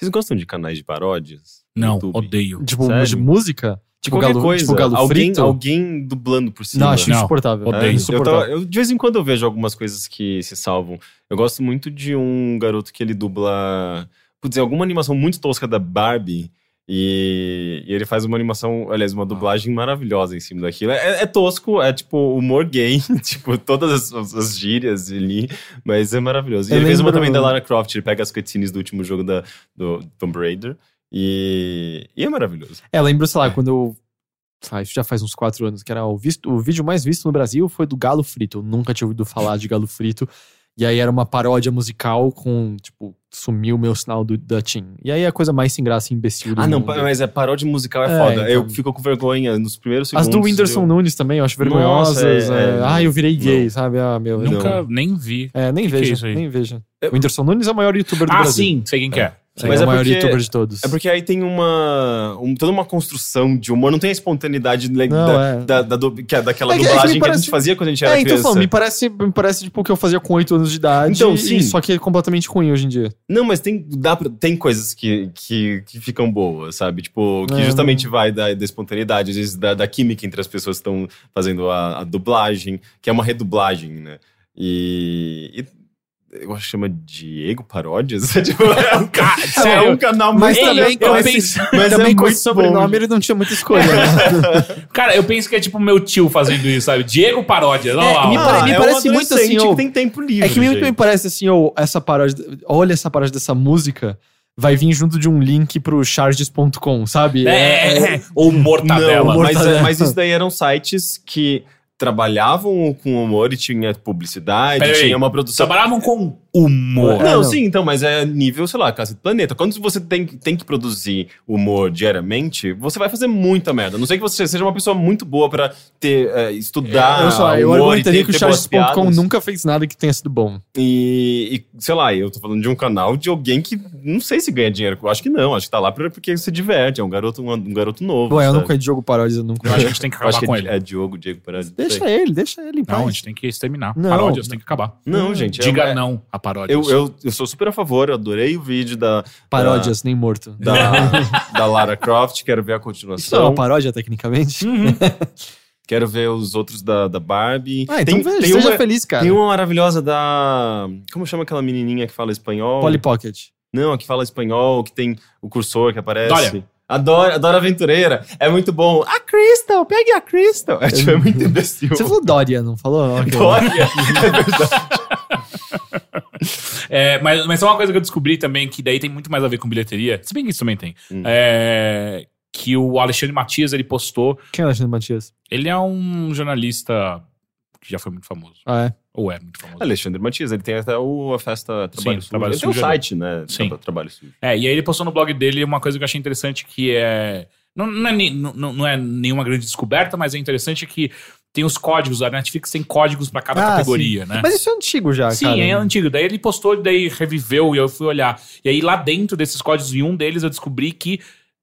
Vocês gostam de canais de paródias? Não, YouTube? odeio. Tipo, Sério? de música? Tipo, Qualquer galo, coisa. tipo galo alguém, frito? alguém dublando por cima. Não, acho Não, insuportável. odeio. É É, eu insuportável. tava- eu- de vez em quando eu vejo algumas coisas que se salvam. Eu gosto muito de um garoto que ele dubla. Putz, é alguma animação muito tosca da Barbie. E, e ele faz uma animação, aliás, uma dublagem maravilhosa em cima daquilo. É, é tosco, é tipo humor gay, tipo, todas as, as gírias ali, mas é maravilhoso. E Eu ele fez uma também da Lara Croft, ele pega as cutscenes do último jogo da, do Tomb Raider. E, e é maravilhoso. É, lembro, sei lá, quando eu. sei lá, isso já faz uns quatro anos, que era o, visto, o vídeo mais visto no Brasil foi do Galo Frito. Eu nunca tinha ouvido falar de Galo Frito. E aí era uma paródia musical com, tipo, sumiu o meu sinal do, da TIM. E aí é a coisa mais sem graça e imbecil do Ah, não, mundo. mas é paródia musical é, É, foda. então. Eu fico com vergonha nos primeiros As segundos. do Whindersson eu- Nunes também, eu acho vergonhosas. Nossa, é, é, é, ah, eu virei gay, não. sabe? Ah, meu. Não. Nunca nem vi. É, nem Que que é veja, isso aí? nem veja. Eu- O Whindersson Nunes é o maior youtuber do Ah, Brasil. sim, sei quem que é. Sim, Mas é é o maior porque- youtuber de todos. É porque aí tem uma. um- toda uma construção de humor, não tem a espontaneidade le- Não, da, é. da, da du- que é daquela É que- é que me dublagem que, a parece- gente fazia quando a gente era É, então criança. falando, me parece, me parece tipo o que eu fazia com 8 anos de idade. Então, e- sim. Só que é completamente ruim hoje em dia. Não, mas tem, dá pra- tem coisas que, que, que ficam boas, sabe? Tipo, que É. justamente vai da, da espontaneidade, às vezes da, da química entre as pessoas que estão fazendo a, a dublagem, que é uma redublagem, né? E. e eu acho que chama Diego Paródias. tipo, é um, ca- é um canal Mas muito também, aleatório, com esse, assim, mas também é com esse sobrenome bom. ele não tinha muita escolha. né? Cara, eu penso que é tipo meu tio fazendo isso, sabe? Diego Paródia. Olha lá, me pare- me é parece um muito assim, ó, que tem tempo livre. é que muito me gente. parece assim, ó, essa paródia. Olha essa paródia dessa música. Vai vir junto de um link pro charges.com, sabe? É, é, é. Ou Mortadela. Não, mas, Mortadela. mas isso daí eram sites que trabalhavam com humor e tinha publicidade, Pera aí. tinha uma produção. Trabalhavam com humor. É, Não, não. sim, então, mas é nível, sei lá, Casa do Planeta. Quando você tem, tem que produzir humor diariamente, você vai fazer muita merda. A não sei que você seja uma pessoa muito boa pra ter, é, estudar. eu, só, eu argumentaria que o piadas. nunca fez nada que tenha sido bom. E, e, sei lá, eu tô falando de um canal de alguém que não sei se ganha dinheiro. Eu acho que não, acho que tá lá porque se diverte. É um garoto, um, um garoto novo. Ué, eu não conheço Diogo Paródias, eu nunca Eu acho que a gente tem que Eu acho acabar que com é, ele. é Diogo, Diego Paradis. Deixa ele, deixa ele. em Não, a gente tem que exterminar. Não. Paródias tem que acabar. Não, gente. é- Diga é- não a paródia. Eu, eu, eu sou super a favor, eu adorei o vídeo da, Paródias, nem morto. da, da Lara Croft, quero ver a Isso não é continuação. uma paródia, tecnicamente? Quero ver os outros da, da Barbie. Ah, então veja, seja uma, feliz, cara. tem uma maravilhosa da. Como chama aquela menininha que fala espanhol? Polly Pocket. Não, a que fala espanhol, que tem o cursor que aparece. Dória. Adoro, adoro Aventureira. É muito bom. A Crystal, pegue a Crystal. É, tipo, é muito imbecil. Você falou Dória, não falou? Dória. É verdade. É, mas, mas é uma coisa que eu descobri também, que daí tem muito mais a ver com bilheteria. Se bem que isso também tem. Hum. É, que o Alexandre Matias, ele postou... Quem é o Alexandre Matias? Ele é um jornalista que já foi muito famoso. Ah, é? Ou é muito famoso. Alexandre Matias, ele tem até o, a festa Trabalho Sim, Sujo. Trabalho ele tem um Sujo, site, né? Sim. Tra- Trabalho Sujo. É, e aí ele postou no blog dele uma coisa que eu achei interessante que é. Não, não, é, não, não é nenhuma grande descoberta, mas é interessante que tem os códigos. A Netflix tem códigos pra cada Ah, categoria, né? Mas isso é antigo já, Sim, cara. é antigo. Daí ele postou, daí reviveu e eu fui olhar. E aí lá dentro desses códigos, em um deles eu descobri que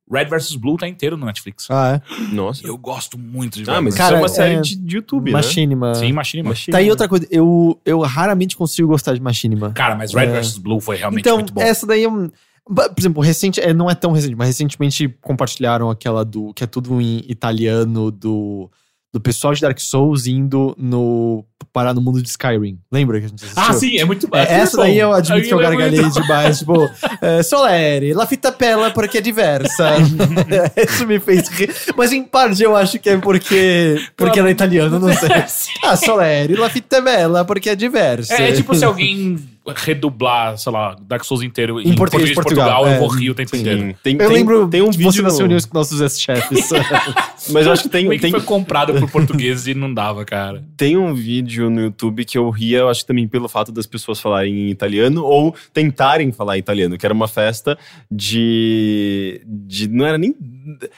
Red vs Blue tá inteiro no Netflix. Ah, é? Nossa. Eu gosto muito de Ah, mas vs. Cara, isso é uma série é- de, de YouTube, Machinima. Sim, Machinima. Machinima. Tá aí outra coisa. Eu, eu raramente consigo gostar de Machinima. Cara, mas Red É. vs Blue foi realmente Então, muito bom. essa daí é um. Por exemplo, recente, é, não é tão recente, mas recentemente compartilharam aquela do. que é tudo em italiano do. Do pessoal de Dark Souls indo no. parar no mundo de Skyrim. Lembra que a gente assistiu? Ah, sim, é muito. É, essa daí eu admito que eu é gargalhei muito- demais. Tipo, é, Soleri, la fitta pella porque é diversa. Isso me fez rir. Mas em parte eu acho que é porque. Porque ela é italiana, não sei. Ah, Soleri, la fitta bella porque é diversa. É, é tipo se alguém redublar, sei lá, Dark Souls inteiro em, Em português de Portugal, eu é. vou rir o tempo Sim. inteiro. Tem, Eu tem- lembro tem um de vídeo você nas no- reuniões com nossos ex-chefes. Mas eu acho que tem, que tem, foi comprado por português e não dava, cara? tem um vídeo no YouTube que eu ria, eu acho que também pelo fato das pessoas falarem em italiano ou tentarem falar italiano, que era uma festa de. de não era nem.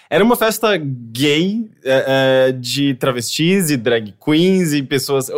Era uma festa gay é, é, de travestis e drag queens e pessoas.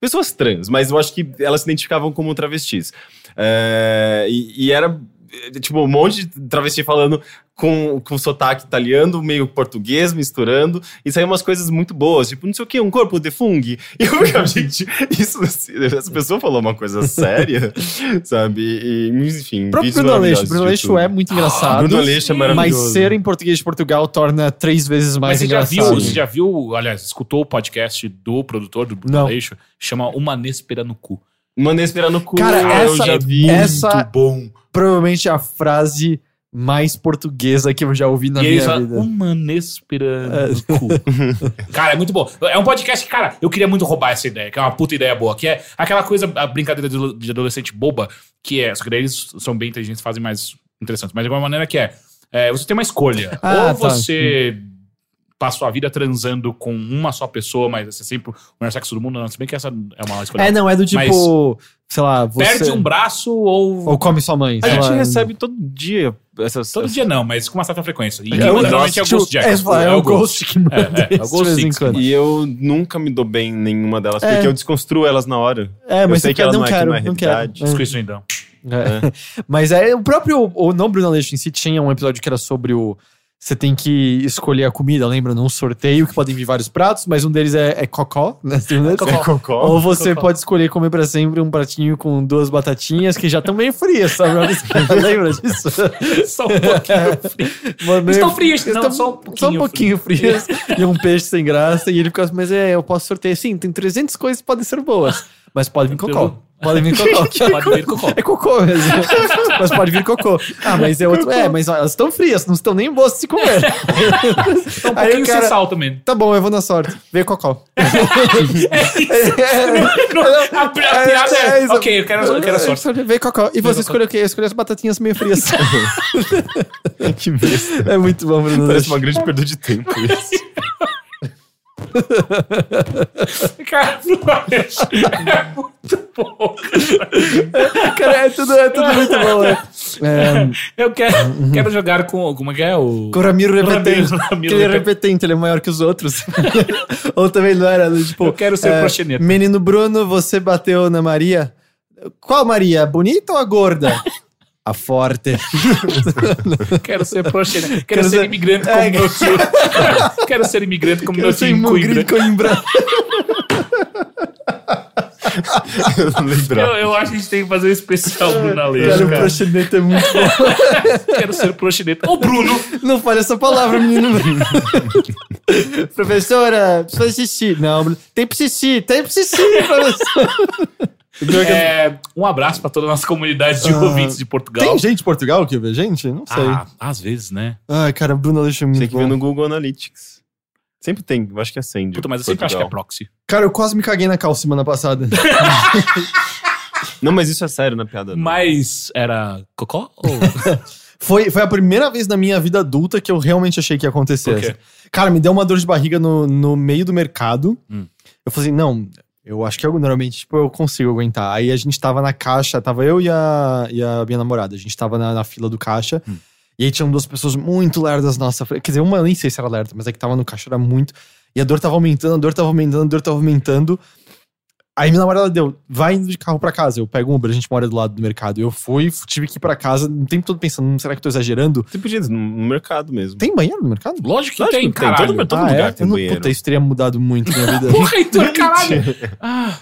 Pessoas trans, mas eu acho que elas se identificavam como travestis. É, e, e era. Eh, tipo, um monte de travesti falando com, com sotaque italiano, meio português, misturando. E saiu umas coisas muito boas, tipo, não sei o que, um corpo de fungo. E eu ficava, gente, isso, essa pessoa falou uma coisa séria, sabe? E, enfim, O próprio Bruno Aleixo. maravilhosos Bruno de Aleixo YouTube. é muito engraçado. Bruno Aleixo é mas maravilhoso. ser em português de Portugal torna três vezes mais Mas você já, engraçado. viu, você já viu, aliás, escutou o podcast do produtor do Bruno Não. Aleixo? Chama Uma Nespera no Cu. Mandei esperar no cu. Cara, eu essa- já vi. essa- bom. Provavelmente a frase mais portuguesa que eu já ouvi na e eles minha falam, vida. Uma Nespera no Cu. cara, é muito bom. É um podcast que, cara, eu queria muito roubar essa ideia, que é uma puta ideia boa, que é aquela coisa, a brincadeira de adolescente boba, que é, só que daí eles são bem inteligentes, fazem mais interessantes. Mas de alguma maneira que é, é, você tem uma escolha. Ah, ou tá. você passa sua vida transando com uma só pessoa, mas você é sempre o melhor sexo do mundo, não, se bem que essa é uma escolha. É, não, é do tipo, sei lá, você... Perde um braço ou... Ou come sua mãe. A sei gente lá. recebe todo dia essas. Todo dia não, mas com uma certa frequência. E É o normalmente é o Ghost Jack. É, é o Ghost que manda É, é, é o Ghost Six. E eu nunca me dou bem em nenhuma delas, É. porque eu desconstruo elas na hora. É, eu mas sei você que ela não não é, que quero, não é não quero. realidade. É. Desculpa, então. É. Mas é o próprio, o não Bruno Aleixo em si tinha um episódio que era sobre o você tem que escolher a comida, lembra? Num sorteio que podem vir vários pratos, mas um deles é, é cocó, né? Deles? Cocó. Ou você Cocó. pode escolher comer pra sempre um pratinho com duas batatinhas que já estão meio frias, sabe? Lembra disso? Só um pouquinho frio. Mano, Estão frias, não, estão só um Só um pouquinho pouquinho frias. e um peixe sem graça. E ele fica assim, mas é, eu posso sortear. Sim, tem 300 coisas que podem ser boas. Mas pode vir cocó. Pode vir cocó. Pode vir cocó. É cocô mesmo. mas pode vir cocô. Ah, mas é outro. É, mas ó, elas estão frias, não estão nem boas de se comer. Então, um Aí pouquinho cara- sem sal também. tá bom, eu vou na sorte. Veio a, a piada é, é isso. ok, eu quero, eu quero a sorte. Veio cocó. E você escolheu o quê? Eu escolhi as batatinhas meio frias. que besta. é muito bom, Bruno. Parece uma grande perda de tempo isso. Cara, é muito bom. Cara, é tudo, é tudo muito bom, né? É, Eu quero, quero jogar com. Como é que é? O. com o Ramiro repetente. Ramiro- Ramiro que ele é repetente. repetente, ele é maior que os outros. Ou também não era, tipo... Eu quero ser é, proxeneta. Menino Bruno, você bateu na Maria? Qual Maria? A Bonita ou a gorda? A forte. Quero ser proxeneta. Quero, Quero ser ser- imigrante como É, meu tio. quero ser imigrante como Eu meu sou tio em Coimbra. Coimbra. Eu. Eu, acho que a gente tem que fazer um especial Bruno Aleixo, o cara. proxeneta é muito bom. Quero ser proxeneta. Ô, Bruno! Não fale essa palavra, menino. Professora, precisa xixi. Não, Bruno, tem xixi, tem xixi, professor. É, um abraço pra toda a nossa comunidade de Ah, ouvintes de Portugal. Tem gente de Portugal que vê gente? Não sei. Ah, às vezes, né? Ai, cara, Bruno Aleixo é muito Tem que ver no Google Analytics. Sempre tem, eu acho que acende. Puta, mas eu sempre acho que é Portugal. proxy. Cara, eu quase me caguei na calça semana passada. Não, mas isso é sério na piada. não. Mas era cocó? Ou... Foi, foi a primeira vez na minha vida adulta que eu realmente achei que ia acontecer. Por quê? Cara, me deu uma dor de barriga no, no meio do mercado. Hum. Eu falei assim, não, eu acho que eu, normalmente tipo, eu consigo aguentar. Aí a gente tava na caixa, tava eu e a, e a minha namorada. A gente tava na, na fila do caixa. Hum. E aí tinham duas pessoas muito lerdas na nossa. Quer dizer, uma eu nem sei se era lerda, mas é que tava no caixa, era muito. E a dor tava aumentando, a dor tava aumentando, a dor tava aumentando. Aí minha namorada deu, vai indo de carro pra casa. Eu pego um Uber, a gente mora do lado do mercado. Eu fui, tive que ir pra casa, o tempo todo pensando, "Hum, será que eu tô exagerando? Você podia ir no mercado mesmo. Tem banheiro no mercado? Lógico que Lógico tem, caralho. todo- todo ah, lugar é? tem Eu não- banheiro. Puta, isso teria mudado muito minha vida. Porra, Heitor, caralho! Ah,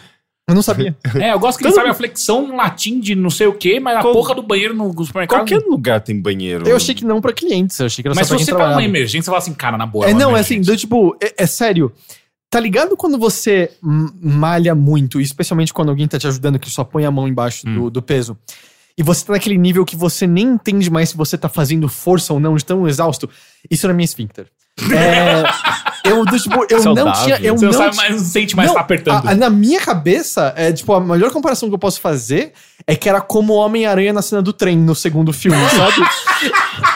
eu não sabia. é, eu gosto que ele sabe a flexão em latim de não sei o quê, mas a Qual- porra do banheiro no supermercado... Qualquer lugar tem banheiro. Eu achei que não pra clientes, eu achei que era Mas só se pra quem você tá numa trabalhava. emergência, você fala assim, cara, na boa. É, uma não, é assim, do, tipo, é, é sério. Tá ligado quando você malha muito, especialmente quando alguém tá te ajudando, que só põe a mão embaixo Hum. do, do peso, e você tá naquele nível que você nem entende mais se você tá fazendo força ou não, de tão exausto? Isso era minha esfíncter. É, eu, tipo, eu não Saudável. tinha. Eu Você não, não sabe mais, não sente mais Não, tá apertando. a- na minha cabeça, é tipo, a melhor comparação que eu posso fazer é que era como o Homem-Aranha na cena do trem no segundo filme, sabe?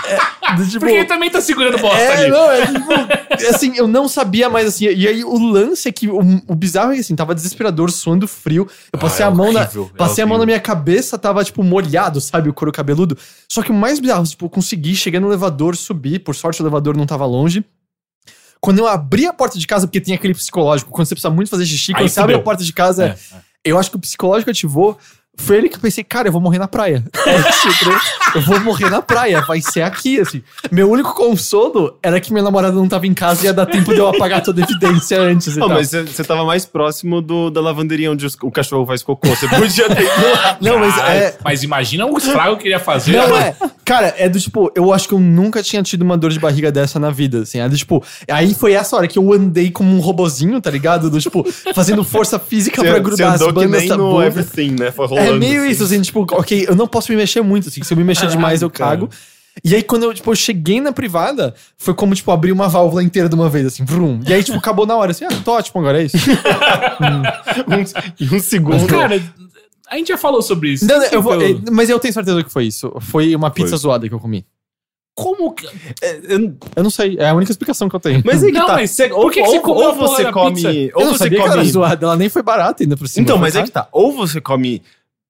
É, do tipo, Porque ele também tá segurando bosta é, ali. não, é tipo, assim, eu não sabia mais assim. E aí o lance é que o, o bizarro é que assim, tava desesperador, suando frio. Eu passei Ah, é a mão horrível, na. é Passei a mão na minha cabeça, tava, tipo, molhado, sabe? O couro cabeludo. Só que o mais bizarro, tipo, eu consegui, cheguei no elevador, subi. Por sorte, o elevador não tava longe. Quando eu abri a porta de casa, porque tem aquele psicológico, quando você precisa muito fazer xixi, quando Aí você abre a porta de casa, É, é. eu acho que o psicológico ativou. Foi ele que eu pensei, cara, eu vou morrer na praia. É eu vou morrer na praia, vai ser aqui, assim. Meu único consolo era que minha namorada não tava em casa e ia dar tempo de eu apagar toda a evidência antes e Não, tal. mas você tava mais próximo do, da lavanderia onde os- o cachorro faz cocô. Você podia ter ido lá. Não, mas é... Mas imagina o estrago que ele ia fazer. Não, é. Cara, é do tipo, eu acho que eu nunca tinha tido uma dor de barriga dessa na vida, assim. É do tipo, aí foi essa hora que eu andei como um robozinho, tá ligado? Do tipo, fazendo força física pra grudar as andou que bandas nem da no. Everything, né? Foi É rolando. meio assim. isso, assim, tipo, ok, eu não posso me mexer muito, assim. Se eu me mexer demais, eu cago. E aí, quando eu, tipo, eu cheguei na privada, foi como, tipo, abrir uma válvula inteira de uma vez, assim, vrum. E aí, tipo, acabou na hora, assim, ah, tô ótimo, agora é isso. Um, um segundo. Mas, cara, a gente já falou sobre isso. Não, não, eu vou- Tipo, é, mas eu tenho certeza que foi isso. Foi uma pizza Foi. zoada que eu comi. Como que... É, eu- Eu não sei, é a única explicação que eu tenho. mas aí que Não, tá. mas Você- por que que você ou, comeu ou você come. pizza? Ou eu não você sabia que ela era come. zoada, ela nem foi barata ainda por cima. Então, mas é caro. que tá. Ou você come.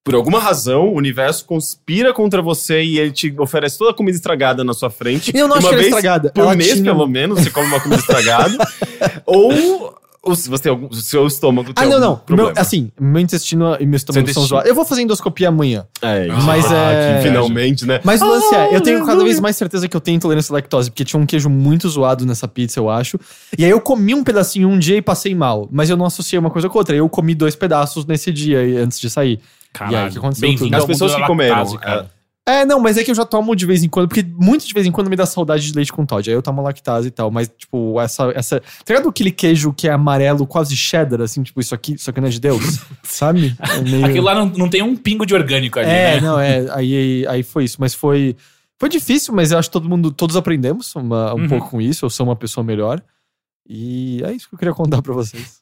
Por alguma razão, o universo conspira contra você e ele te oferece toda a comida estragada na sua frente. Eu não acho uma que era estragada. Por Ela mês, tinha- pelo menos, você come uma comida estragada. ou, ou se você tem algum. Seu estômago tem Ah, não, não. Problema. Meu, assim, meu intestino e meu estômago são zoados. Eu vou fazer endoscopia amanhã. É, Mas ah, é- que finalmente, né? Mas o lance Ah, é, eu tenho cada vez mais certeza que eu tenho intolerância à lactose, porque tinha um queijo muito zoado nessa pizza, eu acho. E aí eu comi um pedacinho um dia e passei mal. Mas eu não associei uma coisa com outra. Eu comi dois pedaços nesse dia antes de sair. Caralho, E aí, o que aconteceu tudo? As pessoas que comeram, lactase, cara. É, não, mas é que eu já tomo de vez em quando, porque muito de vez em quando me dá saudade de leite com Todd. Aí eu tomo lactase e tal, mas, tipo, essa. essa tá ligado aquele queijo que é amarelo, quase cheddar, assim, tipo, isso aqui, isso aqui não é de Deus? Sabe? É meio- Aquilo lá não, não tem um pingo de orgânico ali, É, né? não, é. Aí, aí foi isso. Mas foi. Foi difícil, mas eu acho que todo mundo. Todos aprendemos uma- um Uhum. pouco com isso. Eu sou uma pessoa melhor. E é isso que eu queria contar pra vocês.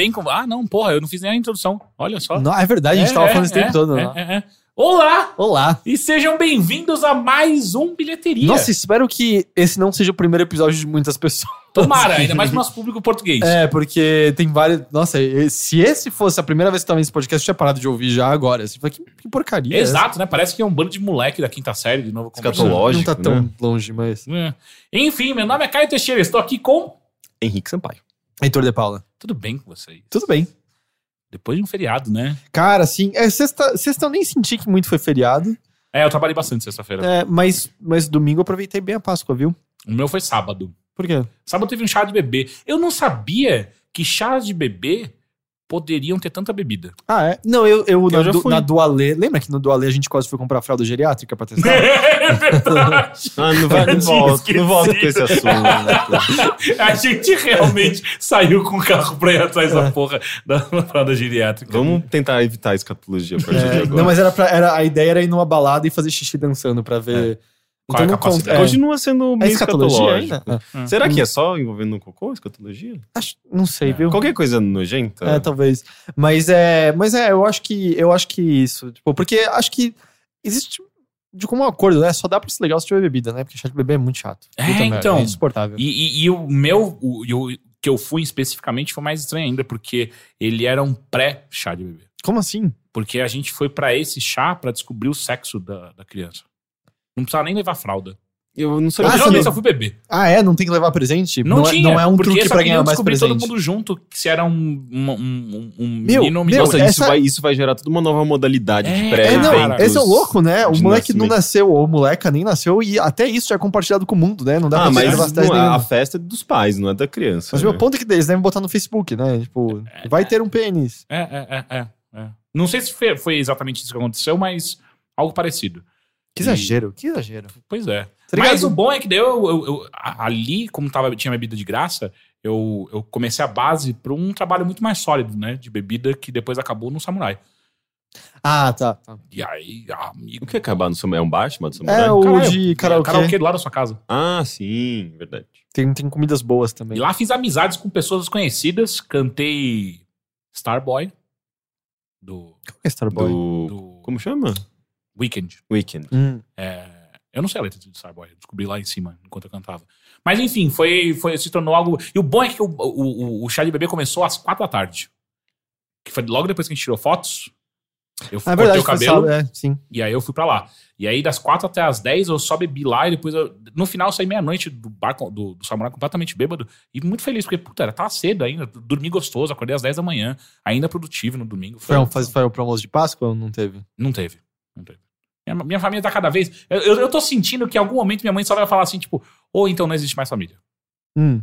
Bem com. Ah, não, porra, eu não fiz nem a introdução. Olha só. Não, é verdade, a gente É, tava é, falando esse tempo é, todo. é, né? é, é. Olá! Olá. E sejam bem-vindos a mais um Bilheteria. Nossa, espero que esse não seja o primeiro episódio de muitas pessoas. Tomara, ainda mais pro nosso público português. É, porque tem vários. Nossa, se esse fosse a primeira vez que tava nesse podcast, eu tinha parado de ouvir já agora. Assim, que, que porcaria. essa? Exato, né? Parece que é um bando de moleque da quinta série de novo. Escatológico. Não tá tão né? longe, mas. É. Enfim, meu nome é Caio Teixeira, estou aqui com. Henrique Sampaio. Heitor de Paula. Tudo bem com vocês? Tudo bem. Depois de um feriado, né? Cara, assim, é, sexta, sexta eu nem senti que muito foi feriado. É, eu trabalhei bastante sexta-feira. É, mas, mas domingo eu aproveitei bem a Páscoa, viu? O meu foi sábado. Por quê? Sábado teve um chá de bebê. Eu não sabia que chás de bebê poderiam ter tanta bebida. Ah, é? Não, eu, eu, na, já du- fui. na Dualê. Lembra que no Dualê a gente quase foi comprar fralda geriátrica pra testar? É verdade. Ah, não, vai, não volta, não volta com esse assunto. né? A gente realmente saiu com o carro pra ir atrás É. da porra da parada geriátrica. Vamos tentar evitar a escatologia a partir de É, agora. não, mas era pra, era, a ideia era ir numa balada e fazer xixi dançando pra ver. Qual é a não capacidade? conta- é. Continua sendo É meio escatologia escatológico. ainda? É. Será que é só envolvendo cocô, escatologia? Acho- não sei, viu? Qualquer coisa nojenta? É, talvez. Mas é, mas é, eu acho que eu acho que isso, tipo, porque acho que existe de comum acordo, né? Só dá pra ser legal se tiver bebida, né? Porque chá de bebê é muito chato. É, então. é insuportável. E, e- e o meu, o, e o que eu fui especificamente foi mais estranho ainda, porque ele era um pré-chá de bebê. Como assim? Porque a gente foi pra esse chá pra descobrir o sexo da, da criança. Não precisava nem levar fralda. Eu não Eu sabia. Ah, realmente você só fui beber. Ah, é? Não tem que levar presente? Não, é, tinha. não é um truque pra ganhar mais presente. todo mundo junto, que se era um, um, um, um Meu, menino ou menina. Nossa, essa- isso, vai, isso vai gerar toda uma nova modalidade É, de É, pré não, cara. esse é o louco, né? O moleque não nascimento. nasceu, ou moleca nem nasceu, e até isso já é compartilhado com o mundo, né? Não dá Ah, pra mas não, a festa é dos pais, não é da criança. Mas né? meu ponto é que eles devem botar no Facebook, né? Tipo, vai ter um pênis. É, é, é, é, é. Não sei se foi, foi exatamente isso que aconteceu, mas algo parecido. Que E- exagero, que exagero. Pois é. Tá? Mas o bom é que daí eu, eu- ali, como tava, tinha bebida de graça, eu, eu comecei a base para um trabalho muito mais sólido, né? De bebida que depois acabou no Samurai. Ah, tá. tá. E aí, amigo. O que é acabar no samurai? É um bar chamado samurai? É o Caralho, de karaokê. Karaokê do lado da sua casa. Ah, sim, verdade. Tem, tem comidas boas E também. lá fiz amizades com pessoas desconhecidas, cantei Starboy do, Qual que é Starboy? Do... do Como chama? Weekend. Weekend. Hum. É, Eu não sei a letra de Starboy, eu descobri lá em cima, enquanto eu cantava. Mas enfim, foi, foi, se tornou algo. E o bom é que o, o, o chá de bebê começou às quatro da tarde. Que foi logo depois que a gente tirou fotos. Eu É cortei verdade, o foi cabelo. sábado, é, sim. E aí eu fui pra lá. E aí, das quatro até as dez, eu só bebi lá e depois eu. No final, eu saí meia-noite do bar do, do Samurai completamente bêbado e muito feliz, porque, puta, era, tava cedo ainda. Dormi gostoso, acordei às 10 da manhã, ainda produtivo no domingo. Foi, um, faz- foi pro almoço de Páscoa ou não teve? Não teve. Não teve. Minha, minha família tá cada vez. Eu, eu, eu tô sentindo que em algum momento minha mãe só vai falar assim, tipo, ou então não existe mais família. Hum.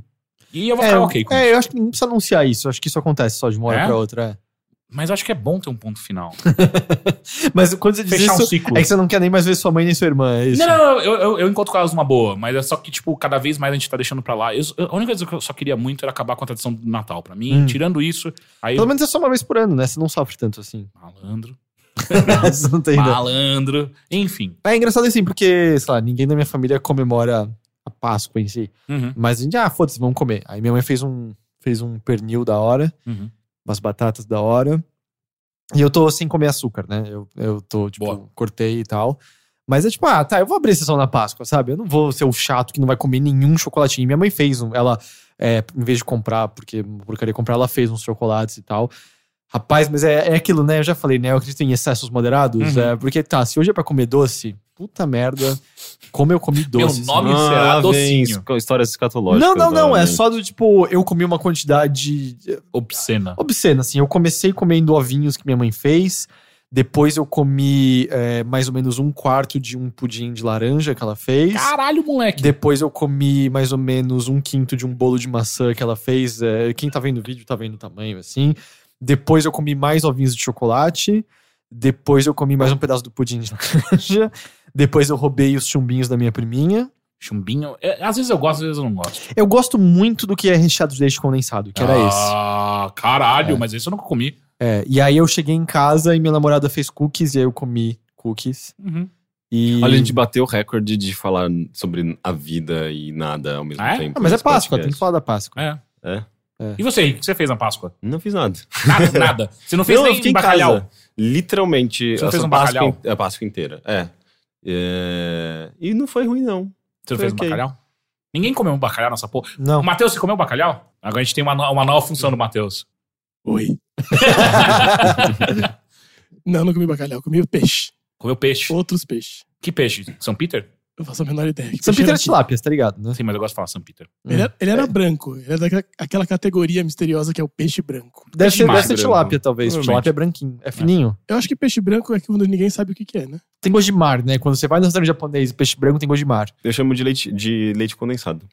E eu vou É, ficar ok com é, isso. eu acho que não precisa anunciar isso. eu Acho que isso acontece só de uma hora É? pra outra. é. Mas eu acho que é bom ter um ponto final. Mas quando você diz Fechar um isso, ciclo. é que você não quer nem mais ver sua mãe nem sua irmã. É isso. Não, não, não, eu, eu, eu encontro com elas numa boa, mas é só que, tipo, cada vez mais a gente tá deixando pra lá. Eu- a única coisa que eu só queria muito era acabar com a tradição do Natal. Pra mim, Hum. tirando isso, aí. Pelo menos é só uma vez por ano, né? Você não sofre tanto assim. Malandro. Não tem ideia. Malandro. Enfim. É engraçado assim, porque, sei lá, ninguém da minha família comemora a Páscoa em si. Uhum, Mas a gente, ah, foda-se, vamos comer. Aí minha mãe fez um, fez um pernil da hora, uhum. umas batatas da hora. E eu tô sem comer açúcar, né? Eu, eu tô, tipo, Boa. cortei e tal. Mas é tipo, ah, tá, eu vou abrir sessão na Páscoa, sabe? Eu não vou ser o chato que não vai comer nenhum chocolatinho. Minha mãe fez um, ela, é, em vez de comprar, porque queria comprar, ela fez uns chocolates e tal. Rapaz, mas é, é aquilo, né? Eu já falei, né? Eu acredito em excessos moderados. Uhum. É, porque, tá, se hoje é pra comer doce, puta merda, como eu comi doce. Meu nome sabe? será Ah, docinho. histórias escatológicas. Não, não, não. É só do tipo, eu comi uma quantidade Obscena. obscena, assim. Eu comecei comendo ovinhos que minha mãe fez. Depois eu comi é, mais ou menos um quarto de um pudim de laranja que ela fez. Caralho, moleque. Depois eu comi mais ou menos um quinto de um bolo de maçã que ela fez. é, quem tá vendo o vídeo tá vendo o tamanho, assim. Depois eu comi mais ovinhos de chocolate. Depois eu comi mais um pedaço do pudim de laranja. Depois eu roubei os chumbinhos da minha priminha. Chumbinho. é, às vezes eu gosto, às vezes eu não gosto. Eu gosto muito do que é recheado de leite condensado, que era esse. Ah, caralho, É. mas esse eu nunca comi. É, e aí eu cheguei em casa e minha namorada fez cookies e aí eu comi cookies. Uhum. E... Olha, a gente bateu o recorde de falar sobre a vida e nada ao mesmo Ah, é? tempo. Ah, mas é Páscoa, podcast. tem que falar da Páscoa. É. É. É. E você, o que você fez na Páscoa? Não fiz nada. Nada, nada. Você não fez Não, eu nem em bacalhau? casa. Literalmente. Você não fez um Páscoa bacalhau? in- A Páscoa inteira. É. É, E não foi ruim, não. Você não Foi fez um ok. bacalhau? Ninguém comeu um bacalhau nessa porra. Não. Matheus, você comeu bacalhau? Agora a gente tem uma, uma nova função do Matheus. Oi. não, não comi bacalhau, comi peixe. Comeu peixe. Outros peixes. Que peixe? São Peter? Eu faço a menor ideia. Que São peixe Peter é tilápias, tá ligado, né? Sim, mas eu gosto de falar São? Ele era, ele era branco. Ele era daquela aquela categoria misteriosa que é o peixe branco. Deve ser, demais, deve ser branco. tilápia, talvez. Tilápia é branquinho. É fininho. Eu acho que peixe branco é quando ninguém sabe o que, que é, né? Tem gosto de mar, né? Quando você vai no restaurante japonês, peixe branco tem gosto de mar. Eu chamo de leite, de leite condensado.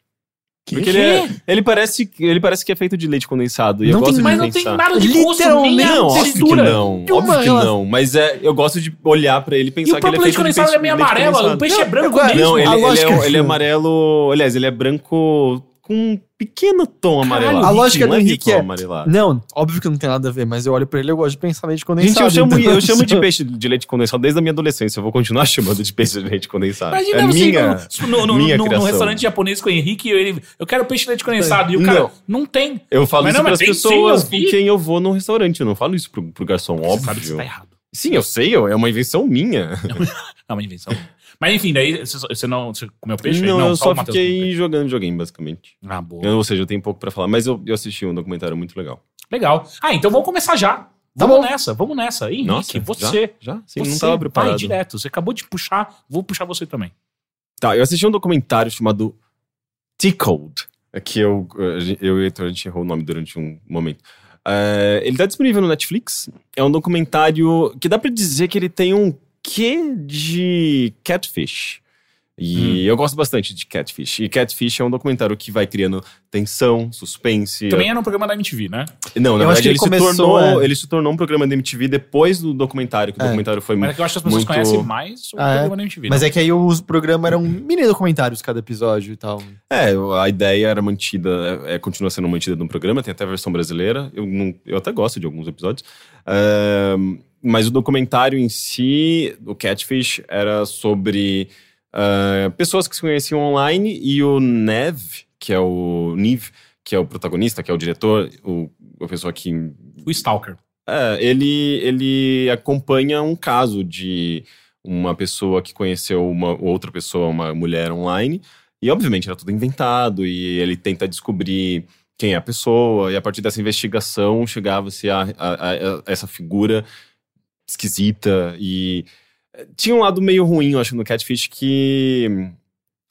Que? Porque ele, é- ele, parece, ele parece que é feito de leite condensado. E Não eu tem- gosto Mas de não tem pensar. nada de gosto, Literalmente nem a Não, óbvio que textura. não. Óbvio que não. Mas é, eu gosto de olhar pra ele e E pensar o que ele é leite feito de condensado peixe- é meio leite amarelo. condensado. O peixe é branco eu- mesmo. Não, ele, ele lógica- é, ele é amarelo. Aliás, ele é branco com um pequeno tom amarelado. a lógica não do é Henrique rico é- amarelado. Não, óbvio que não tem nada a ver, mas eu olho pra ele e eu gosto de pensar leite Gente, condensado. eu chamo, então- eu chamo de peixe de leite condensado desde a minha adolescência. Eu vou continuar chamando de peixe de leite condensado. Imagina é você minha, no, no, no, minha no- no restaurante japonês com o Henrique e ele, eu quero peixe de leite condensado. E o cara, Não. não, tem. Eu falo Mas isso não, pras sim, pessoas eu com quem eu vou no restaurante. Eu não falo isso pro, pro garçom, Você sabe que isso óbvio. tá errado. Sim, eu sei, eu- é uma invenção minha. É uma invenção. Mas enfim, daí você, não você comeu peixe? não, eu o só fiquei jogando videogame, basicamente. Ah, boa. Eu- ou seja, eu tenho pouco pra falar, mas eu, eu assisti um documentário muito legal. Legal. Ah, então vamos começar já. Tá Vamos bom. nessa, vamos nessa. Henrique, Nossa, você. Já? já? Sim, você não tava vai preparado. direto. Você acabou de puxar, vou puxar você também. Tá, eu assisti um documentário chamado Tickled, é que eu, eu e a gente errou o nome durante um momento. É, ele tá disponível no Netflix. É um documentário que dá pra dizer que ele tem um quê de catfish. E eu gosto bastante de Catfish. E Catfish é um documentário que vai criando tensão, suspense. Também era um programa da MTV, né? Não, na Eu verdade ele, ele se começou, tornou, é. ele se tornou um programa da MTV depois do documentário, que o É. documentário foi Mas é muito. que eu acho que as pessoas muito- conhecem mais o Ah, é? programa da MTV. Mas não? é que aí os programas eram mini documentários cada episódio e tal. É, a ideia era mantida, é, é, continua sendo mantida no programa, tem até a versão brasileira. Eu, não, eu até gosto de alguns episódios. Ahn, mas o documentário em si, o Catfish, era sobre ah, pessoas que se conheciam online e o Nev, que é o Niv, que é o protagonista, que é o diretor, o, a pessoa que O Stalker. É, ele, ele acompanha um caso de uma pessoa que conheceu uma outra pessoa, uma mulher online. E obviamente era tudo inventado, e ele tenta descobrir quem é a pessoa, e a partir dessa investigação chegava-se a, a, a, essa figura esquisita. E eh, tinha um lado meio ruim, eu acho, no Catfish, que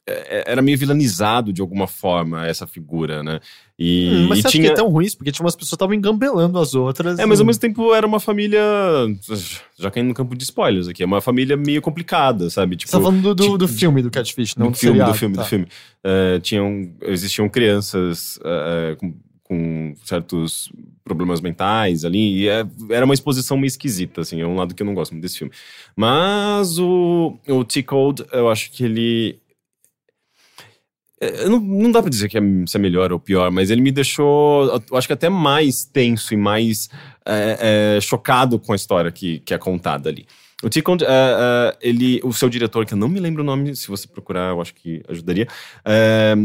eh, era meio vilanizado de alguma forma essa figura, né? E, Hum, mas e tinha... que é tão ruim? Porque tinha umas pessoas que estavam engambelando as outras. É, mas ao mesmo tempo era uma família. Já caindo no campo de spoilers aqui, é uma família meio complicada, sabe? Tipo, Você tá falando do, do, filme do Catfish, não do do, filme, seriado, do filme, tá. do filme. Eh, tinham, existiam crianças eh, com, com certos problemas mentais ali, e é- era uma exposição meio esquisita, assim, é um lado que eu não gosto muito desse filme. Mas o, o T-Code, eu acho que ele. eh, Não, não dá pra dizer que é, se é melhor ou pior, mas ele me deixou, eu acho que até mais tenso e mais eh, eh, chocado com a história que, que é contada ali. O T-Code, eh, eh, ele, o seu diretor, que eu não me lembro o nome, se você procurar, eu acho que ajudaria. eh,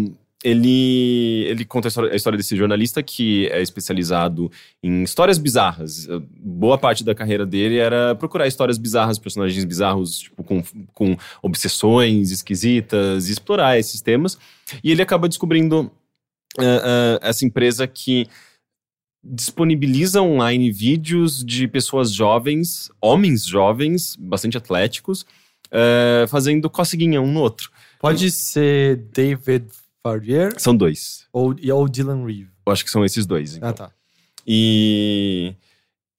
ele, ele conta a história, a história desse jornalista que é especializado em histórias bizarras. Boa parte da carreira dele era procurar histórias bizarras, personagens bizarros, tipo, com, com obsessões esquisitas, explorar esses temas. E ele acaba descobrindo eh, eh, essa empresa que disponibiliza online vídeos de pessoas jovens, homens jovens, bastante atléticos, eh, fazendo coceguinha um no outro. Pode ser David São dois. ou, e- ou Dylan Reeve. Eu acho que são esses dois. então. Ah, tá. E,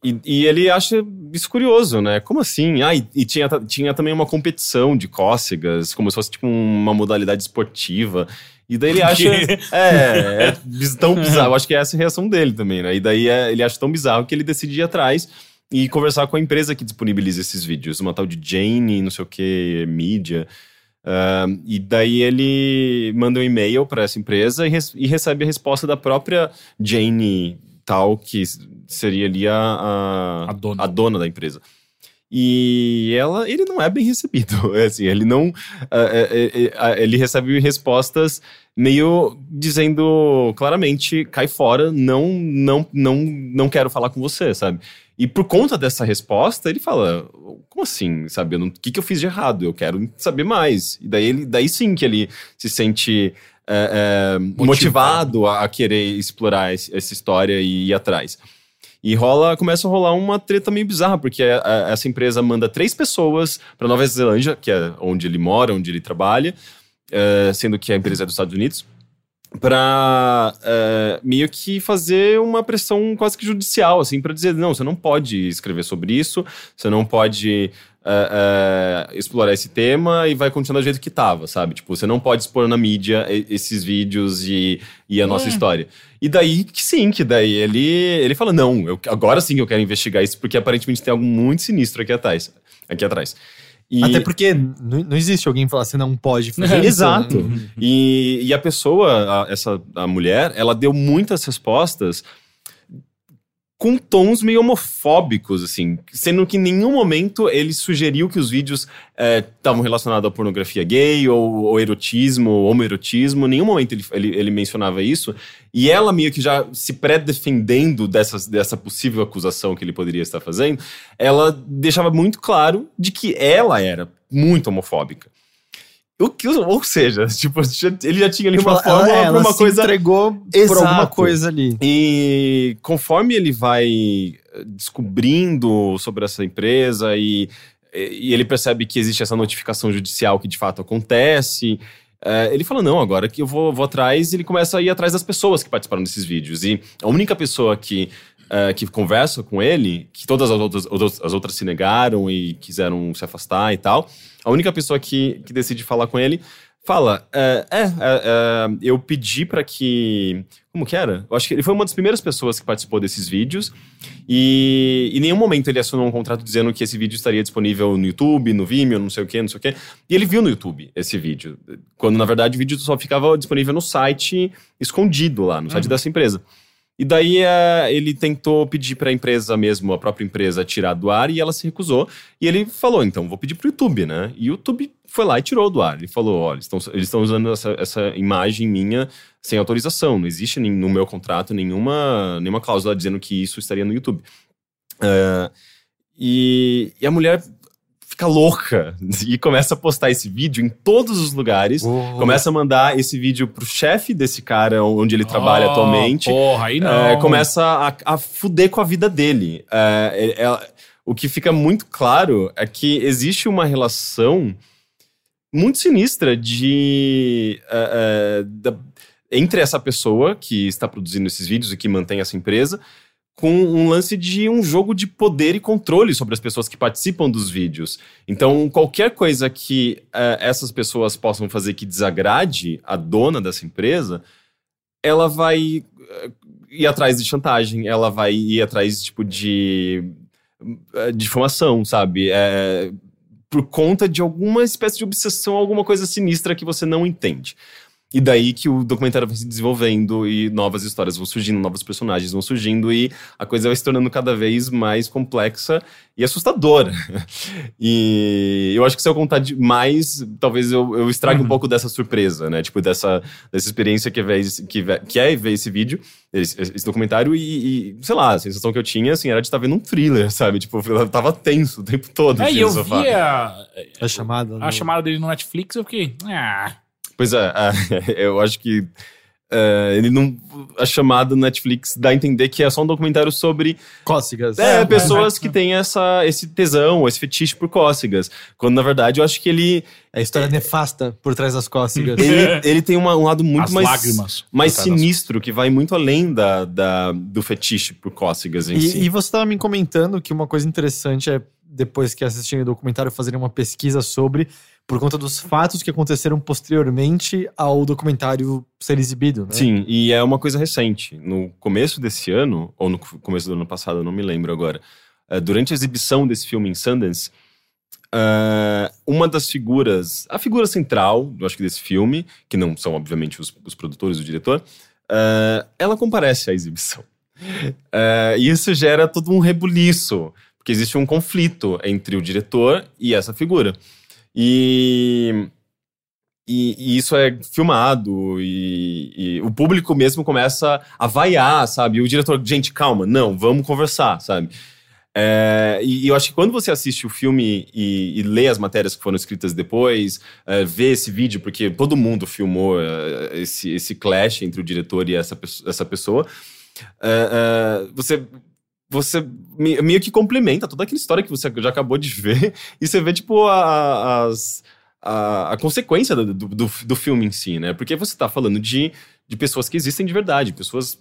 e, e ele acha isso curioso, né? Como assim? Ah, e, e tinha, tinha também uma competição de cócegas, como se fosse tipo uma modalidade esportiva. E daí ele acha. é, é tão bizarro. Eu acho que é essa a reação dele também, né? E daí é- ele acha tão bizarro que ele decide ir atrás e conversar com a empresa que disponibiliza esses vídeos, uma tal de Jane, não sei o que, mídia. Ah, e daí ele manda um e-mail para essa empresa e, e recebe a resposta da própria Jane tal, que seria ali a, a, A dona. da empresa. E ela, ele não é bem recebido, é assim, ele não, ele recebe respostas meio dizendo claramente, cai fora, não, não, não, não quero falar com você, sabe? E por conta dessa resposta, ele fala, como assim, sabe? O que, que eu fiz de errado? Eu quero saber mais. E daí, ele, daí sim que ele se sente é, é, motivado a, a querer explorar esse- essa história e ir atrás. E rola, começa a rolar uma treta meio bizarra, porque a- a- essa empresa manda três pessoas para Nova Zelândia, que é onde ele mora, onde ele trabalha, é, sendo que a empresa é dos Estados Unidos, para meio que fazer uma pressão quase que judicial, assim, para dizer não, você não pode escrever sobre isso, você não pode é, é, explorar esse tema e vai continuar do jeito que tava, sabe? Tipo, você não pode expor na mídia esses vídeos e, e a nossa É. história. E daí que sim, que daí ele, ele fala, não, eu, agora sim que eu quero investigar isso, porque aparentemente tem algo muito sinistro aqui atrás. Aqui atrás. E- Até porque não, existe alguém falar você não pode fazer isso. Exato. né? E, e a pessoa, a- essa a mulher, ela deu muitas respostas com tons meio homofóbicos, assim, sendo que em nenhum momento ele sugeriu que os vídeos estavam relacionados à pornografia gay ou, ou erotismo, ou homoerotismo, em nenhum momento ele, ele, ele mencionava isso, e ela meio que já se pré-defendendo dessa possível acusação que ele poderia estar fazendo, ela deixava muito claro de que ela era muito homofóbica. O que, ou seja, tipo, ele já tinha ali uma ela, fórmula ela, uma coisa entregou por Exato. alguma coisa ali. e conforme ele vai eh, descobrindo sobre essa empresa e, e ele percebe que existe essa notificação judicial que de fato acontece, eh, ele fala: não, agora que eu vou, vou atrás, e ele começa a ir atrás das pessoas que participaram desses vídeos. E a única pessoa que. Eh, que conversa com ele, que todas as outras, as outras se negaram e quiseram se afastar e tal. A única pessoa que, que decide falar com ele fala: é, é, é, é, eu pedi pra que. Como que era? Eu acho que ele foi uma das primeiras pessoas que participou desses vídeos. E em nenhum momento ele assinou um contrato dizendo que esse vídeo estaria disponível no YouTube, no Vimeo, não sei o que, não sei o que. E ele viu no YouTube esse vídeo. Quando na verdade o vídeo só ficava disponível no site, escondido lá, no site dessa empresa. E daí eh, ele tentou pedir para a empresa mesmo, a própria empresa, tirar do ar e ela se recusou. E ele falou: então, vou pedir pro YouTube, né? E o YouTube foi lá e tirou do ar. Ele falou: olha, eles estão usando essa, essa imagem minha sem autorização. Não existe no meu contrato nenhuma, nenhuma cláusula dizendo que isso estaria no YouTube. Eh, e, e a mulher fica louca e começa a postar esse vídeo em todos os lugares. Oh. Começa a mandar esse vídeo pro chefe desse cara onde ele trabalha Oh, atualmente. Porra, aí não. É, começa a, a fuder com a vida dele. É, é- é- o que fica muito claro é que existe uma relação muito sinistra de. é, é, da- entre essa pessoa que está produzindo esses vídeos e que mantém essa empresa, com um lance de um jogo de poder e controle sobre as pessoas que participam dos vídeos. Então, qualquer coisa que é, essas pessoas possam fazer que desagrade a dona dessa empresa, ela vai eh, ir atrás de chantagem, ela vai ir atrás, tipo, de eh, difamação, sabe? É, por conta de alguma espécie de obsessão, alguma coisa sinistra que você não entende. E daí que o documentário vai se desenvolvendo e novas histórias vão surgindo, novos personagens vão surgindo e a coisa vai se tornando cada vez mais complexa e assustadora. E eu acho que se eu contar demais, talvez eu, eu estrague um pouco dessa surpresa, né? Tipo, dessa, dessa experiência que é ver, esse- que, ve- que é ver esse vídeo, esse, esse documentário e, e, sei lá, a sensação que eu tinha, assim, era de estar vendo um thriller, sabe? Tipo, eu tava tenso o tempo todo. É, e eu sofá. vi a, A chamada. a no- chamada dele no Netflix, eu fiquei. Ah, Pois é, é, eu acho que é, ele não. A chamada no Netflix dá a entender que é só um documentário sobre Cócegas. é, É, pessoas é, que têm essa, esse tesão, esse fetiche por cócegas. Quando na verdade eu acho que ele, É a história nefasta por trás das cócegas. ele, ele tem uma- um lado muito as mais, lágrimas. mais sinistro, que vai muito além da, da- do fetiche por cócegas em si. E, e você estava me comentando que uma coisa interessante é, depois que assistirem o documentário, fazerem uma pesquisa sobre, por conta dos fatos que aconteceram posteriormente ao documentário ser exibido, né? Sim, e é uma coisa recente. No começo desse ano, ou no começo do ano passado, não me lembro agora, eh, durante a exibição desse filme em Sundance, eh, uma das figuras, a figura central, eu acho que desse filme, que não são, obviamente, os, os produtores, o diretor, eh, ela comparece à exibição. E isso gera todo um rebuliço, porque existe um conflito entre o diretor e essa figura. E e, e isso é filmado e, e o público mesmo começa a vaiar, sabe? E o diretor, gente, calma, não, vamos conversar, sabe? É, e, eu acho que quando você assiste o filme e, e lê as matérias que foram escritas depois, é, vê esse vídeo, porque todo mundo filmou é, esse, esse clash entre o diretor e essa, essa pessoa, é, é, você você me- meio que complementa toda aquela história que você já acabou de ver e você vê, tipo, a- as, a, a consequência do, do, do, do filme em si, né? Porque você tá falando de, de pessoas que existem de verdade, pessoas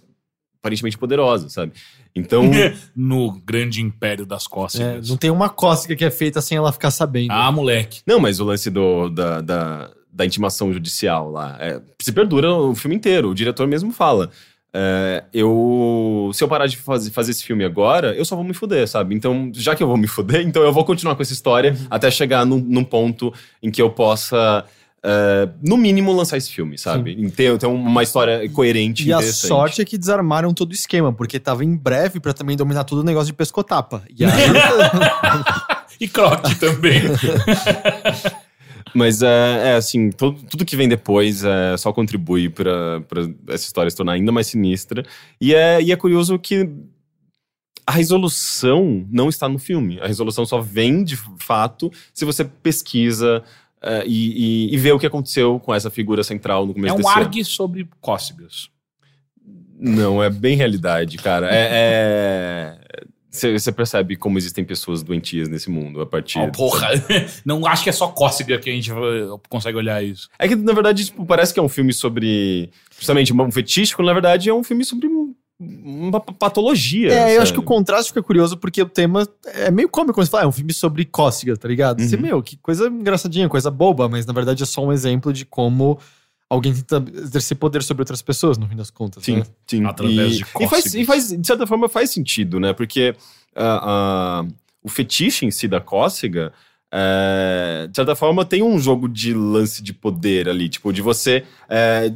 aparentemente poderosas, sabe? Então, no grande império das É, cócegas. não tem uma cócega que é feita sem ela ficar sabendo. Ah, moleque. não, mas o lance do, da, da, da intimação judicial lá, é, se perdura o filme inteiro, o diretor mesmo fala. É, eu. Se eu parar de fazer, fazer esse filme agora, eu só vou me fuder, sabe? Então, já que eu vou me fuder, então eu vou continuar com essa história até chegar num, num ponto em que eu possa, é, no mínimo, lançar esse filme, sabe? Ter, ter uma história coerente E a sorte é que desarmaram todo o esquema, porque tava em breve pra também dominar todo o negócio de pescotapa. E aí, E croque também. Mas é, é, assim, todo- tudo que vem depois é, só contribui pra pra essa história se tornar ainda mais sinistra. E é, e é curioso que a resolução não está no filme. A resolução só vem de fato se você pesquisa é, e, e- e vê o que aconteceu com essa figura central no É começo um desse ano. argue sobre cócegas. Não, é bem realidade, cara. É. Você percebe como existem pessoas doentias nesse mundo a partir. Oh, porra. Não acho que é só cócega que a gente eh, consegue olhar isso. É que, na verdade, tipo, parece que é um filme sobre. Justamente, um fetiche, quando na verdade é um filme sobre um- uma pa- patologia. é, eu sabe? acho que o contraste fica curioso porque o tema é meio cômico quando você fala, ah, é um filme sobre cócega, tá ligado? Você, Uhum. meu, que coisa engraçadinha, coisa boba, mas na verdade é só um exemplo de como alguém tenta exercer poder sobre outras pessoas, no fim das contas. Sim, né? sim. Através e, de e faz, cócegas. e faz, de certa forma, faz sentido, né? Porque ah, ah, o fetiche em si da cócega, é, de certa forma, tem um jogo de lance de poder ali, tipo, de você. é,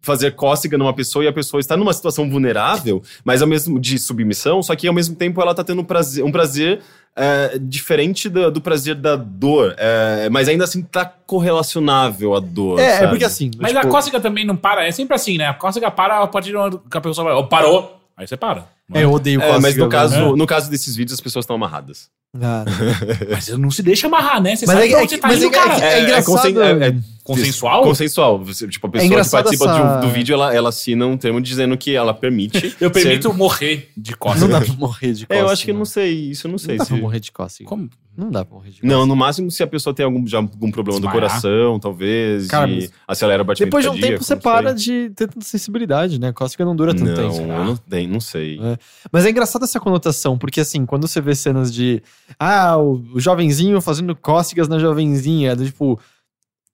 fazer cócega numa pessoa e a pessoa está numa situação vulnerável, mas ao mesmo de submissão, só que ao mesmo tempo ela está tendo um prazer, um prazer é, diferente do, do prazer da dor, é, mas ainda assim tá correlacionável à dor. É, é sabe? porque assim. Mas tipo, a cócega também não para. É sempre assim, né? A cócega para a partir momento que a pessoa vai. Oh, parou. Aí você para. É, eu odeio É, cócegas. mas no né? caso, no caso desses vídeos, as pessoas estão amarradas. Ah. Mas você não se deixa amarrar, né? Você Mas sabe é- é você tá mas indo, é que- cara. é engraçado- consen- é- é Consensual? Consensual. Tipo, a pessoa que engraçado participa essa- um- do vídeo, ela, ela assina um termo dizendo que ela permite. Eu permito ser- morrer de Não cócegas. dá pra morrer de É, cócega. eu acho que eu não sei. Isso eu não sei. Não dá se... pra morrer de cócega. Como? Não dá pra morrer de cócega. Não, no máximo se a pessoa tem algum, já algum problema do Desmaiar. coração, talvez. Cara, acelera o batimento Depois de um tempo você não para de ter tanta sensibilidade, né? Cócega não dura tanto Não, tempo. eu não, tem, não sei. É. Mas é engraçado essa conotação, porque assim, quando você vê cenas de. Ah, o, o jovenzinho fazendo cócegas na jovenzinha, do tipo.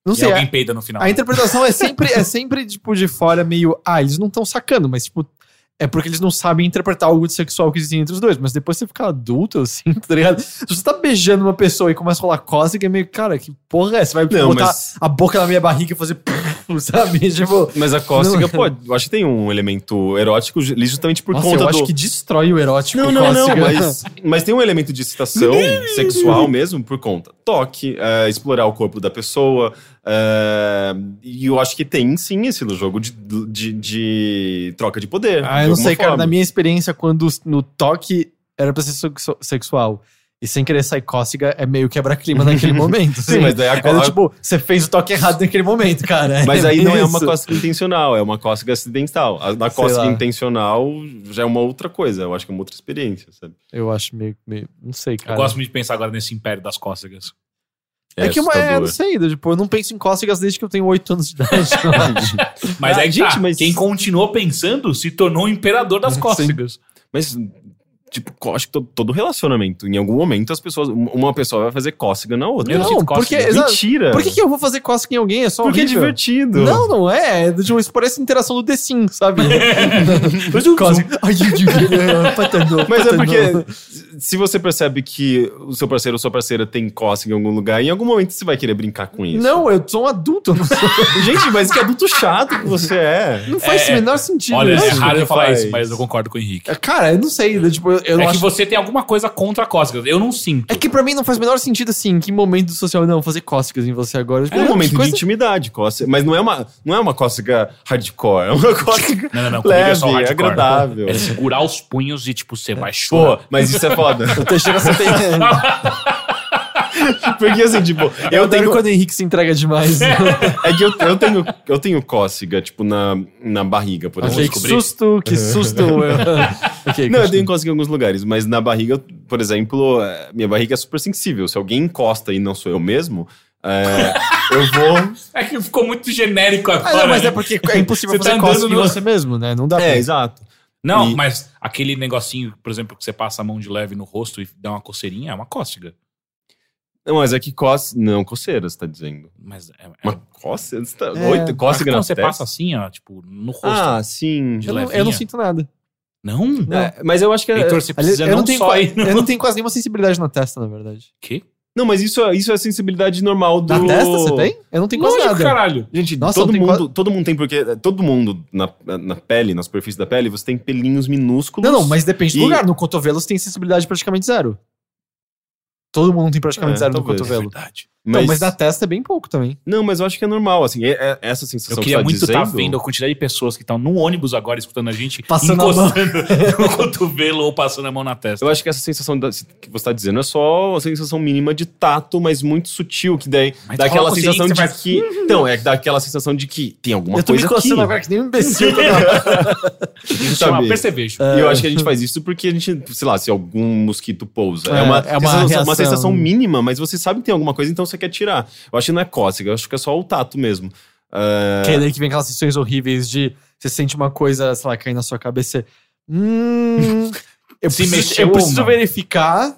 Não E sei. alguém A, peida no final. a interpretação é sempre, é sempre, tipo, de fora, meio. Ah, eles não estão sacando, mas, tipo. É porque eles não sabem interpretar algo de sexual que existe entre os dois. Mas depois você fica adulto, assim, tá ligado? Se você tá beijando uma pessoa e começa a rolar cócega, é meio, cara, que porra é? Você vai Não, botar mas- a boca na minha barriga e fazer. sabe? Tipo. Mas a cócega, Não. pô, eu acho que tem um elemento erótico ju- justamente por Nossa, conta eu do. acho que destrói o erótico. Não, não, não, mas, mas tem um elemento de excitação sexual mesmo por conta. Toque, é, explorar o corpo da pessoa. é, e eu acho que tem sim esse jogo de, de, de troca de poder. Ah, de eu não sei, cara. forma. Na minha experiência, quando no toque era pra ser sexu- sexual e sem querer sair cócega, é meio quebra-clima naquele momento. Sim, mas daí a É co- tipo, você fez o toque errado naquele momento, cara. Mas aí não é uma isso. cócega intencional, é uma cócega acidental. A da Sei cócega lá. intencional já é uma outra coisa, eu acho que é uma outra experiência, sabe? Eu acho meio, meio. Não sei, cara. Eu gosto muito de pensar agora nesse império das cócegas. É, que uma, é, não sei, tipo, eu não penso em cócegas desde que eu tenho 8 anos de idade. Mas Ah, aí, gente, tá, mas- quem continuou pensando se tornou o imperador das Sim. cócegas. Mas, tipo, acho que to- todo relacionamento, em algum momento, as pessoas. uma pessoa vai fazer cócega na outra. Eu não não, porque. Mentira! Por que, que eu vou fazer cócega em alguém? É só Porque é horrível. divertido. Não, não é. É tipo, isso parece interação do The Sims, sabe? Cócega. Ai, eu devia- patando, Mas é porque se você percebe que o seu parceiro ou sua parceira tem cócega em algum lugar, em algum momento você vai querer brincar com isso. Não, eu sou um adulto. Não, sou- Gente, mas que adulto chato que você é. não faz É, o menor sentido. Olha, é raro eu falar faz. isso, mas eu concordo com o Henrique. Cara, eu não sei. Tipo, eu, eu é não que acho... você tem alguma coisa contra cócegas. Eu não sinto. É que pra mim não faz o menor sentido assim. em Que momento social não fazer cócegas em você agora? Tipo, É um que momento de coisa- intimidade, cócega. Mas não é, uma, não é uma cócega hardcore, é uma cócega Não, não, não. Comigo é leve, só hardcore. agradável. É segurar os punhos e, tipo, você vai chorar. Pô, mas isso é foda. O Teixeira você tem. Porque assim, tipo, Eu eu tenho. quando o Henrique se entrega demais. É que eu, eu tenho, eu tenho cócega, tipo, na, na barriga, por exemplo. que susto, que susto. ok, Não, eu tenho cócega em alguns lugares, mas na barriga, por exemplo, é, minha barriga é super sensível. Se alguém encosta e não sou eu mesmo, é, eu vou. É que ficou muito genérico Ah, agora. não, mas né? é porque é impossível Você fazer tá cócega andando em no- você mesmo, né? Não dá pra. É, exato. Não, E- mas aquele negocinho, por exemplo, que você passa a mão de leve no rosto e dá uma coceirinha, é uma cócega. Não, mas é que coce. Não, coceira, você tá dizendo. Mas é, é, Uma cócega? Você tá... É, Oi, Mas cócega na quando você passa assim, ó, tipo, no rosto. Ah, sim. De Eu não, eu não sinto nada. não? Não. É, mas eu acho que. É, Heitor, você precisa eu, não, não tenho, só qua- ir eu não tenho quase nenhuma sensibilidade na testa, na verdade. Quê? Não, mas isso, é- isso é a sensibilidade normal do. Na testa você tem? Eu não tenho quase Lógico, nada. caralho. Gente, Nossa, todo mundo, quase- todo mundo tem, porque todo mundo na, na pele, na superfície da pele, você tem pelinhos minúsculos. Não, não, mas depende do E- lugar. No cotovelo você tem sensibilidade praticamente zero. Todo mundo tem praticamente É, zero no cotovelo. Verdade. Então, mas na testa é bem pouco também. Não, mas eu acho que é normal, assim, é- é- essa sensação Eu que queria você tá muito estar dizendo, vendo a quantidade de pessoas que estão no ônibus agora escutando a gente, Passando a mão. encostando no cotovelo ou passando a mão na testa. Eu acho que essa sensação da- que você tá dizendo é só uma sensação mínima de tato, mas muito sutil, que daí Mas dá aquela sensação que de você faz- que... Então, é que dá aquela sensação de que tem alguma eu tô me coisa aqui. coçando agora que nem um imbecil. Isso chama sabe? percevejo. E eu acho que a gente faz isso porque a gente, sei lá, se algum mosquito pousa. É, É, uma, é uma sensação, uma sensação mínima, mas você sabe que tem alguma coisa, então você quer tirar. Eu acho que não é cócega, eu acho que é só o tato mesmo. É, que é daí que vem aquelas sensações horríveis de você sente uma coisa, sei lá, cair na sua cabeça. você, Hum, eu Se preciso, eu preciso verificar,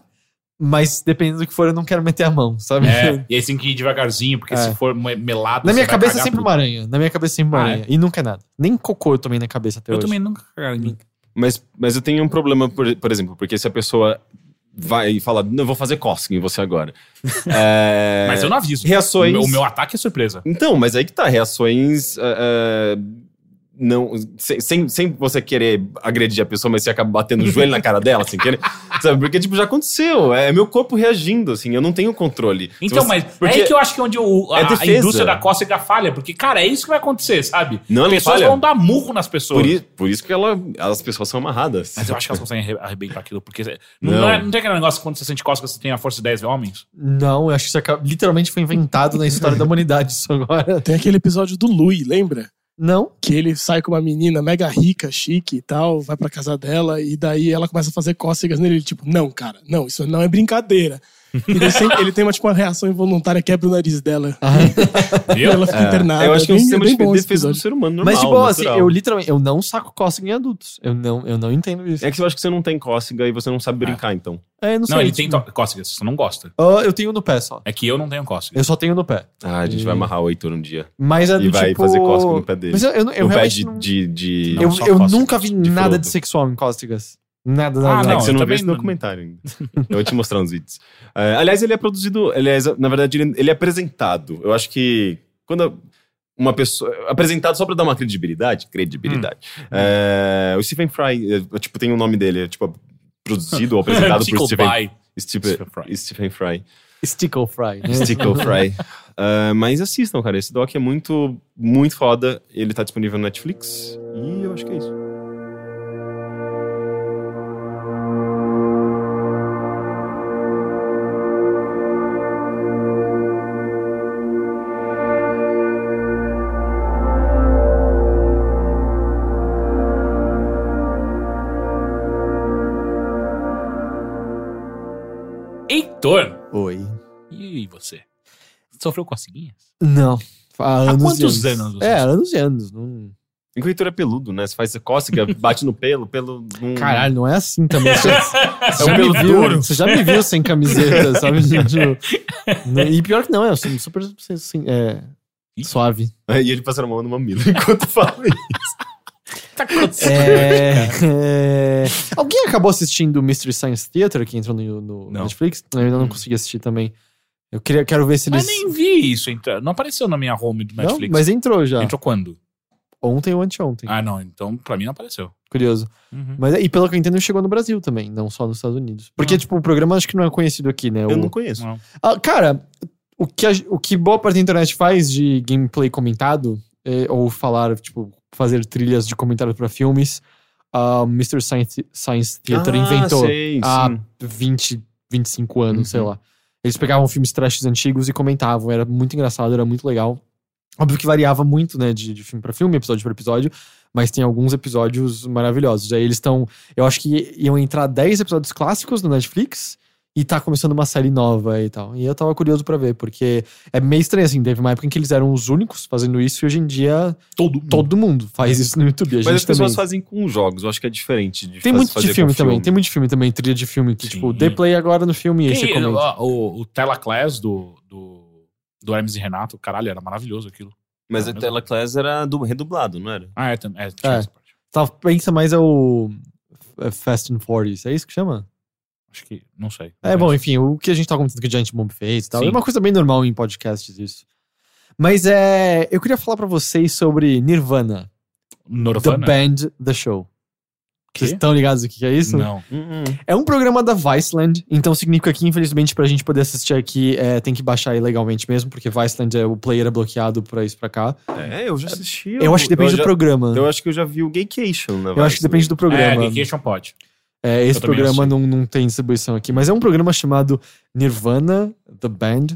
mas dependendo do que for, eu não quero meter a mão, sabe? É, e aí tem que ir devagarzinho, porque É. se for me- melado. Na você minha cabeça é sempre tudo. uma aranha. Na minha cabeça é sempre uma Ah, aranha. E nunca é nada. Nem cocô eu tomei na cabeça até Eu hoje. também nunca cagaram em mim. Mas, mas eu tenho um problema, por, por exemplo, porque se a pessoa vai e fala, não, eu vou fazer cócega em você agora. É, Mas eu não aviso. Reações... O meu, o meu ataque é surpresa. Então, mas aí que tá, reações... é, é, não. Sem, sem, sem você querer agredir a pessoa, mas você acaba batendo o joelho na cara dela, sem querer. Sabe? Porque, tipo, já aconteceu. É meu corpo reagindo, assim, eu não tenho controle. Então, você- mas porque é aí que eu acho que é onde o, a, É a indústria da cócega falha, porque, cara, é isso que vai acontecer, sabe? Não, Pessoas falha. vão dar murro nas pessoas. Por, i- por isso que ela, as pessoas são amarradas. Mas eu acho que elas conseguem arre- arrebentar aquilo, porque não, Não. não é- não tem aquele negócio que quando você sente cócega, você tem a força de 10 homens? Não, eu acho que isso acaba- literalmente foi inventado na história da humanidade isso agora. Tem aquele episódio do Louis, lembra? Não? Que ele sai com uma menina mega rica, chique e tal, vai pra casa dela, e daí ela começa a fazer cócegas nele. Ele, tipo, não, cara, não, isso não é brincadeira. E daí sempre- ele tem uma, tipo, uma reação involuntária, quebra o nariz dela. E Viu? ela fica internada. eu acho que é um sistema de defesa do ser humano normal. Mas, tipo, assim, natural. eu literalmente, eu não saco cócega em adultos. Eu não, eu não entendo isso. É que eu acho que você não tem cócega e você não sabe brincar, então. É, não sei. Não, ele tem tipo, to- cócegas, você não gosta. ah, eu tenho no pé só. É que eu não tenho cócegas. Eu só tenho no pé. Ah, a gente E- vai amarrar o Heitor um dia. Mas é do E vai tipo... fazer cócega no pé dele. Mas eu, eu, eu no pé realmente de. não- de, de- Não, eu, eu cócegas, nunca vi de nada de sexual em cócegas. Nada, Ah, nada. É não, que você não vê esse não- documentário ainda. eu vou te mostrar uns vídeos. É, aliás, ele é produzido. Ele é, na verdade, ele, ele é apresentado. Eu acho que quando uma pessoa. Apresentado só pra dar uma credibilidade. Credibilidade. Hum. É, o Stephen Fry, é, tipo, tem o nome dele. É, tipo, produzido ou apresentado por Stephen. Stephen, Stephen Fry. Stephen Fry. Stickle fry. Stickle Fry. Ah, mas assistam, cara. Esse doc é muito, muito foda. Ele tá disponível no Netflix. E eu acho que é isso. Heitor, Oi. e você? Sofreu coceguinhas? Não. Há anos quantos e anos você- É, anos e anos. Não... Enquanto o Heitor é peludo, né? Você faz cócega, bate no pelo, pelo. Não... Caralho, não é assim também. Você, você É já um me pelo viu, duro. você já me viu sem camiseta, sabe? E pior que não, é assim, super assim, é, suave. E ele passando a mão no mamilo enquanto fala isso. tá acontecendo? É, é, Alguém acabou assistindo o Mystery Science Theater que entrou no, no Não. Netflix? Eu ainda não Hum. consegui assistir também. Eu queria, quero ver se eles. Mas nem vi isso entrar. Não apareceu na minha home do não, Netflix. mas entrou já. Entrou quando? Ontem ou anteontem. Ah, não. Então, pra mim não apareceu. Curioso. Uhum. Mas, e pelo que eu entendo, chegou no Brasil também, não só nos Estados Unidos. Porque, Ah. tipo, o programa acho que não é conhecido aqui, né? Eu O- não conheço. Não. Ah, cara, o que, a- o que boa parte da internet faz de gameplay comentado, é, ou falar, tipo, fazer trilhas de comentário pra filmes, a Mr. Science, Science Theater inventou Ah, sei, há sim. 20, 25 anos, Uhum. sei lá. Eles pegavam filmes trashes antigos e comentavam, era muito engraçado, era muito legal. Óbvio que variava muito, né, de, de filme pra filme, episódio pra episódio, mas tem alguns episódios maravilhosos. Aí eles estão, eu acho que iam entrar 10 episódios clássicos no Netflix e tá começando uma série nova e tal. E eu tava curioso pra ver, porque é meio estranho assim, teve uma época em que eles eram os únicos fazendo isso e hoje em dia Todo todo mundo faz isso no YouTube. A Mas gente as pessoas também. fazem com jogos, eu acho que é diferente de Tem muito fazer de filme também, tem muito de filme também, trilha de filme que, Sim. tipo, dê play agora no filme e aí você Quem, comenta. o, o, o Telaclass do, do, do Hermes e Renato, caralho, era maravilhoso aquilo. Mas Ah, a mesmo. Telaclass era du- redublado, não era? Ah, é, é, tinha É. essa parte. Tá, pensa mais é o é Fast and Furious, é isso que chama? Acho que, não sei. É, bom, enfim, o que a gente tá comentando que o Giant Bomb fez e tal. Sim. É uma coisa bem normal em podcasts isso. Mas é. Eu queria falar pra vocês sobre Nirvana, The Norvana? Band, The Show. Quê? Vocês estão ligados o que que é isso? Não. É um programa da Viceland, então significa que, infelizmente, pra gente poder assistir aqui, é, tem que baixar ilegalmente mesmo, porque Viceland é o player é bloqueado pra isso pra cá. É, eu já assisti. Eu acho que depende eu do já- programa. Eu acho que eu já vi o Gaycation, na Eu acho que depende do É, programa. Geekation pode. É, esse programa não, não tem distribuição aqui, mas é um programa chamado Nirvana, The Band,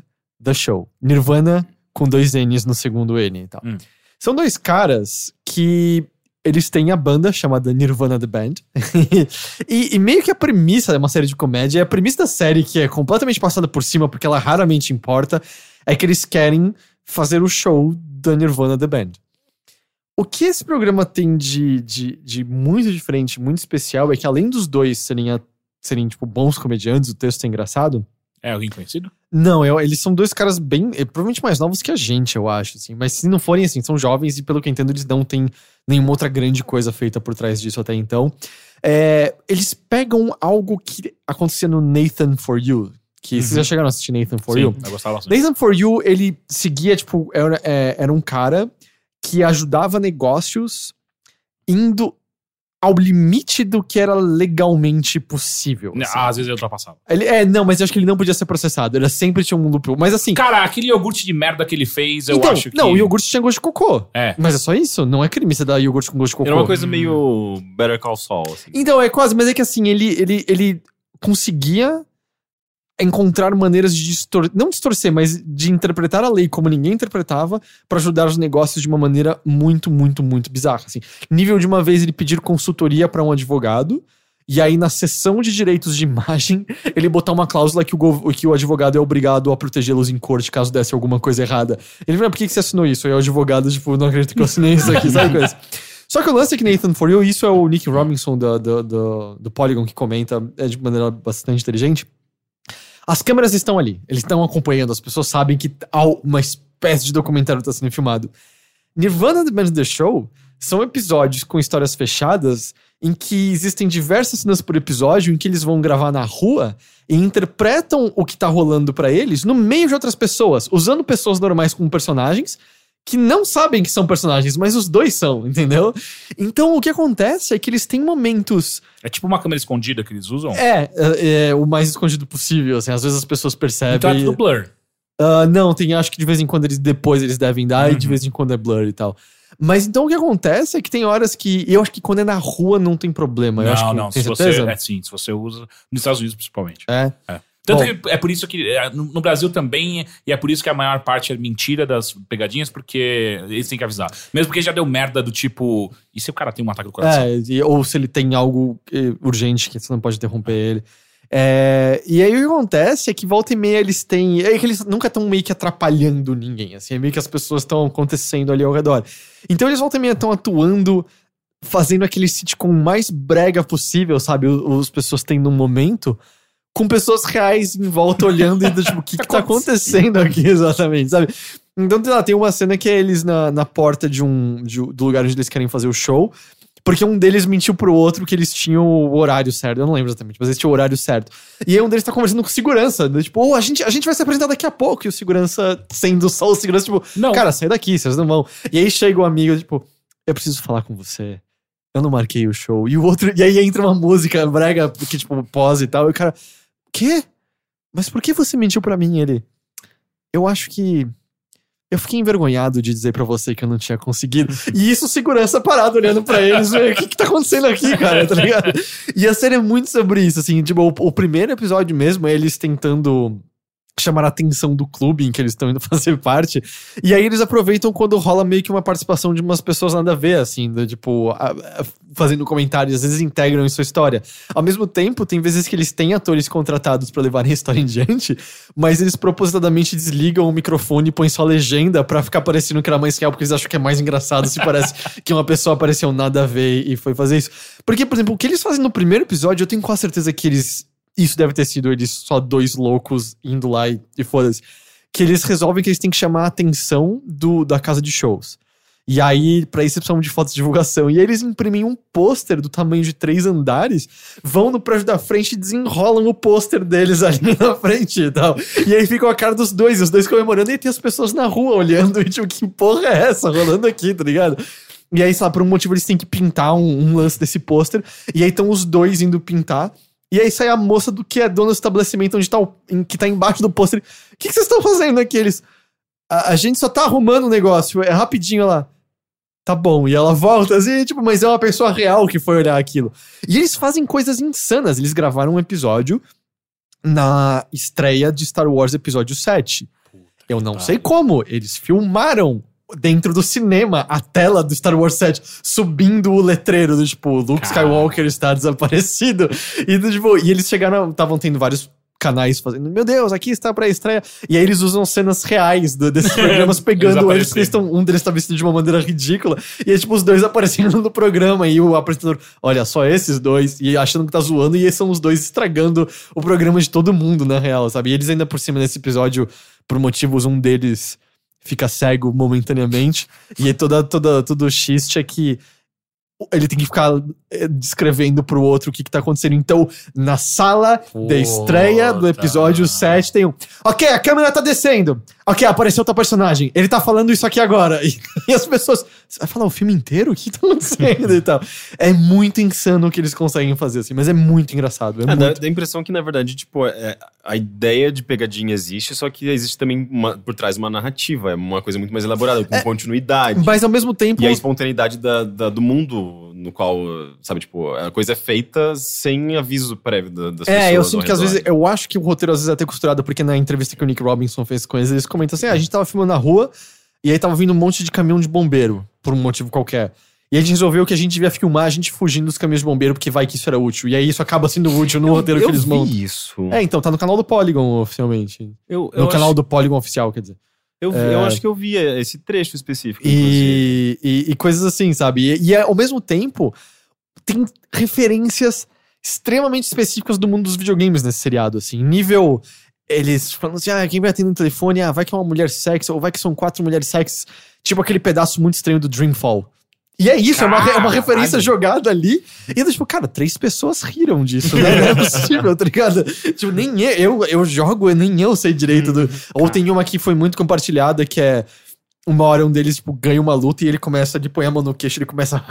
The Show. Nirvana com dois N's no segundo N e tal. Hum. São dois caras que eles têm a banda chamada Nirvana The Band. e, e meio que a premissa é uma série de comédia, e a premissa da série, que é completamente passada por cima porque ela raramente importa, é que eles querem fazer o show da Nirvana The Band. O que esse programa tem de, de, de muito diferente, muito especial, é que além dos dois serem, a- serem tipo, bons comediantes, o texto é engraçado. É alguém conhecido? Não, eu- eles são dois caras bem. eh, Provavelmente mais novos que a gente, eu acho. Assim. Mas se não forem assim, são jovens e pelo que eu entendo, eles não têm nenhuma outra grande coisa feita por trás disso até então. É, eles pegam algo que acontecia no Nathan For You. Que vocês Uhum. já chegaram a assistir Nathan For Sim, You? eu gostava bastante. Nathan For You, ele seguia, tipo, era, é, era um cara que ajudava negócios indo ao limite do que era legalmente possível. assim. Ah, às vezes eu ultrapassava. Ele, é, não, mas eu acho que ele não podia ser processado. Ele sempre tinha um loophole. Mas assim. Cara, aquele iogurte de merda que ele fez, eu então, acho que. Não, o iogurte tinha gosto de cocô. É. Mas é só isso? Não é crime você dar iogurte com gosto de cocô. Era uma coisa meio Better Call Saul, assim. Então, é quase, mas é que assim, ele, ele, ele conseguia encontrar maneiras de distor não distorcer, mas de interpretar a lei como ninguém interpretava pra ajudar os negócios de uma maneira muito, muito, muito bizarra. Assim. Nível de uma vez ele pedir consultoria pra um advogado. E aí, na sessão de direitos de imagem, ele botar uma cláusula que o, que o advogado é obrigado a protegê-los em corte caso desse alguma coisa errada. Ele falou, por que, que você assinou isso? Aí o advogado, tipo, não acredito que eu assinei isso aqui, sabe coisa? Só que o lance é que Nathan For You, isso é o Nick Robinson do, do, do, do Polygon que comenta é de maneira bastante inteligente. As câmeras estão ali, eles estão acompanhando, as pessoas sabem que há uma espécie de documentário está sendo filmado. Nirvana The Band The Show são episódios com histórias fechadas em que existem diversas cenas por episódio em que eles vão gravar na rua e interpretam o que tá rolando pra eles no meio de outras pessoas, usando pessoas normais como personagens que não sabem que são personagens, mas os dois são, entendeu? Então o que acontece é que eles têm momentos É tipo uma câmera escondida que eles usam. é, é, é, o mais escondido possível, assim, às vezes as pessoas percebem. Então é tudo blur. Ah, não, tem, acho que de vez em quando eles depois eles devem dar e de Uhum. vez em quando é blur e tal. Mas então o que acontece é que tem horas que. Eu acho que quando é na rua não tem problema. eu acho Não, que, não. Se você, certeza? é sim, se você usa. Nos Estados Unidos, principalmente. É. Tanto Bom. que é por isso que é, no no Brasil também, e é por isso que a maior parte é mentira das pegadinhas, porque eles têm que avisar. Mesmo porque já deu merda do tipo, e se o cara tem um ataque do coração? É, ou se ele tem algo eh, urgente que você não pode interromper ele. É, e aí o que acontece é que volta e meia eles têm. É que eles nunca estão meio que atrapalhando ninguém, assim. É meio que as pessoas estão acontecendo ali ao redor. Então eles volta e meia estão atuando, fazendo aquele sitcom mais brega possível, sabe? Os pessoas têm num momento. Com pessoas reais em volta olhando e tipo, o que, que tá acontecendo aqui exatamente, sabe? Então, lá, tem uma cena que é eles na, na porta de um, de um- do lugar onde eles querem fazer o show. Porque um deles mentiu pro outro que eles tinham o horário certo. Eu não lembro exatamente, mas eles tinham o horário certo. E aí um deles tá conversando com segurança. né? Tipo, oh, a, gente, a gente vai se apresentar daqui a pouco. E o segurança, sendo só o segurança, tipo, Não. cara, sai daqui, vocês não vão. E aí chega o amigo, tipo, eu preciso falar com você. Eu não marquei o show. E o outro. E aí entra uma música brega, que, tipo, pose e tal. E o cara, quê? Mas por que você mentiu pra mim? Ele. Eu acho que. Eu fiquei envergonhado de dizer pra você que eu não tinha conseguido. E isso, segurança parado olhando pra eles, o que que tá acontecendo aqui, cara, tá ligado? E a série é muito sobre isso, assim, tipo, o, o primeiro episódio mesmo é eles tentando chamar a atenção do clube em que eles estão indo fazer parte. E aí eles aproveitam quando rola meio que uma participação de umas pessoas nada a ver, assim, do, tipo, a- a- fazendo comentários, às vezes integram em sua história. Ao mesmo tempo, tem vezes que eles têm atores contratados pra levarem a história em diante, mas eles propositadamente desligam o microfone e põem só legenda pra ficar parecendo que era mais real, porque eles acham que é mais engraçado se parece que uma pessoa apareceu nada a ver e foi fazer isso. Porque, por exemplo, o que eles fazem no primeiro episódio, eu tenho quase certeza que eles. Isso deve ter sido eles só dois loucos indo lá e, e foda-se. Que eles resolvem que eles têm que chamar a atenção do, da casa de shows. E aí, pra isso, precisam de fotos de divulgação. E aí eles imprimem um pôster do tamanho de três andares, vão no prédio da frente e desenrolam o pôster deles ali na frente e tal. E aí ficam a cara dos dois, os dois comemorando, e tem as pessoas na rua olhando, e tipo, que porra é essa rolando aqui, tá ligado? E aí, sei lá, por um motivo eles têm que pintar um, um lance desse pôster, e aí estão os dois indo pintar. E aí sai a moça do que é dona do estabelecimento onde tá o, em- que tá embaixo do pôster. O que, que vocês estão fazendo aqui? Eles. A, a gente só tá arrumando o negócio. É rapidinho lá. Tá bom. E ela volta assim, tipo, mas é uma pessoa real que foi olhar aquilo. E eles fazem coisas insanas. Eles gravaram um episódio na estreia de Star Wars Episódio 7. Eu não sei como. Eles filmaram dentro do cinema a tela do Star Wars 7 subindo o letreiro do tipo Luke. Skywalker está desaparecido. E, do, tipo, e eles chegaram estavam tendo vários canais fazendo meu Deus aqui está pra estreia. E aí eles usam cenas reais do- desses programas pegando eles eles estão um deles está vestido de uma maneira ridícula e é tipo os dois aparecendo no programa e o apresentador olha só esses dois e achando que tá zoando e são os dois estragando o programa de todo mundo na real sabe? E eles ainda por cima nesse episódio por motivos um deles fica cego momentaneamente. E aí toda, toda, todo o xiste é que ele tem que ficar eh, descrevendo pro outro o que, que tá acontecendo. Então, na sala da estreia do episódio Puta. 7, tem um. Ok, a câmera tá descendo. Ok, apareceu outro personagem. Ele tá falando isso aqui agora. E, e as pessoas. Você vai falar o filme inteiro? O que tá acontecendo e tal? É muito insano o que eles conseguem fazer, assim, mas é muito engraçado. É É, dá, muito... dá a impressão que, na verdade, tipo, é, a ideia de pegadinha existe, só que existe também uma- por trás uma narrativa. É uma coisa muito mais elaborada, com continuidade. Mas ao mesmo tempo. E a espontaneidade da, da- do mundo no qual, sabe, tipo, a coisa é feita sem aviso prévio da- das pessoas. É, eu sinto que às vezes. Eu acho que o roteiro às vezes é até costurado, porque na entrevista que o Nick Robinson fez com eles, eles comentam assim: ah, a gente tava filmando na rua e aí tava vindo um monte de caminhão de bombeiro, por um motivo qualquer. E a gente resolveu que a gente devia filmar a gente fugindo dos caminhões de bombeiro, porque vai que isso era útil. E aí isso acaba sendo útil no roteiro eu que eles vi montam. isso. É, então, tá no canal do Polygon, oficialmente. eu, no eu canal acho, do Polygon oficial, quer dizer. Eu, vi- eu acho que eu vi esse trecho específico. E, e, e coisas assim, sabe? E, e ao mesmo tempo, tem referências extremamente específicas do mundo dos videogames nesse seriado, assim. Nível. Eles falando assim, ah, quem vai atender no telefone? Ah, vai que é uma mulher sexy, ou vai que são quatro mulheres sexy. Tipo aquele pedaço muito estranho do Dreamfall. E é isso, é uma, é uma referência jogada ali. E tipo, cara, três pessoas riram disso, né? Não é possível, tá ligado? Tipo, nem eu, eu, eu jogo, nem eu sei direito do. Ou tem uma que foi muito compartilhada, que é uma hora um deles, tipo, ganha uma luta e ele começa de pôr a mão no queixo, ele começa.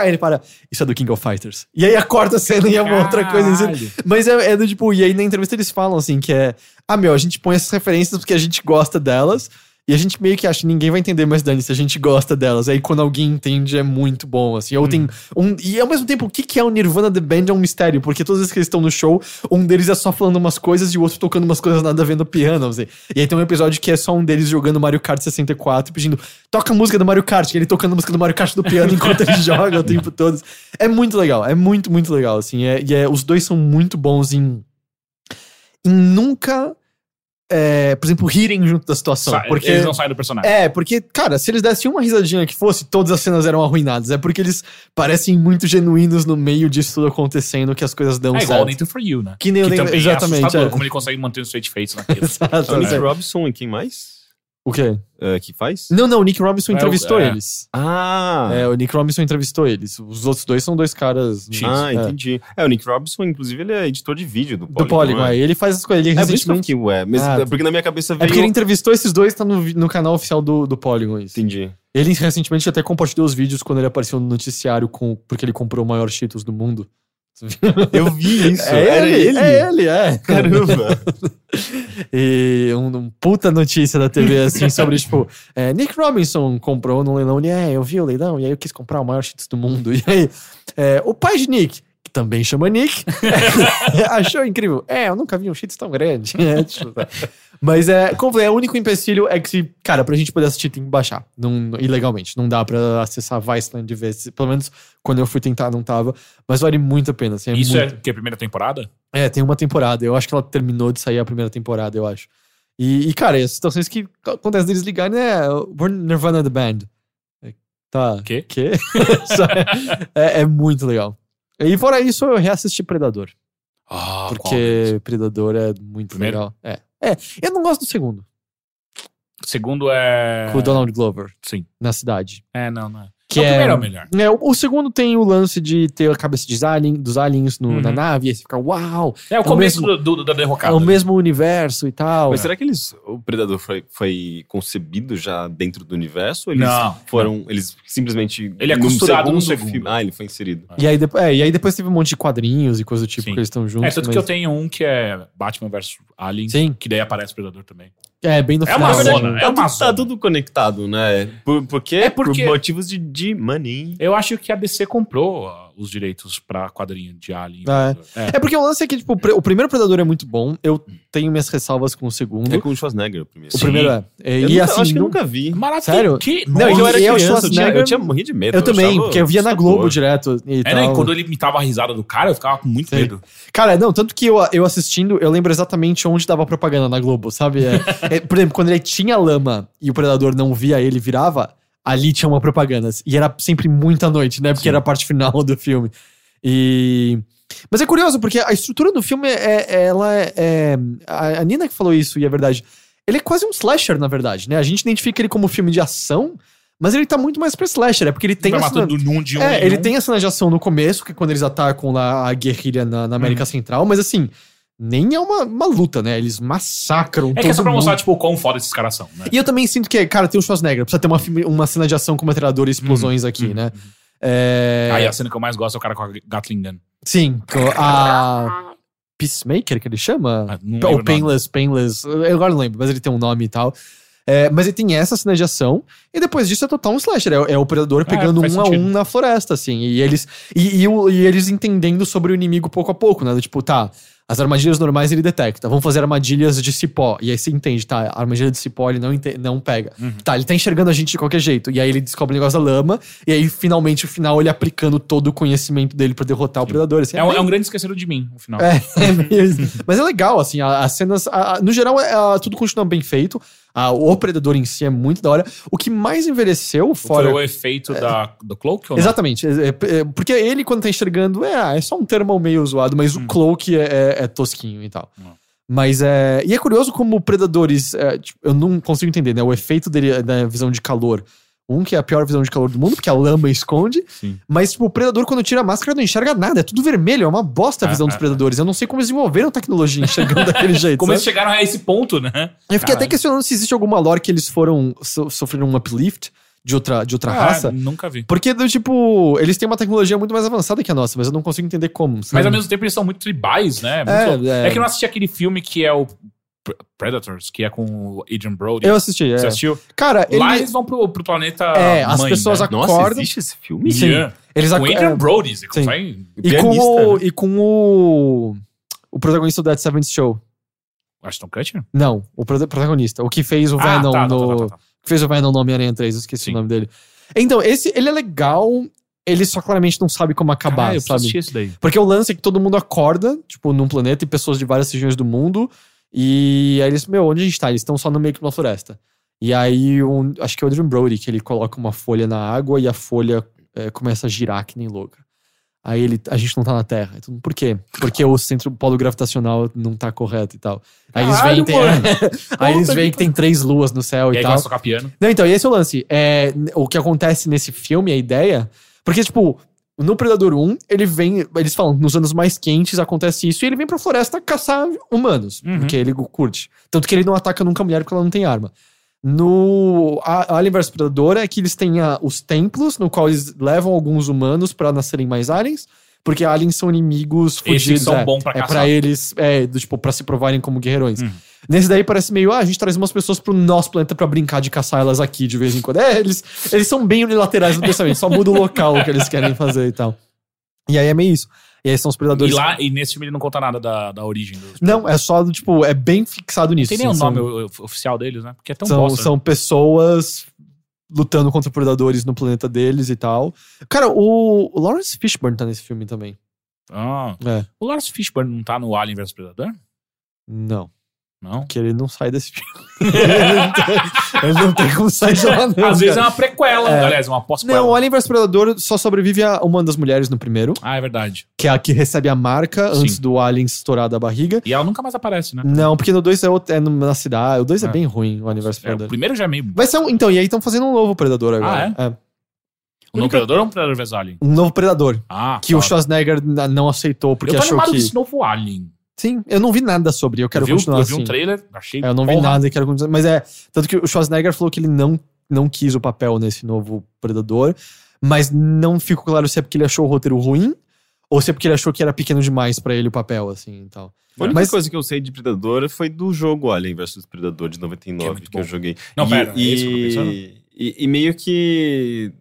aí ele para. Isso é do King of Fighters. E aí acorda a cena e é uma outra coisa. Assim. Mas é, é do tipo, e aí na entrevista eles falam assim, que é. Ah, meu, a gente põe essas referências porque a gente gosta delas. E a gente meio que acha que ninguém vai entender, mas Dani, se a gente gosta delas. Aí quando alguém entende é muito bom, assim. Ou tem um. E ao mesmo tempo, o que, que é o Nirvana The Band é um mistério, porque todas as vezes que eles estão no show, um deles é só falando umas coisas e o outro tocando umas coisas nada a ver no piano, assim. E aí tem um episódio que é só um deles jogando Mario Kart 64 pedindo, toca a música do Mario Kart, e ele tocando a música do Mario Kart do piano enquanto ele joga o tempo todo. É muito legal, é muito, muito legal, assim. É, e é, os dois são muito bons em. em nunca. É, por exemplo, rirem junto da situação. Sa- porque Eles não saem do personagem. é, porque, cara, se eles dessem uma risadinha que fosse, todas as cenas eram arruinadas. É porque eles parecem muito genuínos no meio disso tudo acontecendo que as coisas dão É igual o certo. Nathan For You, né? Que nem o Nathan- também exatamente, é assustador é. como ele consegue manter o straight face naquilo. Exato, É o Nick é. Robinson e quem mais? O quê? É, que faz? Não, não, o Nick Robinson É entrevistou é. eles. Ah! É, o Nick Robinson entrevistou eles. Os outros dois são dois caras. Ah, é, entendi. É, o Nick Robinson, inclusive, ele é editor de vídeo do Do Polygon. Polygon, não é. Ele faz as coisas. Ele É por recentemente. fiquei, ué. Mas, Ah, é porque na minha cabeça É veio... porque ele entrevistou esses dois, tá no, no canal oficial do, do Polygon. Isso. Entendi. Ele recentemente até compartilhou os vídeos quando ele apareceu no noticiário com, porque ele comprou o maior Cheetos do mundo. Eu vi isso. É Era ele, ele? é ele, é. Caramba. E um, um puta notícia da TV, assim, sobre, tipo, é, Nick Robinson comprou no leilão, e é, eu vi o leilão, e aí eu quis comprar o maior cheats do mundo. E aí, é, o pai de Nick, que também chama Nick, achou incrível. É, eu nunca vi um cheats tão grande. É, tipo, mas é, como falei, é, o único empecilho é que, se, cara, pra gente poder assistir tem que baixar, não, ilegalmente. Não dá pra acessar Viceland de vez. Pelo menos quando eu fui tentar não tava, mas vale muito a pena. Assim, é Isso muito... é que a primeira temporada? É, tem uma temporada. Eu acho que ela terminou de sair a primeira temporada, eu acho. E, e, cara, as situações que acontecem deles ligarem é We're Nirvana the Band. É, Tá. Quê? Quê? Só- é, é muito legal. E fora isso, eu reassisti Predador. Ah, porque Predador é muito Primeiro? legal. É. É, eu não gosto do segundo. O segundo é. Com o Donald Glover, Sim. na cidade. É, não, não é. Que o é- primeiro é o melhor. É, o, o segundo tem o lance de ter a cabeça de alien, dos aliens no- na Uhum. nave, e aí você fica, uau, É o o começo mesmo- do, do- da é derrocada. o mesmo universo e tal. Mas será que eles, o Predador foi, foi concebido já dentro do universo? Ou eles Não, foram, eles simplesmente... Ele é costurado no segundo. Ah, ele foi inserido. E aí, depois, é, e aí depois teve um monte de quadrinhos e coisa do tipo Sim. que eles estão juntos. É, tanto mas- que eu tenho um que é Batman vs Alien, Sim. que daí aparece o Predador também. É, bem no É final. uma zona, é uma tudo, zona. tá tudo conectado, né? Por, por quê? É porque- Por motivos de, de money. Eu acho que a DC comprou ah, os direitos pra quadrinho de Alien. Ah, é. Predador. É porque o lance é que, tipo, o primeiro Predador é muito bom. Eu tenho minhas ressalvas com o segundo. É com o Schwarzenegger o primeiro. o primeiro é. É, Eu e nunca- assim, acho que eu nu- nunca vi. Maravilha. Sério? Que? Não, e eu era eu, criança, eu tinha, Schwarzenegger- eu tinha morrido de medo. eu também, achava porque eu via na. Globo direto. E É, né? tal. E quando ele imitava a risada do cara, eu ficava com muito Sim. medo. Cara, não, tanto que eu, eu assistindo, eu lembro exatamente onde tava a propaganda na Globo, sabe? É, é, por exemplo, quando ele tinha lama e o predador não via ele virava, ali tinha uma propaganda. E era sempre muita noite, né? Porque Sim. era a parte final do filme. E. Mas é curioso, porque a estrutura do filme é. é- ela é, é- a Nina que falou isso, e é verdade. Ele é quase um slasher, na verdade, né? A gente identifica ele como filme de ação, mas ele tá muito mais pra slasher. É porque ele tem Vai a cena- um de um é, ele um. tem a cena de ação no começo, que é quando eles atacam lá a guerrilha na, na América Central, mas assim, nem é uma, uma luta, né? Eles massacram É todo que é só pra mundo. mostrar, tipo, o quão foda esses caras são, né? E eu também sinto que, cara, tem o Schwarzenegger. Precisa ter uma, uma cena de ação com metralhadora e explosões aqui, uhum, né? É... Aí a cena que eu mais gosto é o cara com a Gatling Gun. Sim, a Peacemaker, que ele chama? Ah, Ou o Painless, Painless. Eu agora não lembro, mas ele tem um nome e tal. É, mas ele tem essa cena de ação, e depois disso é total um slasher. É, é o predador pegando um faz a sentido. um na floresta, assim. E eles, e, e o- e eles entendendo sobre o inimigo pouco a pouco, né? Tipo, tá, as armadilhas normais ele detecta. Vamos fazer armadilhas de cipó. E aí você entende, tá? A armadilha de cipó ele não, ente- não pega. Uhum. Tá, ele tá enxergando a gente de qualquer jeito. E aí ele descobre o negócio da lama. E aí, finalmente, no final, ele aplicando todo o conhecimento dele pra derrotar o predador. Assim, É um, bem- é um grande esqueceram de mim, no final. é, é mesmo. Mas é legal, assim, as cenas. a- a- no geral, é, a- tudo continua bem feito. A- o predador em si é muito da hora. O que mais envelheceu, fora. Foi o efeito da, do cloak ou não? Exatamente. é- é- é- porque ele, quando tá enxergando, é, ah, é só um termo meio zoado, mas o cloak é, é- é tosquinho e tal. Hum. Mas é. E é curioso como predadores. é, tipo, eu não consigo entender, né? O efeito dele da visão de calor. Um que é a pior visão de calor do mundo, porque a lama esconde. Sim. Mas, tipo, o predador, quando tira a máscara, não enxerga nada. É tudo vermelho. É uma bosta a É, visão dos é, predadores. Eu não sei como eles desenvolveram tecnologia enxergando daquele jeito. Como eles sabe? chegaram a esse ponto, né? Eu fiquei até Caralho. questionando se existe alguma lore que eles foram. so- sofreram um uplift de outra, de outra Ah, raça. Nunca vi. Porque, do tipo, eles têm uma tecnologia muito mais avançada que a nossa, mas eu não consigo entender como. sabe? Mas ao mesmo tempo eles são muito tribais, né? Muito É, é. é. que eu não assisti aquele filme que é o Predators, que é com o Adrian Brody. Eu assisti, é. Você assistiu? Cara, ele. Lá eles vão pro, pro planeta. É, as mãe, pessoas né? Nossa, Acordam. existe esse filme? Sim. Yeah. Eles Com ac- o Adrian é, Brody. Você sim. consegue. e, com o, né? e com o. O protagonista do Dead Seventh Show. Ashton Kutcher? Não, o prota- protagonista. O que fez o Ah, Venom tá, tá, no. tá, tá, tá. que fez o Venom no Homem-Aranha 3, eu esqueci Sim. o nome dele. Então, esse, ele é legal, ele só claramente não sabe como acabar, Caralho, sabe? esse daí. Porque o lance é que todo mundo acorda, tipo, num planeta e pessoas de várias regiões do mundo. E aí eles, meu, onde a gente tá? Eles estão só no meio de uma floresta. E aí, um, acho que é o Adrian Brody, que ele coloca uma folha na água e a folha é, começa a girar que nem louca. Aí ele, a gente não tá na Terra. Então, por quê? Porque o centro polo gravitacional não tá correto e tal. Aí eles veem, tem, aí eles veem que que tem três luas no céu E e, aí tal. começa a tocar piano. Não, então, e esse é o lance. É, o que acontece nesse filme, a ideia. Porque, tipo, no Predador 1, ele vem. Eles falam, nos anos mais quentes acontece isso, e ele vem pra floresta caçar humanos. Uhum. Porque ele curte. Tanto que ele não ataca nunca a mulher porque ela não tem arma. No a- Alien vs Predador é que eles têm a- os templos, no qual eles levam alguns humanos pra nascerem mais aliens. Porque aliens são inimigos Esses fugidos. são é, bons pra é caçar. pra eles, é, do, tipo, pra se provarem como guerreirões. Uhum. Nesse daí parece meio, ah, a gente traz umas pessoas pro nosso planeta pra brincar de caçar elas aqui de vez em quando. É, eles, eles são bem unilaterais no pensamento, só muda o local que eles querem fazer e tal. E aí é meio isso. E aí são os E, predadores. lá, e nesse filme ele não conta nada da, da origem dos. Não, é só, tipo, é bem fixado Não nisso. tem nem o assim, nome são- o- o- oficial deles, né? Porque é tão são, bosta. são pessoas lutando contra predadores no planeta deles e tal. Cara, o, o Lawrence Fishburne tá nesse filme também. Ah. É. O Lawrence Fishburne não tá no Alien vs Predador? Não, Não. porque ele não sai desse filme. ele, não tem, não como sair de lá, não. Às vezes é cara. uma prequela, É. aliás, uma Não, pós-prequela. o Alien vs Predador só sobrevive a uma das mulheres no primeiro, Ah, é verdade. que é a que recebe a marca Sim. antes do Alien estourar da barriga. E ela nunca mais aparece, né? Não, porque no 2 é, é na cidade. O 2 é. É. bem ruim, o Alien vs É, o Predador. primeiro já é meio. Vai ser um, então, e aí estão fazendo um novo Predador agora. Ah, é? O novo Predador ou um Predador vs Alien? Um novo Predador. Ah, Que o claro. Schwarzenegger n- não aceitou, porque Eu tô achou animado que. desse novo Alien. Sim, eu não vi nada sobre, eu quero eu vi, continuar eu vi assim. um trailer, achei. É, eu não vi porra. nada e quero continuar. Mas é. Tanto que o Schwarzenegger falou que ele não, não quis o papel nesse novo Predador, mas não ficou claro se é porque ele achou o roteiro ruim ou se é porque ele achou que era pequeno demais pra ele o papel, assim e tal. A única Mas- coisa que eu sei de Predador foi do jogo Alien vs Predador de 99 Que é que, eu joguei. Não, e, pera, é e, esse que eu tô pensando? e, e meio que.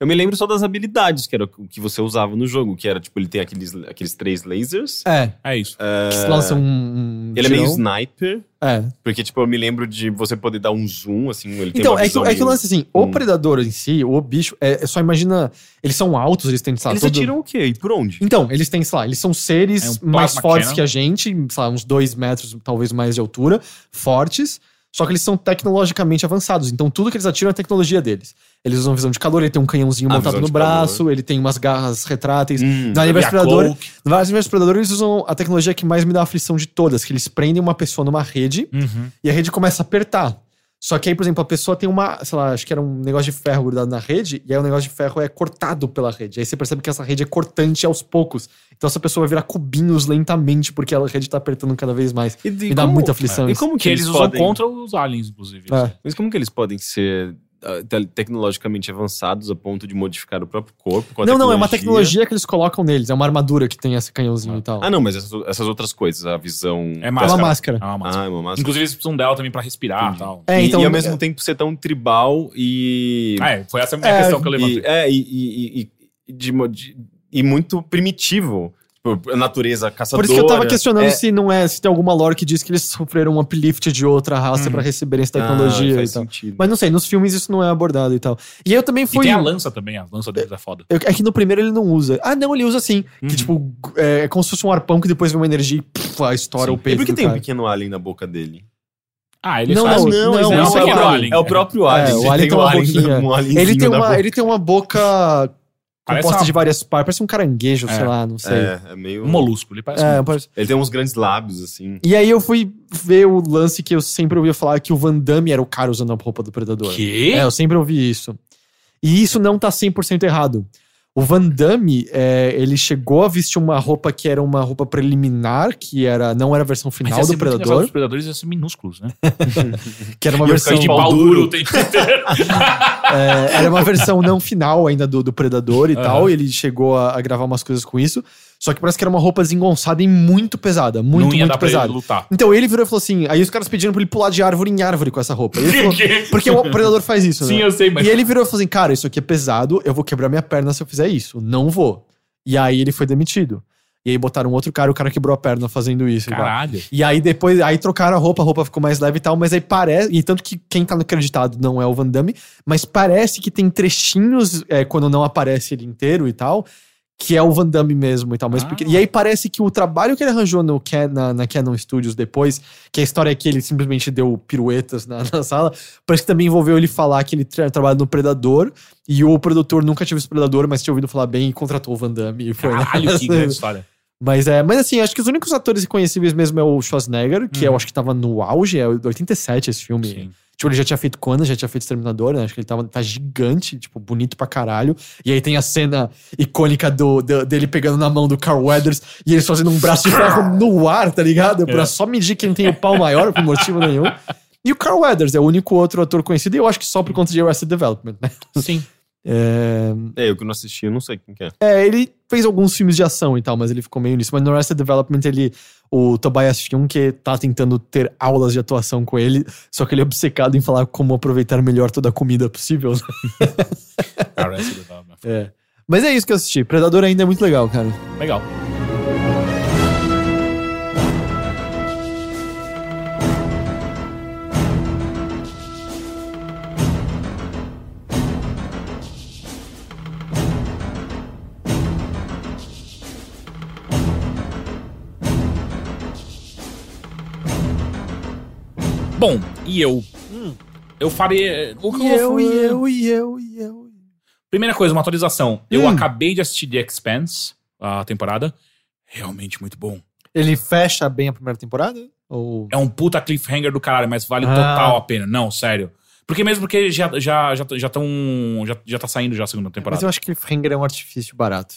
Eu me lembro só das habilidades, que era o que você usava no jogo, que era, tipo, ele tem aqueles, aqueles três lasers. É, É isso. que se lança um. um Ele é meio sniper, É. porque, tipo, eu me lembro de você poder dar um zoom, assim, ele tem Então, é que, é que o lance assim, o Hum. predador em si, o bicho, é, é só imagina. Eles são altos, eles têm, sei lá, Eles todo- atiram o quê? E por onde? Então, eles têm, sei lá, eles são seres É um mais fortes que a gente, sei lá, uns dois metros, talvez mais de altura, fortes, só que eles são tecnologicamente avançados. Então, tudo que eles atiram é a tecnologia deles. Eles usam visão de calor, ele tem um canhãozinho Ah, montado no braço, ele tem umas garras retráteis. Hum, No E a Predador, no Predador, eles usam a tecnologia que mais me dá aflição de todas, que eles prendem uma pessoa numa rede Uhum. e a rede começa a apertar. Só que aí, por exemplo, a pessoa tem uma, sei lá, acho que era um negócio de ferro grudado na rede, e aí o negócio de ferro é cortado pela rede. Aí você percebe que essa rede é cortante aos poucos. Então essa pessoa vai virar cubinhos lentamente, porque a rede tá apertando cada vez mais. E, Me dá muita aflição E isso. como que, Que eles usam podem, contra os aliens, inclusive. É. Mas como que eles podem ser te- tecnologicamente avançados a ponto de modificar o próprio corpo? Com a Não, não, é uma tecnologia que eles colocam neles. É uma armadura que tem esse canhãozinho e tal. Ah, não, mas essas, essas outras coisas, a visão. É é máscara. uma máscara. É uma máscara. Ah, é uma máscara. Inclusive, eles precisam dela também pra respirar e tal. É, E- então. e, ao mesmo tempo ser tão tribal e. Ah, é, foi essa a minha É, questão que eu levantei. E, é, e, e, e- e de de- e muito primitivo. Tipo, a natureza caçadora. Por isso que eu tava questionando É- se não é, se tem alguma lore que diz que eles sofreram um uplift de outra raça Uhum. pra receberem essa Ah, tecnologia faz e tal. sentido. Mas não sei, nos filmes isso não é abordado e tal. E eu também E fui. tem a lança também, a lança deles é foda. É que no primeiro ele não usa. Ah, não, ele usa sim. Uhum. Que tipo, é, é como se fosse um arpão que depois vem uma energia e puf, ah, estoura Sim. o E peito. por que tem um cara. pequeno alien na boca dele? Ah, ele Não, faz... não, não, não, esse não, é, o é próprio o alien. alien. É o próprio alien. É, o Ele alien tem um uma boquinha. um Ele tem, uma, boca. ele tem uma boca composta uma- de várias partes. Parece um caranguejo, É. sei lá, não sei. É, é meio. Um molusco, ele parece É, um... parece- Ele tem uns grandes lábios, assim. E aí eu fui ver o lance que eu sempre ouvia falar que o Van Damme era o cara usando a roupa do Predador. Quê? É, eu sempre ouvi isso. E isso não tá 100% errado. O Van Damme, é, ele chegou a vestir uma roupa que era uma roupa preliminar, que era não era a versão Mas final ser do Predador, Os predadores iam ser minúsculos, né? que era uma E eu versão de pau duro. inteiro. É, era uma versão não final ainda do, do Predador e Aham. tal. E ele chegou a, a gravar umas coisas com isso. Só que parece que era uma roupa desengonçada e muito pesada. Muito, não ia muito dar pra pesada. ele lutar. Então ele virou e falou assim: aí os caras pediram pra ele pular de árvore em árvore com essa roupa. Falou, Que- porque o predador faz isso, Sim, né? eu sei, mas... E ele virou e falou assim: cara, isso aqui é pesado, eu vou quebrar minha perna se eu fizer isso. Não vou. E aí ele foi demitido. E aí botaram outro cara, o cara quebrou a perna fazendo isso. e. Caralho. E aí depois, aí trocaram a roupa, a roupa ficou mais leve e tal, mas aí parece, e tanto que quem tá no acreditado não é o Van Damme, mas parece que tem trechinhos, é, quando não aparece ele inteiro e tal, que é o Van Damme mesmo e tal. Mas Ah. porque- e aí parece que o trabalho que ele arranjou no, Can- na, na Canon Studios depois, que a história é que ele simplesmente deu piruetas na, na sala, parece que também envolveu ele falar que ele tra trabalha no Predador, e o produtor nunca tinha visto Predador, mas tinha ouvido falar bem e contratou o Van Damme. E foi Caralho, que grande história. Mas é, mas assim, acho que os únicos atores reconhecíveis mesmo é o Schwarzenegger, que eu Uhum. acho que tava no auge, é de 87 esse filme. Sim. Tipo, ele já tinha feito Conan, já tinha feito Exterminador, né? Acho que ele tava, tá gigante, tipo, bonito pra caralho. E aí tem a cena icônica do, do- dele pegando na mão do Carl Weathers e eles fazendo um braço de ferro no ar, tá ligado? Pra É. só medir quem tem o pau maior, por motivo nenhum. E o Carl Weathers é o único outro ator conhecido, e eu acho que só por conta de Arrested Development, né? Sim. É, É, eu que não assisti, eu não sei quem que é. é, ele fez alguns filmes de ação e tal, mas ele ficou meio nisso. Mas no Arrested Development, ele. O Tobias que tá tentando ter aulas de atuação com ele, só que ele é obcecado em falar como aproveitar melhor toda a comida possível. Arrested Development. É. Mas é isso que eu assisti. Predador ainda é muito legal, cara. Legal. Bom, e eu? Eu farei. O que E eu, fui- e eu, e eu, e eu. Primeira coisa, uma atualização. Eu Hum. acabei de assistir The Expanse, a temporada. Realmente muito bom. Ele fecha bem a primeira temporada? Ou. É um puta cliffhanger do caralho, mas vale Ah. total a pena. Não, sério. Porque mesmo porque já já já já tão, já, já tá saindo já a segunda Mas temporada. eu acho que Cliffhanger é um artifício barato.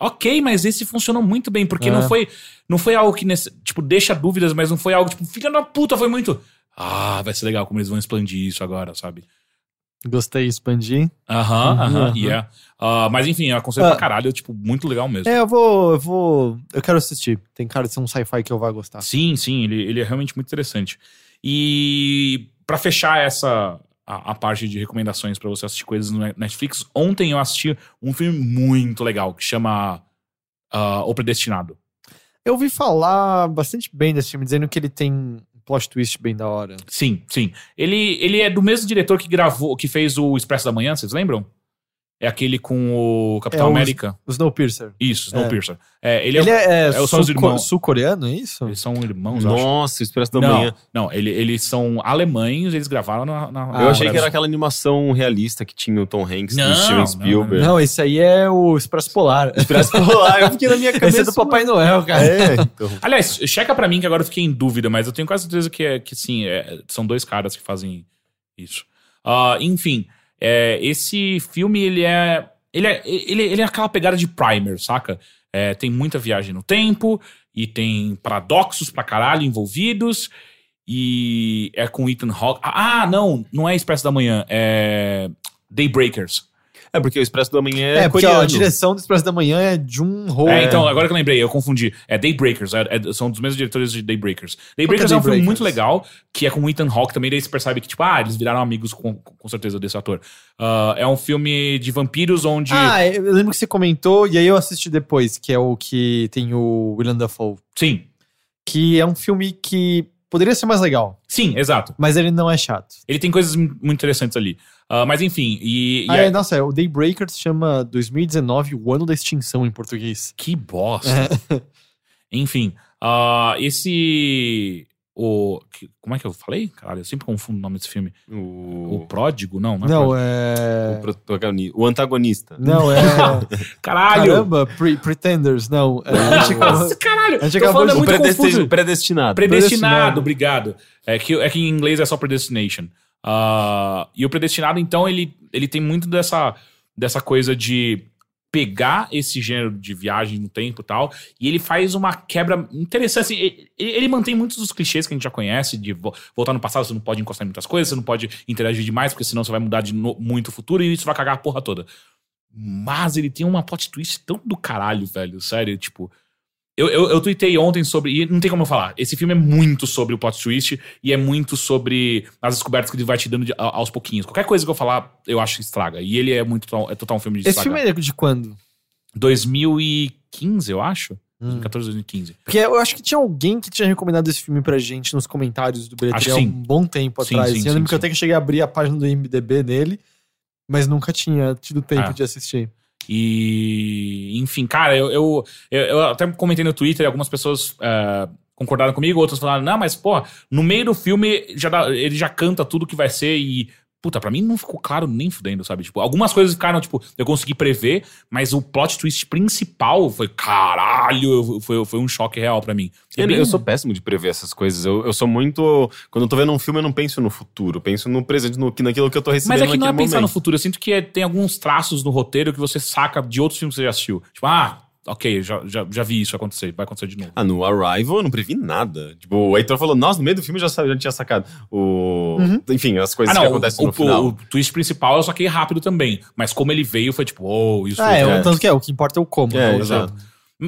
Ok, mas esse funcionou muito bem, porque É. não foi não foi algo que nesse, tipo deixa dúvidas, mas não foi algo tipo fica na puta, foi muito. Ah, vai ser legal como eles vão expandir isso agora, sabe? Gostei, expandi. Aham, Uhum, aham, aham. yeah. Ah, mas enfim, eu aconselho Ah. pra caralho, tipo, muito legal mesmo. É, eu vou. Eu vou. Eu quero assistir. Tem cara de ser um sci-fi que eu vou gostar. Sim, sim, ele, ele é realmente muito interessante. E pra fechar essa a, a parte de recomendações pra você assistir coisas no Netflix, ontem eu assisti um filme muito legal que chama ah, O Predestinado. Eu ouvi falar bastante bem desse filme, dizendo que ele tem plot twist bem da hora. Sim, sim. Ele, ele é do mesmo diretor que gravou, que fez o Expresso da Manhã, vocês lembram? É aquele com o Capitão É o- América. O Snowpiercer. Isso, Snowpiercer. É, ele, Ele é, é, é, é, sul- irmãos. sul-coreano, é isso? Eles são irmãos. Nossa, o Expresso da Não, Manhã. não ele- eles são alemães, eles gravaram na. na Ah, eu achei que era aquela animação realista que tinha o Tom Hanks Não, do Steven não, Spielberg. Não, esse aí é o Expresso Polar. Expresso Polar, eu fiquei na minha cabeça. Esse é do Papai Noel, cara. É, então. Aliás, checa pra mim que agora eu fiquei em dúvida, mas eu tenho quase certeza que, é, que sim, é, são dois caras que fazem Isso. Ah, enfim, é, esse filme, ele é, ele é. Ele, ele é aquela pegada de primer, saca? É, tem muita viagem no tempo e tem paradoxos pra caralho envolvidos. E é com Ethan Hawke. Ah, não, não é Expresso da Manhã, é Daybreakers. É porque o Expresso do Amanhã é, É, porque ó, a direção do Expresso da Manhã é Jun Ho. É, então, agora que eu lembrei, eu confundi. É Daybreakers, é- é- são dos mesmos diretores de Daybreakers. Daybreakers é um filme muito legal, que é com o Ethan Hawke também, daí você percebe que, tipo, ah, eles viraram amigos com, com certeza desse ator. Ah, é um filme de vampiros onde... Ah, eu lembro que você comentou, e aí eu assisti depois, que é o que tem o William Dafoe. Sim, Que é um filme que poderia ser mais legal, sim, exato. mas ele não é chato. Ele tem coisas mu- muito interessantes ali. Ah, mas enfim, e... e Ah, é- é, nossa, é, o Daybreaker se chama 2019, o ano da extinção em português. Que bosta. Enfim, ah, esse... O, que- como é que eu falei? Caralho, eu sempre confundo o nome desse filme. O O, Pródigo? Não, não é Não, é. o, protagoni- o antagonista. Não, é. Caralho! Caramba, Pre- Pretenders, não. É, a gente acabou- Nossa, caralho! a gente Tô falando é muito predesti- confuso. predestinado. Predestinado, Predestinado. obrigado. É que, é que em inglês é só predestination. Ah, e o predestinado, então, ele, ele tem muito dessa, dessa coisa de pegar esse gênero de viagem no tempo e tal, e ele faz uma quebra interessante. Assim, ele, ele mantém muitos dos clichês que a gente já conhece, de vo- voltar no passado, você não pode encostar em muitas coisas, você não pode interagir demais, porque senão você vai mudar de no- muito o futuro e isso vai cagar a porra toda. Mas ele tem uma plot twist tão do caralho, velho, sério, tipo... Eu, eu, eu tuitei ontem sobre. E não tem como eu falar. Esse filme é muito sobre o plot twist e é muito sobre as descobertas que ele vai te dando de- aos pouquinhos. Qualquer coisa que eu falar, eu acho que estraga. E ele é muito total- é total um filme de Esse estragar. filme é de quando? 2015, eu acho. Hum. 2014, 2015. Porque eu acho que tinha alguém que tinha recomendado esse filme pra gente nos comentários do Bilheteria há um bom tempo Sim, atrás. sim, eu lembro que eu até que cheguei a abrir a página do IMDB dele, mas nunca tinha tido tempo Ah. de assistir. E, enfim, cara, eu, eu, eu, até comentei no Twitter, algumas pessoas é, concordaram comigo, outras falaram, não, mas, pô, no meio do filme já dá- ele já canta tudo que vai ser e. Puta, pra mim não ficou claro nem fudendo, sabe? Tipo, algumas coisas ficaram, tipo, eu consegui prever, mas o plot twist principal foi, caralho, foi, foi um choque real pra mim. É Eu, bem- eu sou péssimo de prever essas coisas. Eu, eu sou muito. Quando eu tô vendo um filme, eu não penso no futuro. Penso no presente, no, naquilo que eu tô recebendo Mas é que não é naquele pensar no momento. futuro. Eu sinto que é- tem alguns traços no roteiro que você saca de outros filmes que você já assistiu. Tipo, ah, ok, já, já, já vi isso acontecer, vai acontecer de novo. Ah, no Arrival eu não previ nada. Tipo, o Heitor falou, nossa, no meio do filme eu já, já tinha sacado. O... Enfim, as coisas Ah, que não, acontecem o, no final. o, o twist principal eu saquei rápido também. Mas como ele veio, foi tipo, oh, isso Ah, foi. é, é. o tanto que é, o que importa é o como. É, né? exato.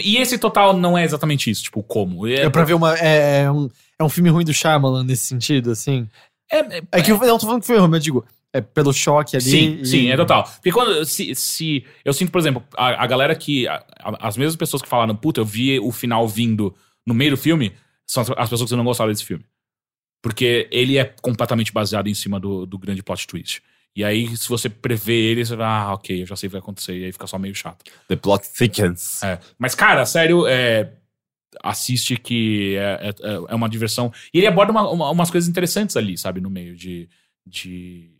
E esse total não é exatamente isso, tipo, como. É, É pra ver uma. É, é um, é um filme ruim do Shyamalan nesse sentido, assim. é- é- É que eu não tô falando que foi ruim, mas eu digo, é pelo choque ali. Sim, e- sim, é total. Porque quando. Se, se- eu sinto, por exemplo, a, a galera que. a- a- as mesmas pessoas que falaram, puta, eu vi o final vindo no meio do filme, são as, as pessoas que não gostaram desse filme. Porque ele é completamente baseado em cima do, do grande plot twist. E aí, se você prevê ele, você vai, ah, ok, eu já sei o que vai acontecer. E aí fica só meio chato. The plot thickens. É. Mas, cara, sério, é, assiste que é, é, é uma diversão. E ele aborda uma- uma- umas coisas interessantes ali, sabe, no meio de, de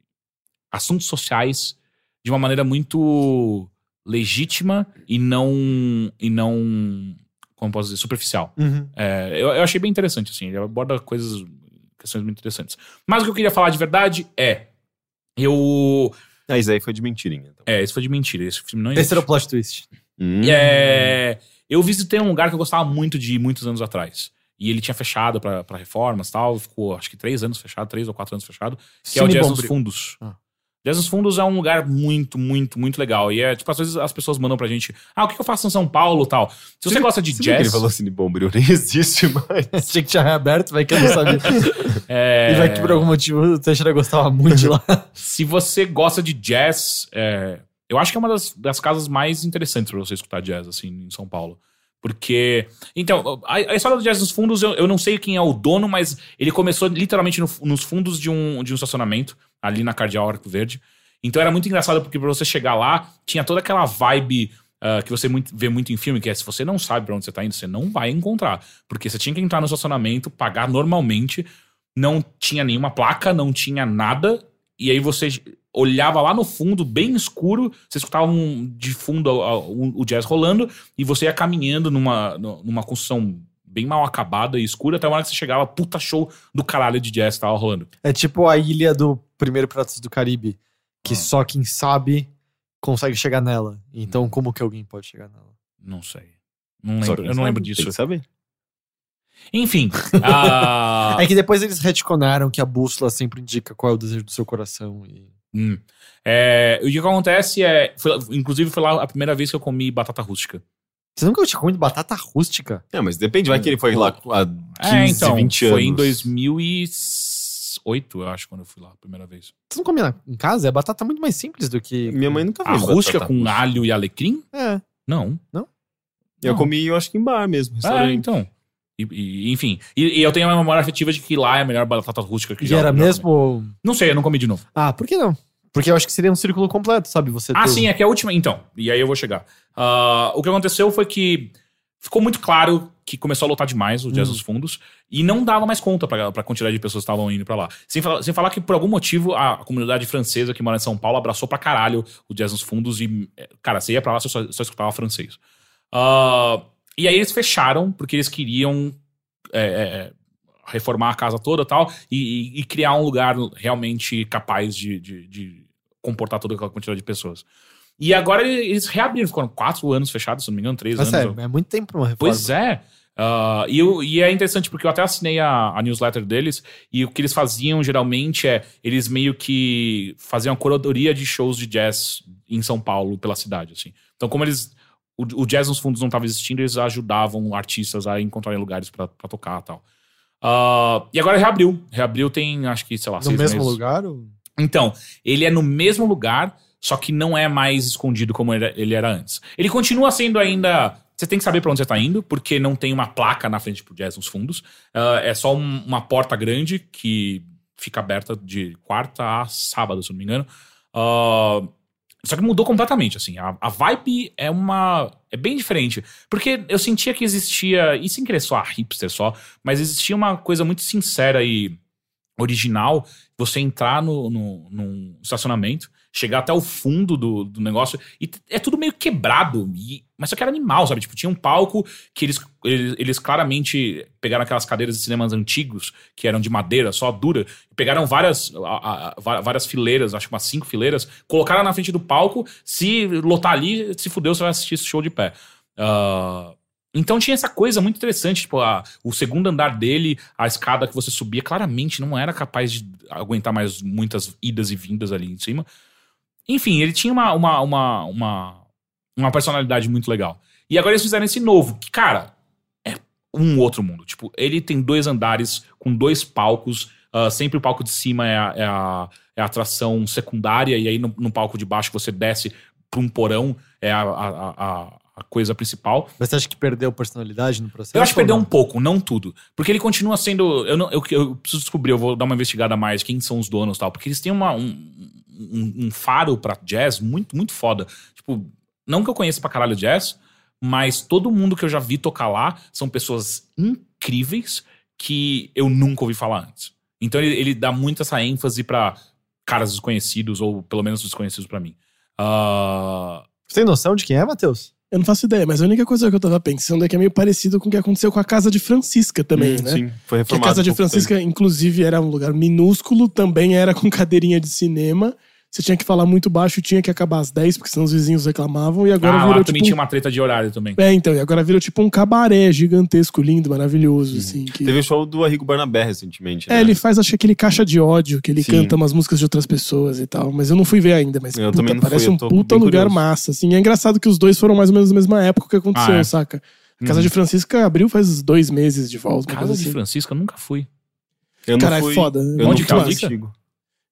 assuntos sociais de uma maneira muito legítima e não. e não. Como posso dizer? Superficial. Uhum. É, eu, eu achei bem interessante, assim. Ele aborda coisas. questões muito interessantes. Mas o que eu queria falar de verdade é. Eu. Ah, isso aí foi de mentirinha. Então. É, isso foi de mentira. Esse filme não Esse existe. era o plot twist. Hum. É, eu visitei um lugar que eu gostava muito de ir muitos anos atrás. E ele tinha fechado pra, pra reformas e tal. Ficou, acho que três anos fechado, três ou quatro anos fechado. Que é o Cine Jazz nos. Fundos. Ah. Jazz nos Fundos é um lugar muito, muito, muito legal. E é, tipo, às vezes as pessoas mandam pra gente, ah, o que eu faço em São Paulo e tal. Se você gosta de Você jazz... Ele falou assim, Bombril nem existe mais. Tinha que tinha reaberto, vai que eu não sabia. é, E vai que por algum motivo o Teixeira gostava muito de lá. Se você gosta de jazz, é, eu acho que é uma das, das casas mais interessantes pra você escutar jazz, assim, em São Paulo. Porque. Então, a, a história do Jazz nos Fundos, eu, eu não sei quem é o dono, mas ele começou literalmente no- nos fundos de um, de um estacionamento, ali na Cardeal Arco Verde. Então era muito engraçado, porque pra você chegar lá, tinha toda aquela vibe. ah, que você muito- vê muito em filme, que é se você não sabe pra onde você tá indo, você não vai encontrar. Porque você tinha que entrar no estacionamento, pagar normalmente, não tinha nenhuma placa, não tinha nada, e aí você olhava lá no fundo, bem escuro, você escutava um, de fundo a- a- o, jazz rolando, e você ia caminhando numa, nu- numa construção bem mal acabada e escura, até uma hora que você chegava, puta show do caralho de jazz que tava rolando. É tipo a ilha do primeiro Pratos do Caribe, que Ah. só quem sabe consegue chegar nela. Então, como que alguém pode chegar nela? Não sei. Não lembro, eu não sabe, lembro Tem disso. que saber. Enfim. ah, É que depois eles retconaram que a bússola sempre indica qual é o desejo do seu coração. E... hum. É, o que acontece é. foi- inclusive, foi lá a primeira vez que eu comi batata rústica. Você nunca tinha comido batata rústica? É, mas depende, vai que ele foi lá há 15, é, então. 20 anos. Foi em 2008, eu acho, quando eu fui lá a primeira vez. Você não na- em casa? É batata muito mais simples do que. Minha mãe nunca A fez rústica com rústica. alho e alecrim? É. Não. Eu Não. comi, eu acho que em bar mesmo. Ah, restaurante. então. E, e- enfim. E, e eu tenho uma memória afetiva de que lá é a melhor batata rústica que E já era mesmo. comi. Não sei, eu não comi de novo. Ah, por que não? Porque eu acho que seria um círculo completo, sabe? Você Ah, ter- sim, é que a última. Então, e aí eu vou chegar. Ah, o que aconteceu foi que ficou muito claro que começou a lotar demais o Jazz dos Fundos e não dava mais conta pra, pra quantidade de pessoas que estavam indo pra lá. Sem falar, sem falar que, por algum motivo, a comunidade francesa que mora em São Paulo abraçou pra caralho o Jazz dos Fundos e, eh, cara, você ia pra lá, você só, só escutava francês. Ah, e aí eles fecharam porque eles queriam é, é, reformar a casa toda tal, e, e- e criar um lugar realmente capaz de, de- de comportar toda aquela quantidade de pessoas. E agora eles reabriram, ficaram quatro anos fechados, se não me engano, três Mas anos. é, é muito tempo pra uma reforma. Pois é. Ah, e, eu- e é interessante porque eu até assinei a, a newsletter deles e o que eles faziam geralmente é eles meio que faziam a curadoria de shows de jazz em São Paulo pela cidade, assim. Então, como eles o, o jazz nos fundos não estava existindo, eles ajudavam artistas a encontrarem lugares pra pra tocar e tal. Ah, e agora reabriu. Reabriu tem, acho que, sei lá, No mesmo meses. lugar? Ou... Então, ele é no mesmo lugar, só que não é mais escondido como ele era antes. Ele continua sendo ainda. Você tem que saber pra onde você tá indo, porque não tem uma placa na frente pro jazz nos fundos. Ah, é só um- uma porta grande que fica aberta de quarta a sábado, se não me engano. Ah, só que mudou completamente, assim. A, a vibe é uma. É bem diferente. Porque eu sentia que existia. E sem querer soar hipster só, mas existia uma coisa muito sincera e original. Você entrar no, no, num estacionamento, chegar até o fundo do, do negócio, e é tudo meio quebrado. e- mas só que era animal, sabe? Tipo, tinha um palco que eles, eles, eles claramente pegaram aquelas cadeiras de cinemas antigos, que eram de madeira, só dura, pegaram várias, a- a- várias fileiras, acho que umas cinco fileiras, colocaram na frente do palco. Se lotar ali, se fudeu, você vai assistir esse show de pé. Ah, então tinha essa coisa muito interessante, tipo, a- o segundo andar dele, a escada que você subia, claramente não era capaz de aguentar mais muitas idas e vindas ali em cima. Enfim, ele tinha uma, uma, uma, uma, uma personalidade muito legal. E agora eles fizeram esse novo, que, cara, é um outro mundo. Tipo, ele tem dois andares com dois palcos. ah, sempre o palco de cima é a, é a, é a atração secundária, e aí no, no palco de baixo você desce pra um porão, é a, a, a, coisa principal. Mas você acha que perdeu personalidade no processo? Eu acho que perdeu não? um pouco, não tudo. Porque ele continua sendo. Eu, não, eu, eu preciso descobrir, eu vou dar uma investigada a mais quem são os donos e tal. Porque eles têm uma, um, um, um faro pra jazz muito, muito foda. Tipo, não que eu conheça pra caralho jazz, mas todo mundo que eu já vi tocar lá são pessoas incríveis que eu nunca ouvi falar antes. Então ele, ele dá muito essa ênfase pra caras desconhecidos, ou pelo menos desconhecidos pra mim. Ah, Você tem noção de quem é, Matheus? Eu não faço ideia, mas a única coisa que eu tava pensando é que é meio parecido com o que aconteceu com a Casa de Francisca também, Hum, né? Sim, foi Que a. Casa de Francisca, inclusive, era um lugar minúsculo, também era com cadeirinha de cinema. Você tinha que falar muito baixo, tinha que acabar às 10, porque senão os vizinhos reclamavam. E agora ah, virou lá também tipo. tinha uma treta de horário também. É, então, e agora virou tipo um cabaré gigantesco, lindo, maravilhoso, assim. que- Teve o show do Arrigo Barnabé recentemente. É, né? ele faz, acho que aquele caixa de ódio, que ele Sim. canta umas músicas de outras pessoas e tal. Mas eu não fui ver ainda, mas Eu puta, também não fui, parece eu um puta lugar curioso. massa, assim. É engraçado que os dois foram mais ou menos na mesma época que aconteceu, Ah, é? saca? A Casa Uhum. de Francisca abriu faz dois meses de volta. Casa coisa de assim. Francisco, eu nunca fui. Eu não Cara, é fui, foda. Eu Onde não que fui é? antigo.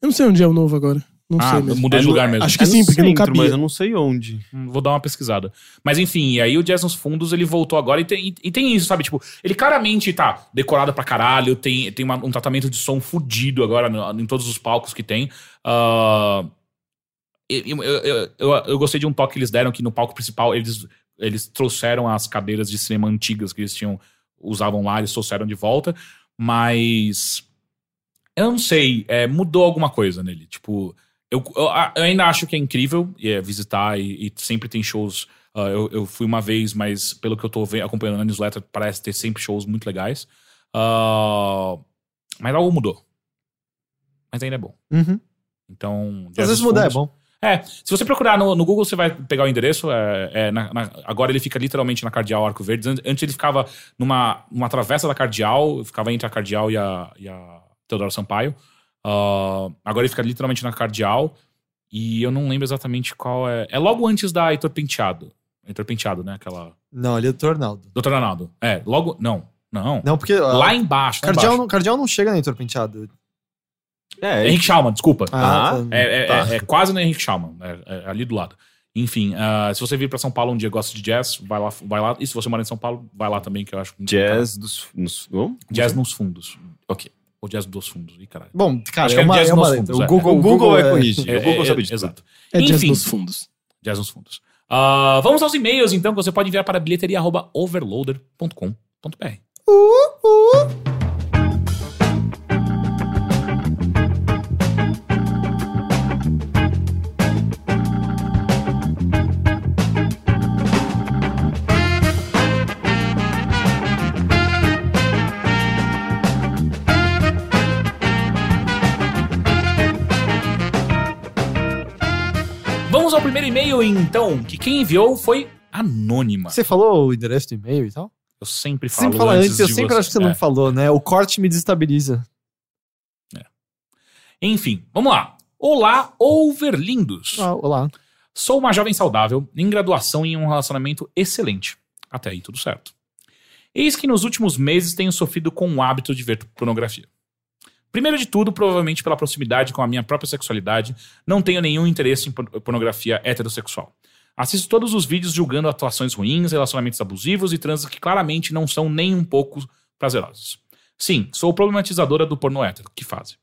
Eu não sei onde é o novo agora. Não ah, sei mesmo. mudou de É no- lugar mesmo. Acho que É sim, no porque não centro, cabia. Mas eu não sei onde. Hum, Vou dar uma pesquisada. Mas enfim, e aí o Jazz nos Fundos ele voltou agora e tem, e- e tem isso, sabe? Tipo, ele claramente tá decorado pra caralho, tem, tem uma- um tratamento de som fudido agora no- em todos os palcos que tem. Ah, e- eu, eu, eu, eu gostei de um toque que eles deram que no palco principal eles, eles trouxeram as cadeiras de cinema antigas que eles tinham usavam lá, eles trouxeram de volta, mas eu não sei, é, mudou alguma coisa nele. Tipo, eu, eu, eu ainda acho que é incrível é, visitar e, e sempre tem shows Ah, eu, eu fui uma vez, mas pelo que eu tô acompanhando na newsletter, parece ter sempre shows muito legais. Ah, mas algo mudou. Mas ainda é bom. Uhum. Então. Às vezes mudar é bom. É, se você procurar no, no Google, você vai pegar o endereço. é, é na- na- agora ele fica literalmente na Cardeal Arco Verde. An- Antes ele ficava numa, numa travessa da Cardeal, ficava entre a Cardeal e a, e a Teodoro Sampaio. Ah, agora ele fica literalmente na Cardeal. E eu não lembro exatamente qual é. É logo antes da Heitor Penteado. Heitor Penteado, né? Aquela. Não, ele é do Tornaldo. Doutor Arnaldo. É, logo. Não, não. Não, porque. ó, Lá embaixo. lá Cardeal, embaixo. não, Cardeal não chega no Heitor Penteado. É, Henrique Schaumann, desculpa. Ah, tá. É, é, Tá. é- é quase no Henrique Schaumann, é, é ali do lado. Enfim, ah, se você vir pra São Paulo um dia e gosta de jazz, vai lá, vai lá. E se você mora em São Paulo, vai lá também, que eu acho jazz dos. Nos, oh? Jazz nos fundos. Ok. Ou jazz dos fundos. Ih, caralho. Bom, cara, Acho é que é uma, jazz é uma nos letra. fundos, O é. Google, O Google vai é- corrigir. É, o Google é, sabe disso. Exato. É jazz Enfim. nos fundos. Jazz nos fundos. Ah, vamos aos e-mails, então, que você pode enviar para bilheteria.overloader.com.br. Vamos ao primeiro e-mail, então, que quem enviou foi Anônima. Você falou o endereço do e-mail e tal? Eu sempre falo sempre fala antes, eu sempre você. acho que você É. não falou, né? O corte me desestabiliza. Enfim, vamos lá. Olá, overlindos. Ah, olá. Sou uma jovem saudável, em graduação e em um relacionamento excelente. Até aí tudo certo. Eis que nos últimos meses tenho sofrido com o hábito de ver pornografia. Primeiro de tudo, provavelmente pela proximidade com a minha própria sexualidade, não tenho nenhum interesse em por- pornografia heterossexual. Assisto todos os vídeos julgando atuações ruins, relacionamentos abusivos e transas que claramente não são nem um pouco prazerosos. Sim, sou problematizadora do porno hétero, que fazem.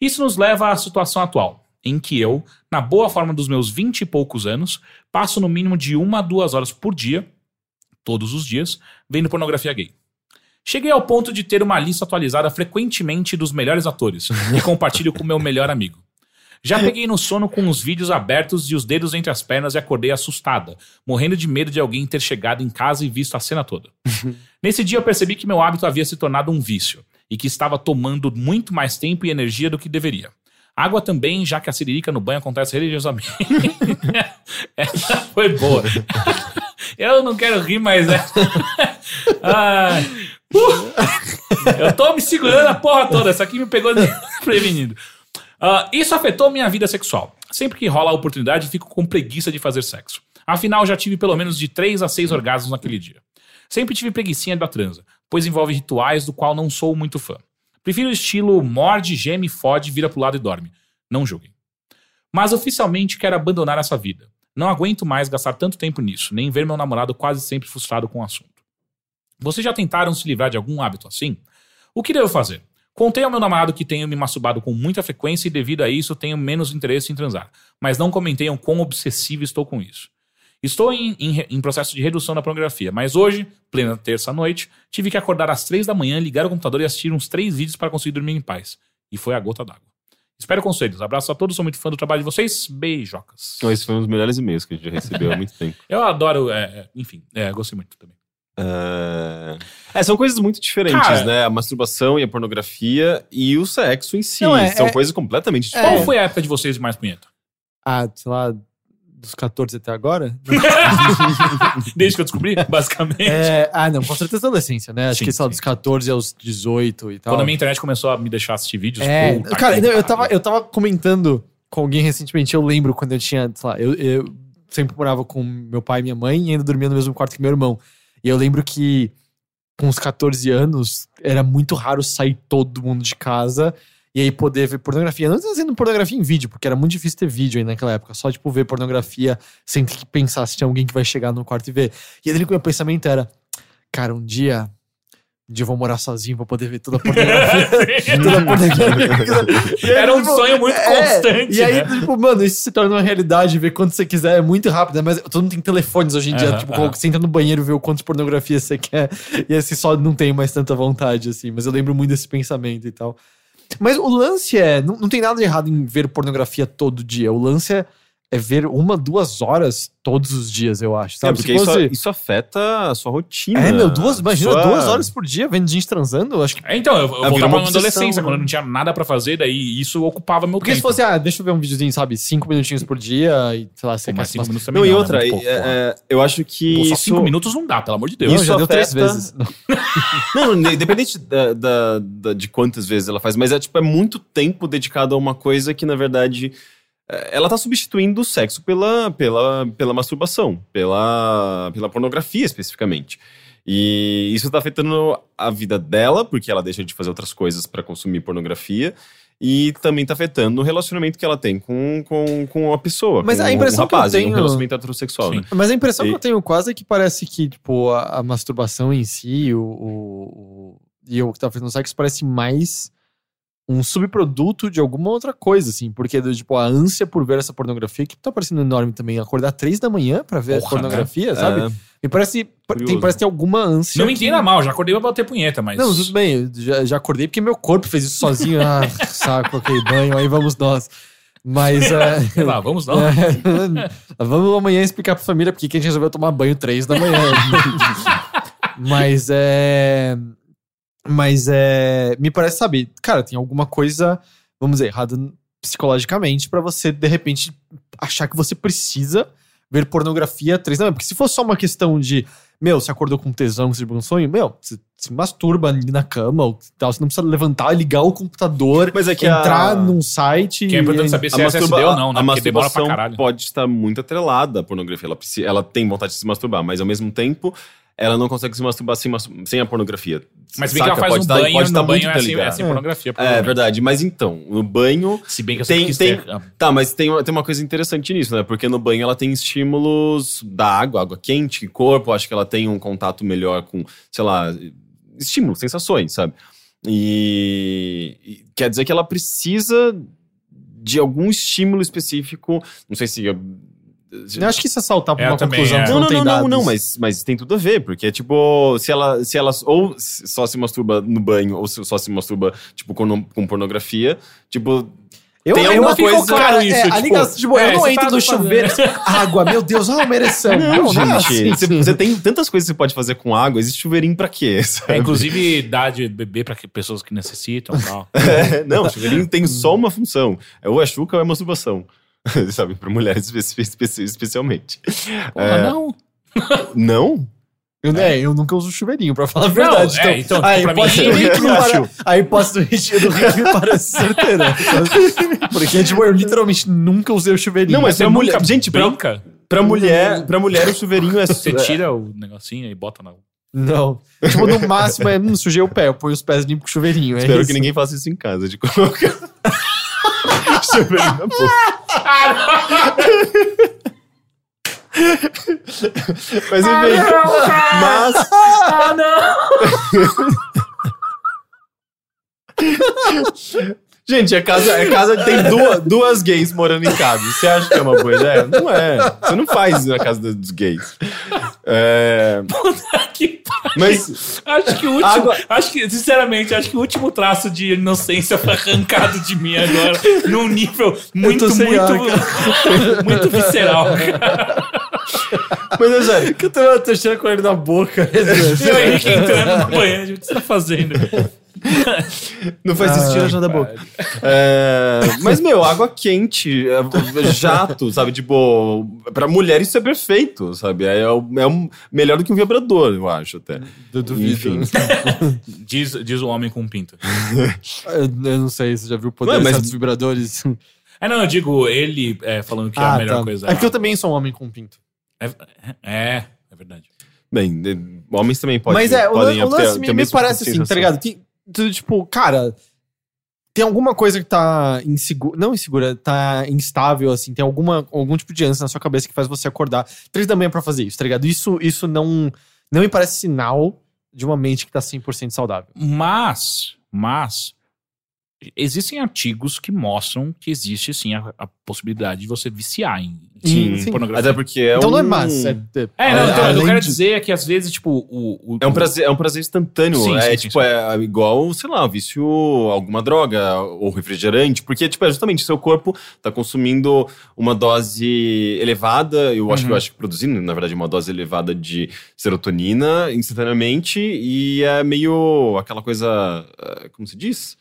Isso nos leva à situação atual, em que eu, na boa forma dos meus vinte e poucos anos, passo no mínimo de uma a duas horas por dia, todos os dias, vendo pornografia gay. Cheguei ao ponto de ter uma lista atualizada frequentemente dos melhores atores e compartilho com meu melhor amigo. Já peguei no sono com os vídeos abertos e os dedos entre as pernas e acordei assustada, morrendo de medo de alguém ter chegado em casa e visto a cena toda. Nesse dia eu percebi que meu hábito havia se tornado um vício e que estava tomando muito mais tempo e energia do que deveria. Água também, já que a siririca no banho acontece religiosamente. Essa foi boa. Eu não quero rir, mas é. Ai. Uh! Eu tô me segurando a porra toda. Essa aqui me pegou prevenido. Ah, isso afetou minha vida sexual. Sempre que rola a oportunidade, fico com preguiça de fazer sexo. Afinal, já tive pelo menos de 3 a 6 orgasmos naquele dia. Sempre tive preguiçinha da transa, pois envolve rituais do qual não sou muito fã. Prefiro o estilo morde, geme, fode, vira pro lado e dorme. Não julguem. Mas oficialmente quero abandonar essa vida. Não aguento mais gastar tanto tempo nisso, nem ver meu namorado quase sempre frustrado com o assunto. Vocês já tentaram se livrar de algum hábito assim? O que devo fazer? Contei ao meu namorado que tenho me masturbado com muita frequência e devido a isso tenho menos interesse em transar, mas não comentei o quão obsessivo estou com isso. Estou em, em em processo de redução da pornografia, mas hoje, plena terça-noite, tive que acordar às três da manhã, ligar o computador e assistir uns três vídeos para conseguir dormir em paz. E foi a gota d'água. Espero conselhos. Abraço a todos, sou muito fã do trabalho de vocês. Beijocas. Então, esse foi um dos melhores e-mails que a gente já recebeu há muito tempo. Eu adoro, é, é, enfim, é, gostei muito também. É... é, são coisas muito diferentes, Cara- né? A masturbação e a pornografia e o sexo em si. É- são é- coisas completamente Qual diferentes. foi a época de vocês de mais punheta? Ah, sei lá, dos 14 até agora? Desde que eu descobri, basicamente. É, ah, não, com certeza adolescência, né? Acho Sim, que sei lá, dos 14 aos 18 e tal. Quando a minha internet começou a me deixar assistir vídeos. É, puta cara, eu, tava, eu tava comentando com alguém recentemente, eu lembro quando eu tinha, sei lá, eu, eu sempre morava com meu pai e minha mãe e ainda dormia no mesmo quarto que meu irmão. E eu lembro que com uns 14 anos era muito raro sair todo mundo de casa e aí poder ver pornografia. Não fazendo pornografia em vídeo, porque era muito difícil ter vídeo aí naquela época. Só, tipo, ver pornografia sem ter que pensar se tinha alguém que vai chegar no quarto e ver. E aí o meu pensamento era, cara, um dia. Um dia eu vou morar sozinho pra poder ver toda a pornografia. toda a pornografia. Era um tipo, sonho muito constante, E aí, né? tipo, mano, isso se torna uma realidade, ver quanto você quiser, é muito rápido, né? Mas todo mundo tem telefones hoje em dia. Aham, tipo, aham. você entra no banheiro, vê o quanto de pornografia você quer. E assim, só não tem mais tanta vontade, assim. Mas eu lembro muito desse pensamento e tal. Mas o lance é. Não, não tem nada de errado em ver pornografia todo dia. O lance é é ver uma, duas horas todos os dias, eu acho. É, Sabe? porque Se isso, isso afeta a sua rotina. É, meu, duas, imagina Sua- duas horas por dia vendo gente transando. Eu acho que. É, então, eu, eu virou voltava adolescência, né? quando eu não tinha nada pra fazer, daí isso ocupava meu Porque se tempo. fosse, ah, deixa eu ver um videozinho, sabe, cinco minutinhos por dia e, sei lá, você mas se cinco minutos também Não, e né? outra, Muito pouco, é- porra. é, eu acho que. Pô, só isso- cinco minutos não dá, pelo amor de Deus. Isso já deu três afeta- vezes. Não. Independente da, da- da- de quantas vezes ela faz, mas é tipo, é muito tempo dedicado a uma coisa que, na verdade, é, ela tá substituindo o sexo pela, pela, pela masturbação, pela, pela pornografia especificamente. E isso tá afetando a vida dela, porque ela deixa de fazer outras coisas pra consumir pornografia. E também tá afetando o relacionamento que ela tem com, com, com a pessoa. Mas com a impressão um rapaz, que eu um tenho- relacionamento heterossexual, né? Mas a impressão E- que eu tenho quase é que parece que, tipo, a, a masturbação em si, o, o, o- e o que tá fazendo sexo parece mais um subproduto de alguma outra coisa, assim. Porque, tipo, a ânsia por ver essa pornografia, que tá parecendo enorme também, acordar três da manhã pra ver Porra, a pornografia, sabe? É, Me parece, tem, parece que tem alguma ânsia. Não me que- entenda mal, já acordei pra bater punheta, mas. Não, tudo bem, já, já acordei porque meu corpo fez isso sozinho. Ah, saco, ok, banho, aí vamos nós. Mas. é, Sei lá, vamos não. é, vamos amanhã explicar pra família porque que a gente resolveu tomar banho três da manhã. mas é. Mas é. Me parece, sabe, cara, tem alguma coisa, vamos dizer, errada psicologicamente pra você, de repente, achar que você precisa ver pornografia três manhã. Porque se fosse só uma questão de. Meu, você acordou com tesão, você um sonho, meu, você se masturba ali na cama, ou tal, você não precisa levantar, ligar o computador, Mas é que entrar a... num site. Que é importante saber se a é SSD masturba- ou não, né? A Porque demora pra caralho. pode estar muito atrelada à pornografia. Ela, ela tem vontade de se masturbar, mas ao mesmo tempo ela não consegue se masturbar sem, sem a pornografia. Mas bem que ela faz pode um banho, pode no banho muito é assim, é interligado. assim É. pornografia. É verdade, mas então, no banho. Se bem que eu Tem- tem- ter. ah, Tá, mas tem, tem uma coisa interessante nisso, né? Porque no banho ela tem estímulos da água, água quente, corpo, acho que ela tem um contato melhor com, sei lá, estímulos, sensações, sabe? E, e quer dizer que ela precisa de algum estímulo específico, não sei se. Eu acho que isso é saltar pra uma conclusão é. Não, não, não, tem não, não, mas, mas tem tudo a ver, porque é tipo, se ela, se ela ou só se masturba no banho, ou se só se masturba, tipo, com, com pornografia, tipo, Eu, Tem eu alguma não fico coisa- claro Cara, isso, é, tipo, a ligação, tipo, é, eu não entro no chuveiro, água, meu Deus, ah, uma ereção. Não, não, é assim. gente, você, você tem tantas coisas que você pode fazer com água, existe chuveirinho pra quê? sabe? É, inclusive, dá de beber pra que- pessoas que necessitam e tal. É, não, chuveirinho tem só uma função, é ou é chuca ou é masturbação. Sabe, pra mulheres espe- espe- especialmente. Porra, É, não. Não? Eu, né, eu nunca uso chuveirinho, pra falar a Não, verdade. é, então, a pra mim, hipótese do eu Rick me acho. pare- a hipótese do Rick, do Rick me parece certeira. Porque, tipo, eu literalmente nunca usei o chuveirinho. Não, mas Você pra mulher. Gente, pra, brinca? pra mulher, pra mulher o chuveirinho é. Você tira o negocinho e bota na. Não. Tipo, no máximo, é, não sujei o pé, eu ponho os pés limpos com chuveirinho. É Espero isso. que ninguém faça isso em casa, de colocar. chuveirinho na boca. Mas enfim. Mas. Ah, não! Gente, a casa, a casa tem duas, duas gays morando em casa. Você acha que é uma boa ideia? Não é. Você não faz isso na casa dos gays. É, que mas. Acho que o último. Água- Acho que, sinceramente, acho que o último traço de inocência foi arrancado de mim agora. num nível muito, muito. ar, muito visceral, cara. Mas é sério. Que eu tenho uma terceira com ele na boca. E o Henrique entrando no banheiro, o que você tá fazendo? Não faz isso, tira já da boca. É, mas, meu, água quente, é, jato, sabe? Tipo, pra mulher isso é perfeito, sabe? É, é, o- é um- melhor do que um vibrador, eu acho até. Eu duvido. Diz, diz o homem com pinto. Eu, eu não sei, você já viu o poder mas- certos vibradores? É, não, eu digo ele é, falando que é a melhor tá. coisa. É porque eu também sou um homem com pinto. É, é, é verdade. Bem, homens também podem Mas é, o, podem lance ter me, me parece assim, tá sensação. ligado? Tudo, tipo, cara, tem alguma coisa que tá insegura, não insegura, tá instável, assim, tem alguma, algum tipo de ânsia na sua cabeça que faz você acordar três da manhã pra fazer isso, tá ligado? Isso, isso não, não me parece sinal de uma mente que tá 100% saudável. Mas, mas, existem artigos que mostram que existe sim a, a possibilidade de você viciar em, Sim, sim. pornografia. Até porque é Então um... não é massa. É, é- É, não, então, eu quero de- dizer é que às vezes, tipo, o. o É um prazer, é um prazer instantâneo. Sim, é sim, tipo, sim. é igual, sei lá, vício alguma droga ou refrigerante, porque tipo, é justamente seu corpo tá consumindo uma dose elevada, eu acho que Uhum. eu acho que produzindo, na verdade, uma dose elevada de serotonina instantaneamente e é meio aquela coisa, eh, como se diz?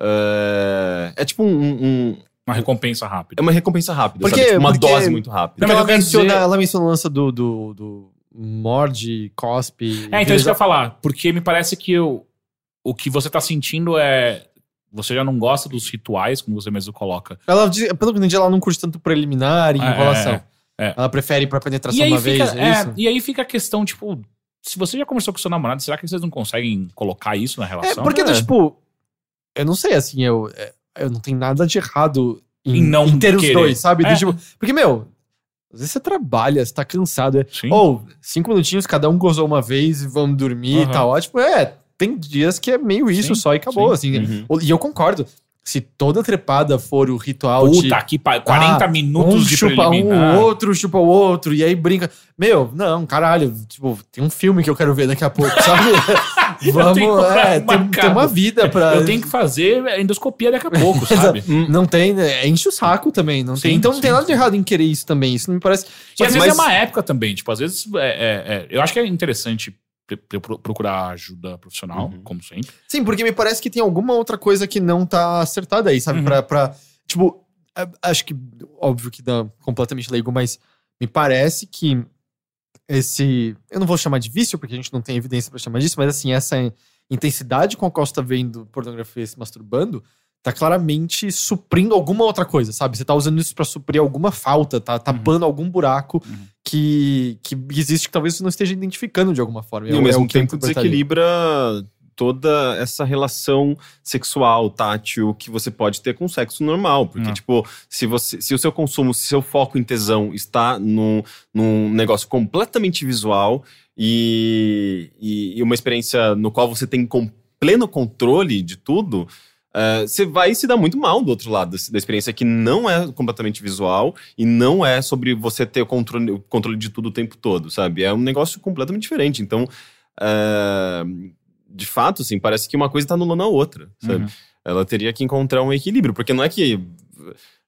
Eh, é tipo um, um- Uma recompensa rápida. é uma recompensa rápida, Porque- sabe? Tipo, uma porque- dose muito rápida. Não, mas ela, menciona, dizer- ela menciona o lance do, do, do morde, cospe. É, então isso que eu ia falar. Porque me parece que eu, o que você tá sentindo é. Você já não gosta dos rituais, como você mesmo coloca. Ela, diz- pelo que eu entendi, ela não curte tanto preliminar e É, enrolação. é, é. Ela prefere ir pra penetração uma fica, vez, é, é, isso? e aí fica a questão, tipo, se você já conversou com seu namorado, será que vocês não conseguem colocar isso na É, relação? porque, É. tipo, eu não sei, assim, eu, é, eu não tenho nada de errado em, Em não em ter os querer. dois, sabe? É. tipo, porque, meu, às vezes você trabalha, você tá cansado. É. Ou, cinco minutinhos, cada um gozou uma vez e vamos dormir Aham. e tá ótimo. É, tem dias que é meio isso Sim, só e acabou, sim. assim. Uhum. E eu concordo. Se toda trepada for o ritual de Puta, que pa... 40 Ah, minutos um de chupa um, o outro chupa o outro, e aí brinca. Meu, não, caralho, tipo, tem um filme que eu quero ver daqui a pouco, sabe? Vamos, tenho é, tem, tem uma vida pra. Eu tenho que fazer endoscopia daqui a pouco, sabe? Não tem, né? enche o saco também. Não tem, Sim, então não tem nada de errado em querer isso também. Isso não me parece. E às vezes Mas- é uma época também, tipo, às vezes é, é- é- eu acho que é interessante procurar ajuda profissional, Uhum. como sempre. Sim, porque me parece que tem alguma outra coisa que não tá acertada aí, sabe? Uhum. Pra, pra. Tipo, acho que, óbvio que dá completamente leigo, mas me parece que esse. Eu não vou chamar de vício, porque a gente não tem evidência pra chamar disso, mas assim, essa intensidade com a qual você tá vendo pornografia e se masturbando tá claramente suprindo alguma outra coisa, sabe? Você tá usando isso pra suprir alguma falta, tá tapando algum buraco Uhum. que, que existe que talvez você não esteja identificando de alguma forma. E ao é mesmo tempo desequilibra toda essa relação sexual, tátil, que você pode ter com o sexo normal. Porque, Hum. tipo, se, você, se o seu consumo, se seu foco em tesão está num, num negócio completamente visual e, e, e uma experiência no qual você tem com pleno controle de tudo, eh, você vai se dar muito mal do outro lado da- experiência que não é completamente visual e não é sobre você ter o controle, o controle de tudo o tempo todo, sabe? É um negócio completamente diferente. Então, eh, de fato, assim, parece que uma coisa tá anulando a outra, sabe? Uhum. Ela teria que encontrar um equilíbrio, porque não é que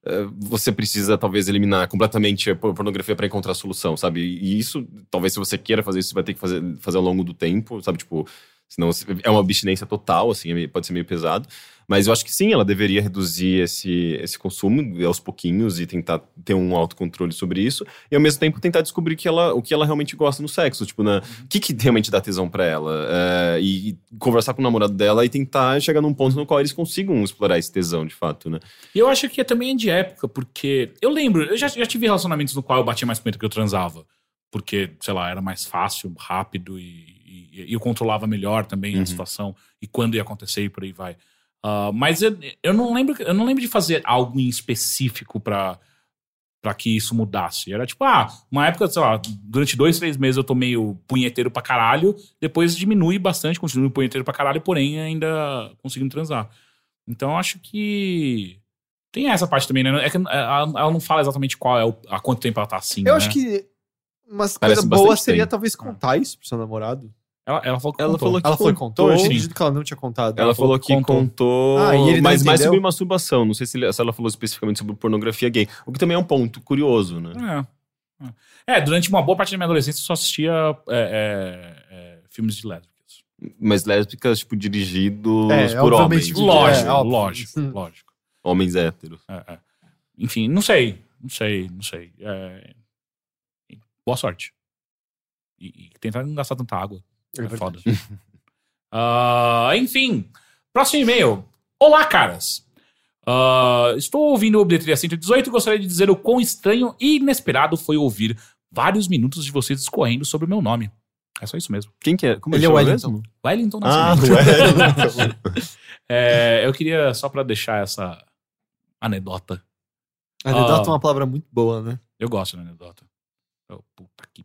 eh, você precisa, talvez, eliminar completamente a por- pornografia para encontrar a solução, sabe? E isso, talvez, se você queira fazer isso, você vai ter que fazer, fazer ao longo do tempo, sabe? Tipo, senão é uma abstinência total, assim, é pode ser meio pesado. Mas eu acho que sim, ela deveria reduzir esse, esse consumo aos pouquinhos e tentar ter um autocontrole sobre isso. E ao mesmo tempo tentar descobrir que ela, o que ela realmente gosta no sexo. Tipo, o que, que realmente dá tesão pra ela. É, e, e conversar com o namorado dela e tentar chegar num ponto no qual eles consigam explorar esse tesão, de fato, né? E eu acho que é também de época, porque eu lembro, eu já, já tive relacionamentos no qual eu batia mais punheta que eu transava. Porque, sei lá, era mais fácil, rápido e, e- e eu controlava melhor também Uhum. a situação e quando ia acontecer e por aí vai. Ah, mas eu, eu não lembro, eu não lembro de fazer algo em específico pra para que isso mudasse. Era tipo, ah, uma época, sei lá, durante dois, três meses eu tô meio punheteiro pra caralho, depois diminui bastante, continuo punheteiro pra caralho, porém ainda conseguindo transar. Então eu acho que tem essa parte também, né? É que ela, ela não fala exatamente qual é o, há quanto tempo ela tá assim. Eu né? acho que uma Parece coisa boa seria tempo. talvez contar isso pro seu namorado. Ela, ela falou que Ela contou. falou que Ela falou que contou? Eu tinha sim. dito que ela não tinha contado. Ela, falou que contou. contou, Ah, e ele mas mais sobre masturbação. Não sei se, ela falou especificamente sobre pornografia gay. O que também é um ponto curioso, né? É. É, durante uma boa parte da minha adolescência eu só assistia é, é, é, filmes de lésbicas. Mas lésbicas, tipo, dirigidos É, por homens. Lógico, é, lógico, Hum. lógico. Homens héteros. É, é. Enfim, não sei, não sei, não sei. É, Boa sorte. E, e tentar não gastar tanta água. É É, foda. Ah, enfim, próximo e-mail. Olá, caras. Ah, estou ouvindo o Bilheteria 118 e gostaria de dizer o quão estranho e inesperado foi ouvir vários minutos de vocês discorrendo sobre o meu nome. É só isso mesmo. Quem que é? Como Ele é o chama Wellington. mesmo? Wellington Ah, Nascimento. ué. É, eu queria, só pra deixar essa anedota. Anedota Ah. é uma palavra muito boa, né? Eu gosto da anedota. Oh, puta que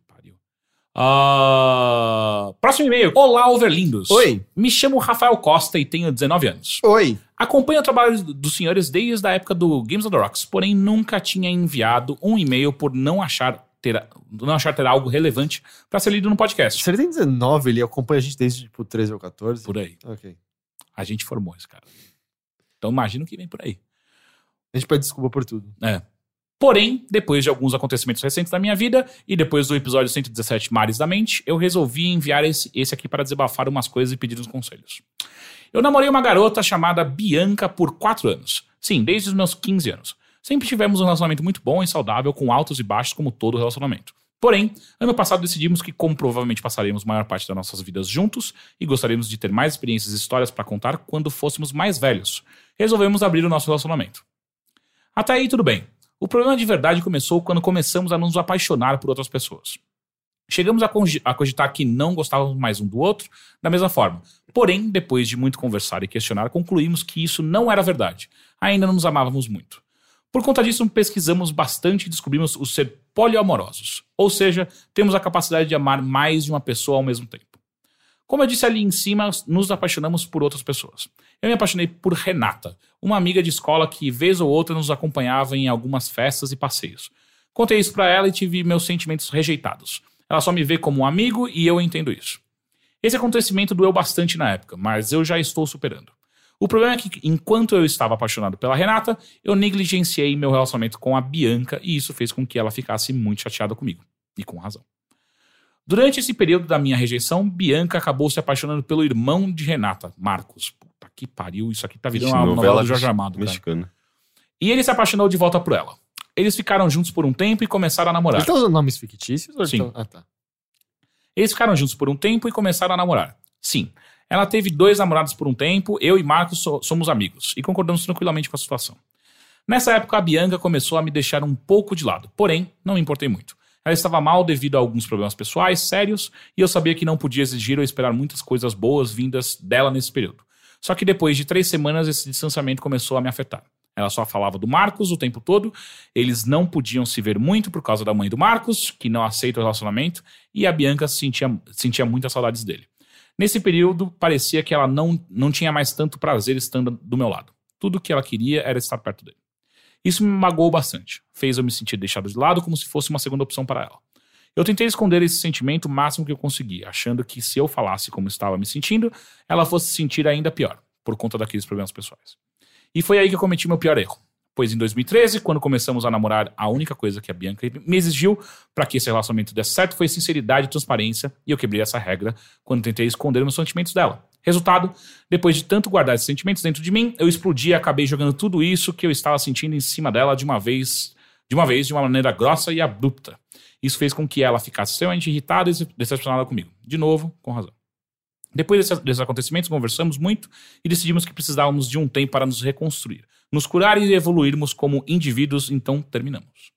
Ah, próximo e-mail. Olá, overlindos. Oi. Me chamo Rafael Costa e tenho 19 anos. Oi. Acompanho o trabalho dos senhores desde a época do Games on the Rocks, porém nunca tinha enviado um e-mail por não achar ter, não achar ter algo relevante para ser lido no podcast. Se ele tem 19, ele acompanha a gente desde tipo 13 ou 14. Por aí. Ok. A gente formou esse cara. Então imagino que vem por aí. A gente pede desculpa por tudo. É. Porém, depois de alguns acontecimentos recentes da minha vida e depois do episódio 117 Mares da Mente, eu resolvi enviar esse, esse aqui para desabafar umas coisas e pedir uns conselhos. Eu namorei uma garota chamada Bianca por 4 anos. Sim, desde os meus 15 anos. Sempre tivemos um relacionamento muito bom e saudável, com altos e baixos, como todo relacionamento. Porém, ano passado decidimos que, como provavelmente passaremos maior parte das nossas vidas juntos e gostaríamos de ter mais experiências e histórias para contar quando fôssemos mais velhos, resolvemos abrir o nosso relacionamento. Até aí, tudo bem. O problema de verdade começou quando começamos a nos apaixonar por outras pessoas. Chegamos a, a cogitar que não gostávamos mais um do outro da mesma forma. Porém, depois de muito conversar e questionar, concluímos que isso não era verdade. Ainda não nos amávamos muito. Por conta disso, pesquisamos bastante e descobrimos o ser poliamorosos. Ou seja, temos a capacidade de amar mais de uma pessoa ao mesmo tempo. Como eu disse ali em cima, nos apaixonamos por outras pessoas. Eu me apaixonei por Renata, uma amiga de escola que, vez ou outra, nos acompanhava em algumas festas e passeios. Contei isso para ela e tive meus sentimentos rejeitados. Ela só me vê como um amigo e eu entendo isso. Esse acontecimento doeu bastante na época, mas eu já estou superando. O problema é que, enquanto eu estava apaixonado pela Renata, eu negligenciei meu relacionamento com a Bianca e isso fez com que ela ficasse muito chateada comigo. E com razão. Durante esse período da minha rejeição, Bianca acabou se apaixonando pelo irmão de Renata, Marcos. Puta que pariu, isso aqui tá virando uma novela, novela do Jorge Amado. cara. Mexicana. E ele se apaixonou de volta por ela. Eles ficaram juntos por um tempo e começaram a namorar. Ele tá usando nomes fictícios? Ou Sim. tá- Ah, tá. Eles ficaram juntos por um tempo e começaram a namorar. Sim. Ela teve dois namorados por um tempo, eu e Marcos so- somos amigos e concordamos tranquilamente com a situação. Nessa época, a Bianca começou a me deixar um pouco de lado, porém, não me importei muito. Ela estava mal devido a alguns problemas pessoais sérios e eu sabia que não podia exigir ou esperar muitas coisas boas vindas dela nesse período. Só que depois de três semanas, esse distanciamento começou a me afetar. Ela só falava do Marcos o tempo todo, eles não podiam se ver muito por causa da mãe do Marcos, que não aceita o relacionamento, e a Bianca sentia, sentia muitas saudades dele. Nesse período, parecia que ela não, não tinha mais tanto prazer estando do meu lado. Tudo que ela queria era estar perto dele. Isso me magoou bastante. Fez eu me sentir deixado de lado como se fosse uma segunda opção para ela. Eu tentei esconder esse sentimento o máximo que eu consegui, achando que se eu falasse como estava me sentindo, ela fosse se sentir ainda pior, por conta daqueles problemas pessoais. E foi aí que eu cometi meu pior erro. Pois em 2013, quando começamos a namorar, a única coisa que a Bianca me exigiu para que esse relacionamento desse certo foi sinceridade e transparência, e eu quebrei essa regra quando tentei esconder meus sentimentos dela. Resultado, depois de tanto guardar esses sentimentos dentro de mim, eu explodi e acabei jogando tudo isso que eu estava sentindo em cima dela de uma vez, de uma vez, de uma maneira grossa e abrupta. Isso fez com que ela ficasse extremamente irritada e decepcionada comigo. De novo, com razão. Depois desses, desses acontecimentos, conversamos muito e decidimos que precisávamos de um tempo para nos reconstruir, nos curar e evoluirmos como indivíduos, então terminamos.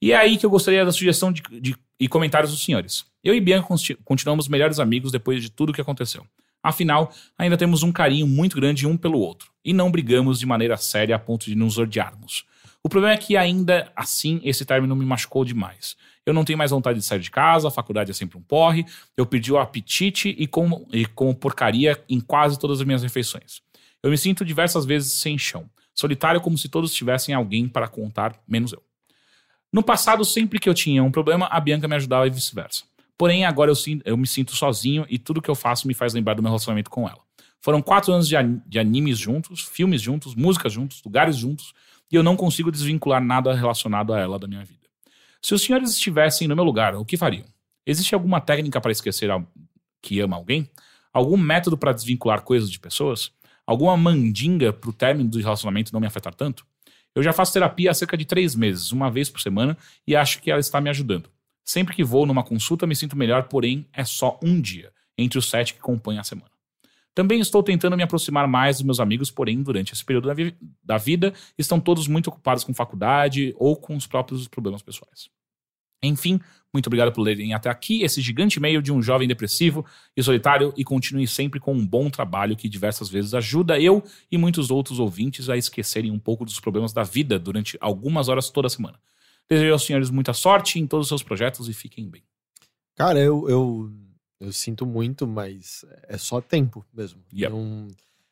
E é aí que eu gostaria da sugestão de, de- e comentários dos senhores. Eu e Bianca continuamos melhores amigos depois de tudo o que aconteceu. Afinal, ainda temos um carinho muito grande um pelo outro, e não brigamos de maneira séria a ponto de nos odiarmos. O problema é que ainda assim esse término me machucou demais. Eu não tenho mais vontade de sair de casa, a faculdade é sempre um porre, eu perdi o apetite e como, e como porcaria em quase todas as minhas refeições. Eu me sinto diversas vezes sem chão, solitário como se todos tivessem alguém para contar, menos eu. No passado, sempre que eu tinha um problema, a Bianca me ajudava e vice-versa. Porém, agora eu, eu me sinto sozinho e tudo que eu faço me faz lembrar do meu relacionamento com ela. Foram quatro anos de, an- de animes juntos, filmes juntos, músicas juntos, lugares juntos, e eu não consigo desvincular nada relacionado a ela da minha vida. Se os senhores estivessem no meu lugar, o que fariam? Existe alguma técnica para esquecer que ama alguém? Algum método para desvincular coisas de pessoas? Alguma mandinga para o término do relacionamento não me afetar tanto? Eu já faço terapia há cerca de três meses, uma vez por semana, e acho que ela está me ajudando. Sempre que vou numa consulta me sinto melhor, porém é só um dia, entre os sete que compõem a semana. Também estou tentando me aproximar mais dos meus amigos, porém, durante esse período da, vi- da vida, estão todos muito ocupados com faculdade ou com os próprios problemas pessoais. Enfim, muito obrigado por lerem até aqui esse gigante e-mail de um jovem depressivo e solitário e continue sempre com um bom trabalho que diversas vezes ajuda eu e muitos outros ouvintes a esquecerem um pouco dos problemas da vida durante algumas horas toda semana. Desejo aos senhores muita sorte em todos os seus projetos e fiquem bem. Cara, eu, eu, eu sinto muito, mas é só tempo mesmo. Yep. Não,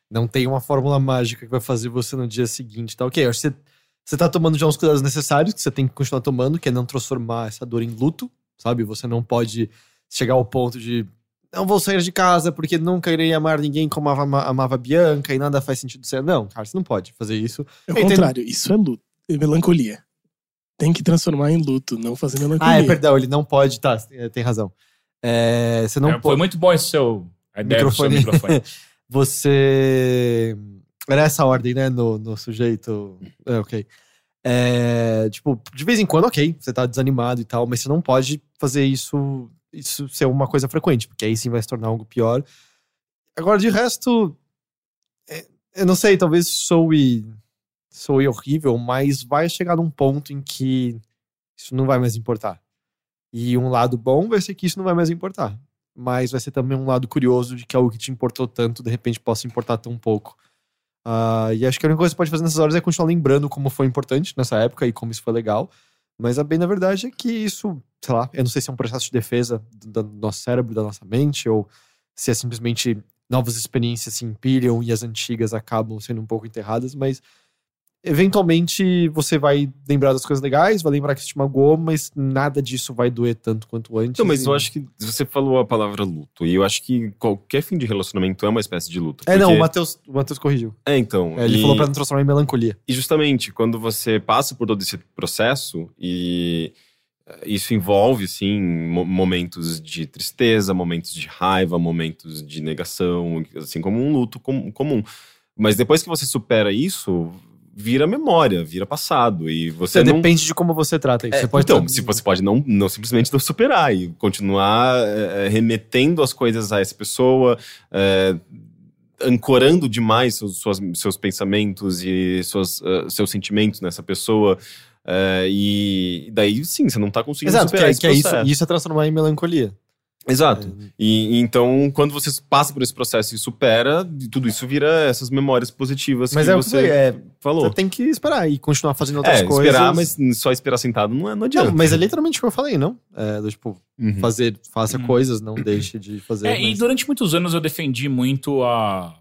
não tem uma fórmula mágica que vai fazer você no dia seguinte, tá? Ok, acho que você, você tá tomando já os cuidados necessários que você tem que continuar tomando, que é não transformar essa dor em luto, sabe? Você não pode chegar ao ponto de não vou sair de casa porque nunca irei amar ninguém como amava, amava Bianca e nada faz sentido ser. Não, cara, você não pode fazer isso. É o entendo. contrário, isso é luto. É melancolia. Tem que transformar em luto, não fazer melancolia. Ah, é, perdão, ele não pode. Tá, tem razão. É, você não É. Foi muito bom esse seu. A ideia do seu Microfone. microfone. Você. Era essa ordem, né? No, no sujeito. É, ok. É, tipo, de vez em quando, ok, você tá desanimado e tal, mas você não pode fazer isso, isso ser uma coisa frequente, porque aí sim vai se tornar algo pior. Agora, de resto, é, eu não sei, talvez soe, soe horrível, mas vai chegar num ponto em que isso não vai mais importar. E um lado bom vai ser que isso não vai mais importar mas vai ser também um lado curioso de que algo que te importou tanto, de repente, possa importar tão pouco. Ah, e acho que a única coisa que você pode fazer nessas horas é continuar lembrando como foi importante nessa época e como isso foi legal. Mas a bem na verdade é que isso, sei lá, eu não sei se é um processo de defesa do, do nosso cérebro, da nossa mente, ou se é simplesmente novas experiências se empilham e as antigas acabam sendo um pouco enterradas, mas eventualmente você vai lembrar das coisas legais, vai lembrar que isso te magoou, mas nada disso vai doer tanto quanto antes. Então, mas e- eu acho que você falou a palavra luto, e eu acho que qualquer fim de relacionamento é uma espécie de luto. É, não, porque- o Matheus, o Matheus corrigiu. É, então. É, ele e- falou pra não transformar em melancolia. E justamente, quando você passa por todo esse processo e eh, isso envolve, sim, mo- momentos de tristeza, momentos de raiva, momentos de negação, assim como um luto com- comum. Mas depois que você supera isso, vira memória, vira passado. E você Você não... depende de como você trata isso. É, você pode então, se você pode não, não simplesmente não superar e continuar é, remetendo as coisas a essa pessoa, é, ancorando demais seus, suas- seus pensamentos e suas, eh, seus sentimentos nessa pessoa. é, e daí, sim, você não tá conseguindo Exato, que, superar é, esse que é isso, isso é transformar em melancolia. Exato. E, e então, quando você passa por esse processo e supera, tudo isso vira essas memórias positivas Mas que é que você é, falou. Você tem que esperar e continuar fazendo outras É, coisas. esperar, mas só esperar sentado não, é, não adianta. Não, mas é literalmente o que eu falei, não? É, do, tipo, Uhum. fazer, faça Uhum. coisas, não deixe de fazer. É, e mas- durante muitos anos eu defendi muito a,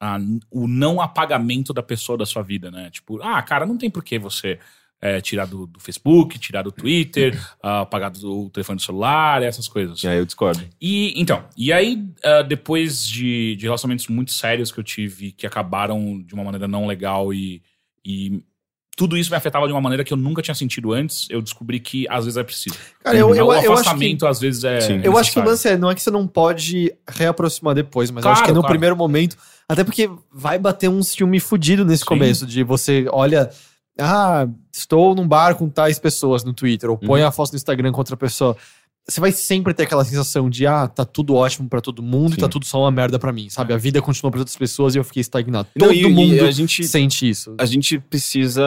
a- o não apagamento da pessoa da sua vida, né? Tipo, ah, cara, não tem por que você é, tirar do, do Facebook, tirar do Twitter, ah, apagar do telefone do celular, essas coisas. E aí eu discordo. E então, e aí, ah, depois de, de relacionamentos muito sérios que eu tive, que acabaram de uma maneira não legal e, e tudo isso me afetava de uma maneira que eu nunca tinha sentido antes, eu descobri que às vezes é preciso. Cara, eu, eu, o eu acho que, afastamento às vezes é. Sim. eu acho que o lance é, não é que você não pode reaproximar depois, mas eu Claro, acho que no claro. primeiro momento, até porque vai bater um ciúme fudido nesse Sim. começo, de você olha, ah, estou num bar com tais pessoas no Twitter, ou põe Uhum. a foto no Instagram com outra pessoa. Você vai sempre ter aquela sensação de, ah, tá tudo ótimo pra todo mundo e Sim. tá tudo só uma merda pra mim, sabe? A vida continua pra outras pessoas e eu fiquei estagnado. Não, Todo e- e mundo a gente- sente isso. A gente precisa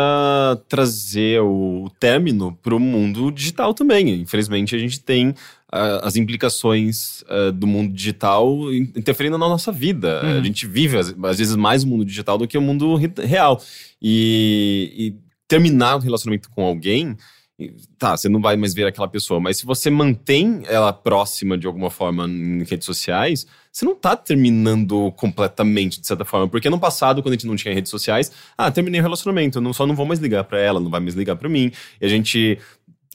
trazer o término para o mundo digital também. Infelizmente, a gente tem as implicações ah, do mundo digital in- interferindo na nossa vida. Uhum. A gente vive, às, às vezes, mais o mundo digital do que o mundo re- real. E, e terminar um relacionamento com alguém. Tá, você não vai mais ver aquela pessoa, mas se você mantém ela próxima de alguma forma em redes sociais, você não tá terminando completamente, de certa forma. Porque no passado, quando a gente não tinha redes sociais, ah, terminei o relacionamento, eu não, só não vou mais ligar pra ela, não vai mais ligar pra mim. E a gente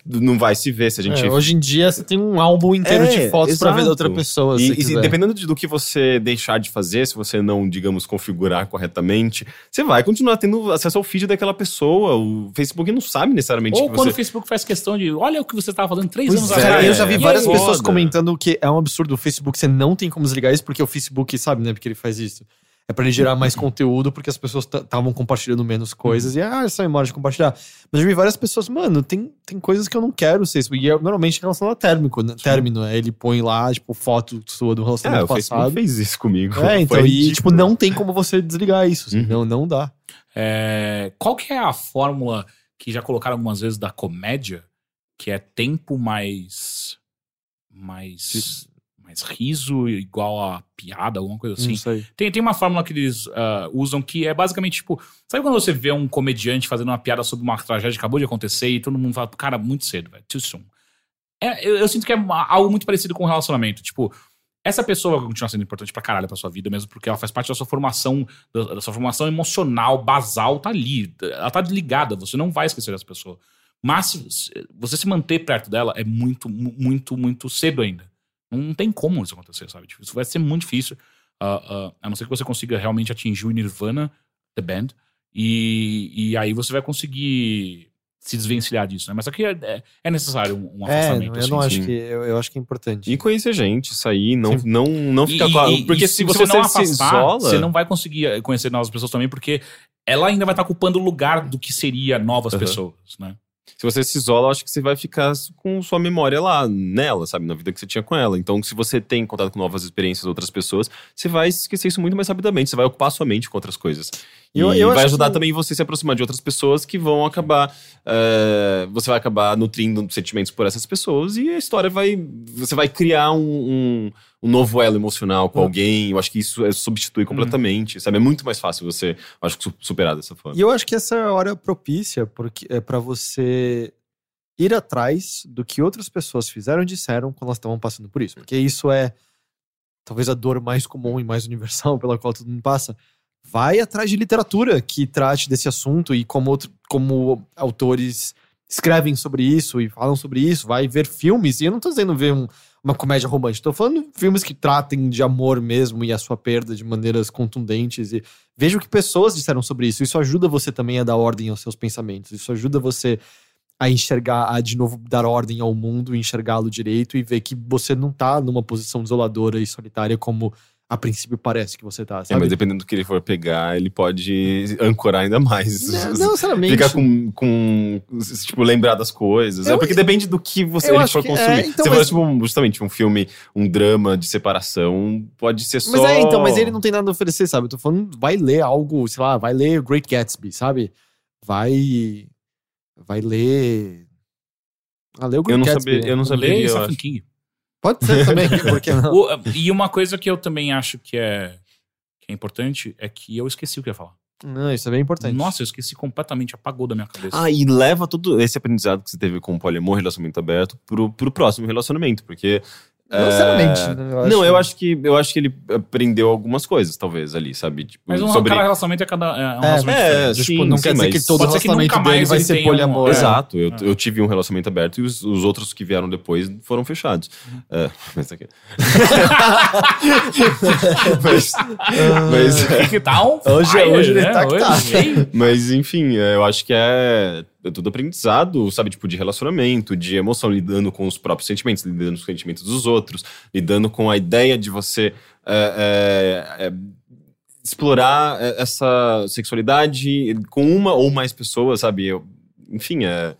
não vai se ver se a gente. É, hoje em dia você tem um álbum inteiro É, de fotos pra ver da outra pessoa. se E, e dependendo de- do que você deixar de fazer, se você não, digamos, configurar corretamente, você vai continuar tendo acesso ao feed daquela pessoa. O Facebook não sabe necessariamente Ou que quando você. o Facebook faz questão de, olha o que você estava fazendo três Pois anos é, atrás. Eu já vi é várias pessoas comentando que é um absurdo o Facebook, você não tem como desligar isso, porque o Facebook sabe, né, porque ele faz isso. É pra ele gerar mais conteúdo, porque as pessoas estavam compartilhando menos coisas, e ah, essa memória de compartilhar. Mas eu vi várias pessoas, mano, tem, tem coisas que eu não quero ser isso. E é normalmente relacionado a término, né? término, é ele põe lá, tipo, foto sua do É, relacionamento o Facebook passado. fez isso comigo. É, então, Foi e ridículo. tipo, não tem como você desligar isso. assim, Uhum. não, não dá. É, qual que é a fórmula que já colocaram algumas vezes da comédia, que é tempo mais mais riso igual a piada, alguma coisa assim? Tem, tem uma fórmula que eles ah, usam que é basicamente tipo. Sabe quando você vê um comediante fazendo uma piada sobre uma tragédia que acabou de acontecer e todo mundo fala, cara, muito cedo, velho, too soon. é, eu, eu sinto que é uma- algo muito parecido com o relacionamento. Tipo, essa pessoa vai continuar sendo importante pra caralho pra sua vida, mesmo porque ela faz parte da sua formação, da, da sua formação emocional, basal, tá ali. Ela tá ligada, você não vai esquecer dessa pessoa. Mas você se manter perto dela é muito, mu- muito, muito cedo ainda. Não tem como isso acontecer, sabe? Tipo, isso vai ser muito difícil. ah, ah, a não ser que você consiga realmente atingir o Nirvana, The Band, e, e aí você vai conseguir se desvencilhar disso, né? Mas aqui é, é- é necessário um, um É, afastamento. eu assim, não acho sim. que. Eu, eu acho que é importante. E conhecer gente, sair, não, Sim. não, não ficar E- com a- Porque e se você, não se afastar, isola. você não vai conseguir eh, conhecer novas pessoas também, porque ela ainda vai estar ocupando o lugar do que seria novas Aham. pessoas, né? Se você se isola, eu acho que você vai ficar com sua memória lá, nela, sabe? Na vida que você tinha com ela. Então, se você tem contato com novas experiências de outras pessoas, você vai esquecer isso muito mais rapidamente. Você vai ocupar sua mente com outras coisas. E Eu- eu vai ajudar que- também você se aproximar de outras pessoas que vão acabar. eh, você vai acabar nutrindo sentimentos por essas pessoas e a história vai. Você vai criar um, um, um novo elo emocional com Hum. alguém. Eu acho que isso é, substitui completamente, sabe? É muito mais fácil você, eu acho, que su- superar dessa forma. E eu acho que essa é a hora propícia porque é para você ir atrás do que outras pessoas fizeram e disseram quando elas estavam passando por isso. Porque isso é talvez a dor mais comum e mais universal pela qual todo mundo passa. Vai atrás de literatura que trate desse assunto e como, outro, como autores escrevem sobre isso e falam sobre isso. Vai ver filmes. E eu não tô dizendo ver um- uma comédia romântica. Tô falando filmes que tratem de amor mesmo e a sua perda de maneiras contundentes. E veja o que pessoas disseram sobre isso. Isso ajuda você também a dar ordem aos seus pensamentos. Isso ajuda você a enxergar, a de novo dar ordem ao mundo, enxergá-lo direito e ver que você não tá numa posição desoladora e solitária como a princípio parece que você tá, É, sabe? mas dependendo do que ele for pegar, ele pode ancorar ainda mais. não, não necessariamente. Ficar com, com. Tipo, lembrar das coisas. Eu- é porque depende do que você eu ele for que- consumir. é, então, Se mas- for, tipo, um- justamente um filme, um drama de separação, pode ser só. Mas é, então, mas ele não tem nada a oferecer, sabe? Eu tô falando, vai ler algo, sei lá, vai ler Great Gatsby, sabe? Vai. Vai ler. Ah, lê o Eu Great não, Gatsby. saber, eu não Lê saberia. eu Stephen acho. King. Pode ser também, por que não? O- e uma coisa que eu também acho que é, que é importante é que eu esqueci o que eu ia falar. Não, isso é bem importante. Nossa, eu esqueci completamente, apagou da minha cabeça. Ah, e leva todo esse aprendizado que você teve com o poliamor, relacionamento aberto, pro, pro próximo relacionamento, porque. Não é, necessariamente. né? Eu Não, acho- eu acho que eu acho que ele aprendeu algumas coisas, talvez, ali, sabe? Tipo, Mas um, sobre. cada relacionamento é cada. É um É, relacionamento é, diferente. sim, Tipo, não sim, quer dizer que todo Pode ser que relacionamento nunca dele vai ser tenha um- poliamor. É. Exato, eu, É. eu tive um relacionamento aberto e os, os outros que vieram depois foram fechados. É, mas aqui. mas, mas, Que que on Hoje- fire, hoje ele né? tá que tá. Mas, enfim, é, eu acho que é, é tudo aprendizado, sabe? Tipo, de relacionamento, de emoção, lidando com os próprios sentimentos, lidando com os sentimentos dos outros, lidando com a ideia de você é, é, é, explorar é, essa sexualidade com uma ou mais pessoas, sabe? Eu, enfim, é,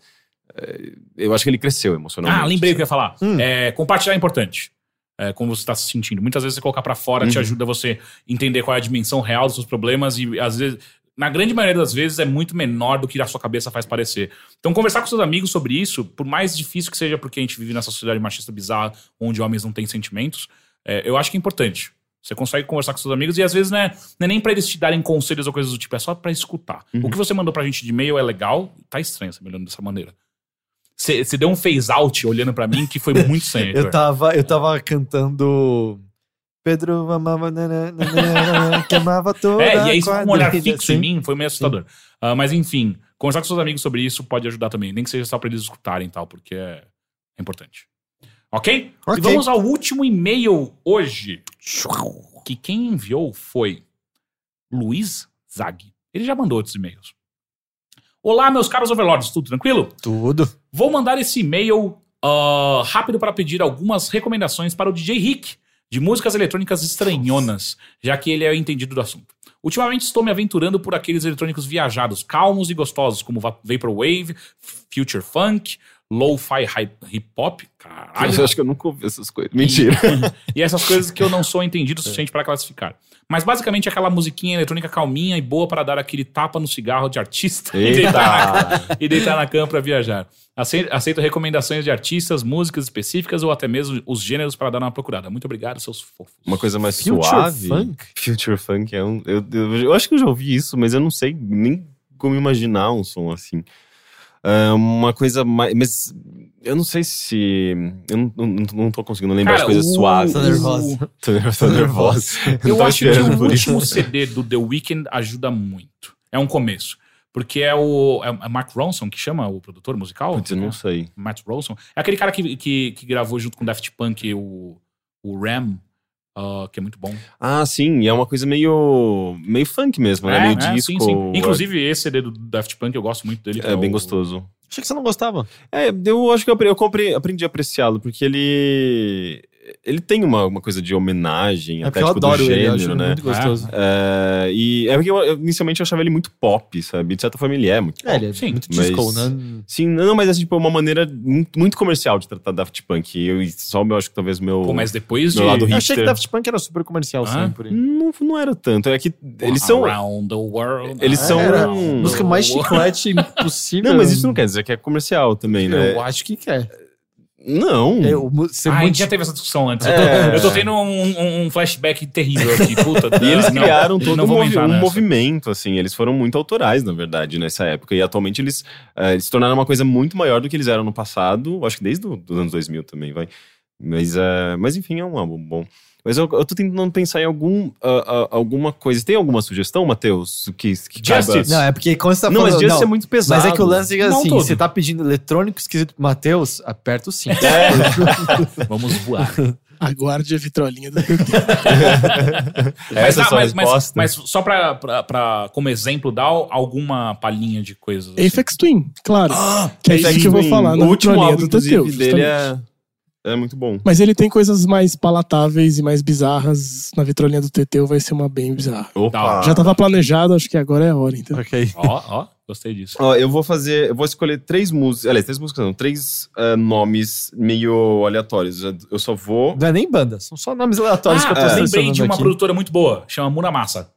é, eu acho que ele cresceu emocionalmente. Ah, lembrei o que eu ia falar. Hum. É, compartilhar é importante. É, como você está se sentindo. Muitas vezes você colocar pra fora te Uhum. ajuda você entender qual é a dimensão real dos seus problemas e às vezes, na grande maioria das vezes, é muito menor do que a sua cabeça faz parecer. Então, conversar com seus amigos sobre isso, por mais difícil que seja porque a gente vive nessa sociedade machista bizarra, onde homens não têm sentimentos, é, eu acho que é importante. Você consegue conversar com seus amigos e às vezes não é, não é nem pra eles te darem conselhos ou coisas do tipo, é só pra escutar. Uhum. O que você mandou pra gente de e-mail é legal, tá estranho você me olhando dessa maneira. Você deu um phase out olhando pra mim que foi muito sem. Eu tava, eu tava cantando. Pedro amava, nananana, que amava toda É, e aí, com um olhar fixo assim. em mim foi meio assustador. Ah, mas enfim, conversar com seus amigos sobre isso pode ajudar também. Nem que seja só pra eles escutarem e tal, porque é, é importante. Ok? E vamos ao último e-mail hoje. Que quem enviou foi Luiz Zag. Ele já mandou outros e-mails. Olá, meus caros overlords, tudo tranquilo? Tudo. Vou mandar esse e-mail ah, rápido para pedir algumas recomendações para o DJ Rick, de músicas eletrônicas estranhonas, já que ele é entendido do assunto. Ultimamente estou me aventurando por aqueles eletrônicos viajados, calmos e gostosos, como Va- Vaporwave, Future Funk, Lo-Fi Hip Hop, caralho, Eu acho que eu nunca ouvi essas coisas. Mentira. e essas coisas que eu não sou entendido o suficiente para classificar. Mas basicamente aquela musiquinha eletrônica calminha e boa para dar aquele tapa no cigarro de artista e deitar, na, e deitar na cama para viajar. Acei- Aceito recomendações de artistas, músicas específicas ou até mesmo os gêneros para dar uma procurada. Muito obrigado, seus fofos. Uma coisa mais Future suave. Funk? Future Funk é um. Eu, eu, eu acho que eu já ouvi isso, mas eu não sei nem como imaginar um som assim. Ah, uma coisa mais. Mas eu não sei se. Eu não, não, não tô conseguindo lembrar Cara, as coisas o- suaves. Tô nervosa. Tô, tô nervosa. Eu acho que o último CD do The Weeknd ajuda muito. É um começo. Porque é o. É é Mark Ronson que chama o produtor musical? Putz, eu não sei. Matt Ronson. É aquele cara que, que, que gravou junto com o Daft Punk o, o Ram, ah, que é muito bom. Ah, sim, e é uma coisa meio. meio funk mesmo, né? meio é, disco. sim, sim. Inclusive, esse CD do Daft Punk eu gosto muito dele. que É bem o- gostoso. Achei que você não gostava. É, eu acho que eu, eu compre- aprendi a apreciá-lo, porque ele. Ele tem uma, uma coisa de homenagem, É até tipo, do adoro ele, eu gênero, acho ele né? muito gostoso. É, e é porque eu, eu, inicialmente eu achava ele muito pop, sabe? De certa forma ele é muito É, ele é Sim, muito mas- disco, né? Sim, não, mas é tipo uma maneira muito, muito comercial de tratar Daft Punk. E eu, só eu acho que talvez meu. Pô, mas depois de. Meu lado Eu achei que. Daft Punk era super comercial Ah. sempre. Não, não era tanto. É que eles são. Around the world. Eles são- Era música mais chiclete impossível. Não, mas isso não quer dizer que é comercial também, né? Eu acho que quer. Não. Eu, ser Ah, a muito gente já teve essa discussão antes. Eu É. tô, eu tô tendo um, um- flashback terrível aqui. Puta, E eles não, criaram todo não um, movi- um movimento, assim. Eles foram muito autorais, na verdade, nessa época. E atualmente eles, eh, eles se tornaram uma coisa muito maior do que eles eram no passado. Acho que desde os anos 2000 também, vai. Mas, eh, mas enfim, é um álbum bom. Mas eu, eu tô tentando pensar em algum, ah, ah, alguma coisa. Tem alguma sugestão, Matheus? Que, que Justice. caiba- Não, é porque quando você tá Não, falando... mas Justice não, é muito pesado. Mas é que o lance é Não assim, você tá pedindo eletrônico esquisito pro Matheus, aperta o 5. Vamos voar. Aguarde a vitrolinha do TT. mas, Essa é dá- a sua mas, mas, resposta? mas só pra, pra, pra, como exemplo, dar alguma palhinha de coisas. assim. Apex Twin, claro. que é isso que eu vou falar O último álbum, do Teteu. dele justamente. é, é muito bom. Mas ele tem coisas mais palatáveis e mais bizarras. Na vitrolinha do Teteu vai ser uma bem bizarra. Opa! Já tava planejado, acho que agora é a hora, então. ok. Ó, ó, gostei disso. Ó, eu vou fazer. Eu vou escolher três músicas. Aliás, três músicas não, três ah, nomes meio aleatórios. Eu- só vou. Não é nem banda, são só nomes aleatórios Ah, que eu tô eu lembrei de uma aqui. produtora muito boa, chama Muramasa.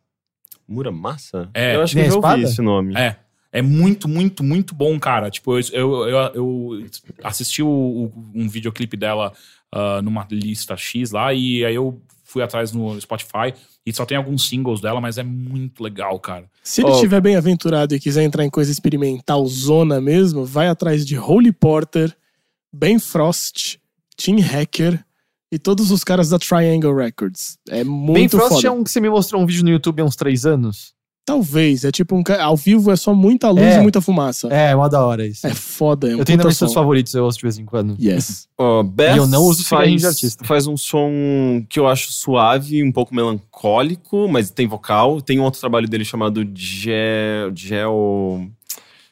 Muramasa? É. Eu acho que Nem eu já ouvi esse nome. É. É muito, muito, muito bom, cara. Tipo, eu, eu, eu, eu assisti o- o- um videoclipe dela ah, numa lista X lá, e aí eu fui atrás no Spotify e só tem alguns singles dela, mas é muito legal, cara. Se ele estiver bem aventurado e quiser entrar em coisa experimental zona mesmo, vai atrás de Holy Porter, Ben Frost, Tim Hacker e todos os caras da Triangle Records. É Ben muito Frost foda. é um que você me mostrou um vídeo no YouTube há uns três anos. Talvez, é tipo um ao vivo é só muita luz É. e muita fumaça. É, é uma da hora isso. É foda, é um eu tenho som. favoritos, eu ouço de vez em quando. Yes. Ó, Beth E eu não uso faz, de artista. faz um som que eu acho suave, um pouco melancólico, mas tem vocal. Tem um outro trabalho dele chamado Gel. Gel.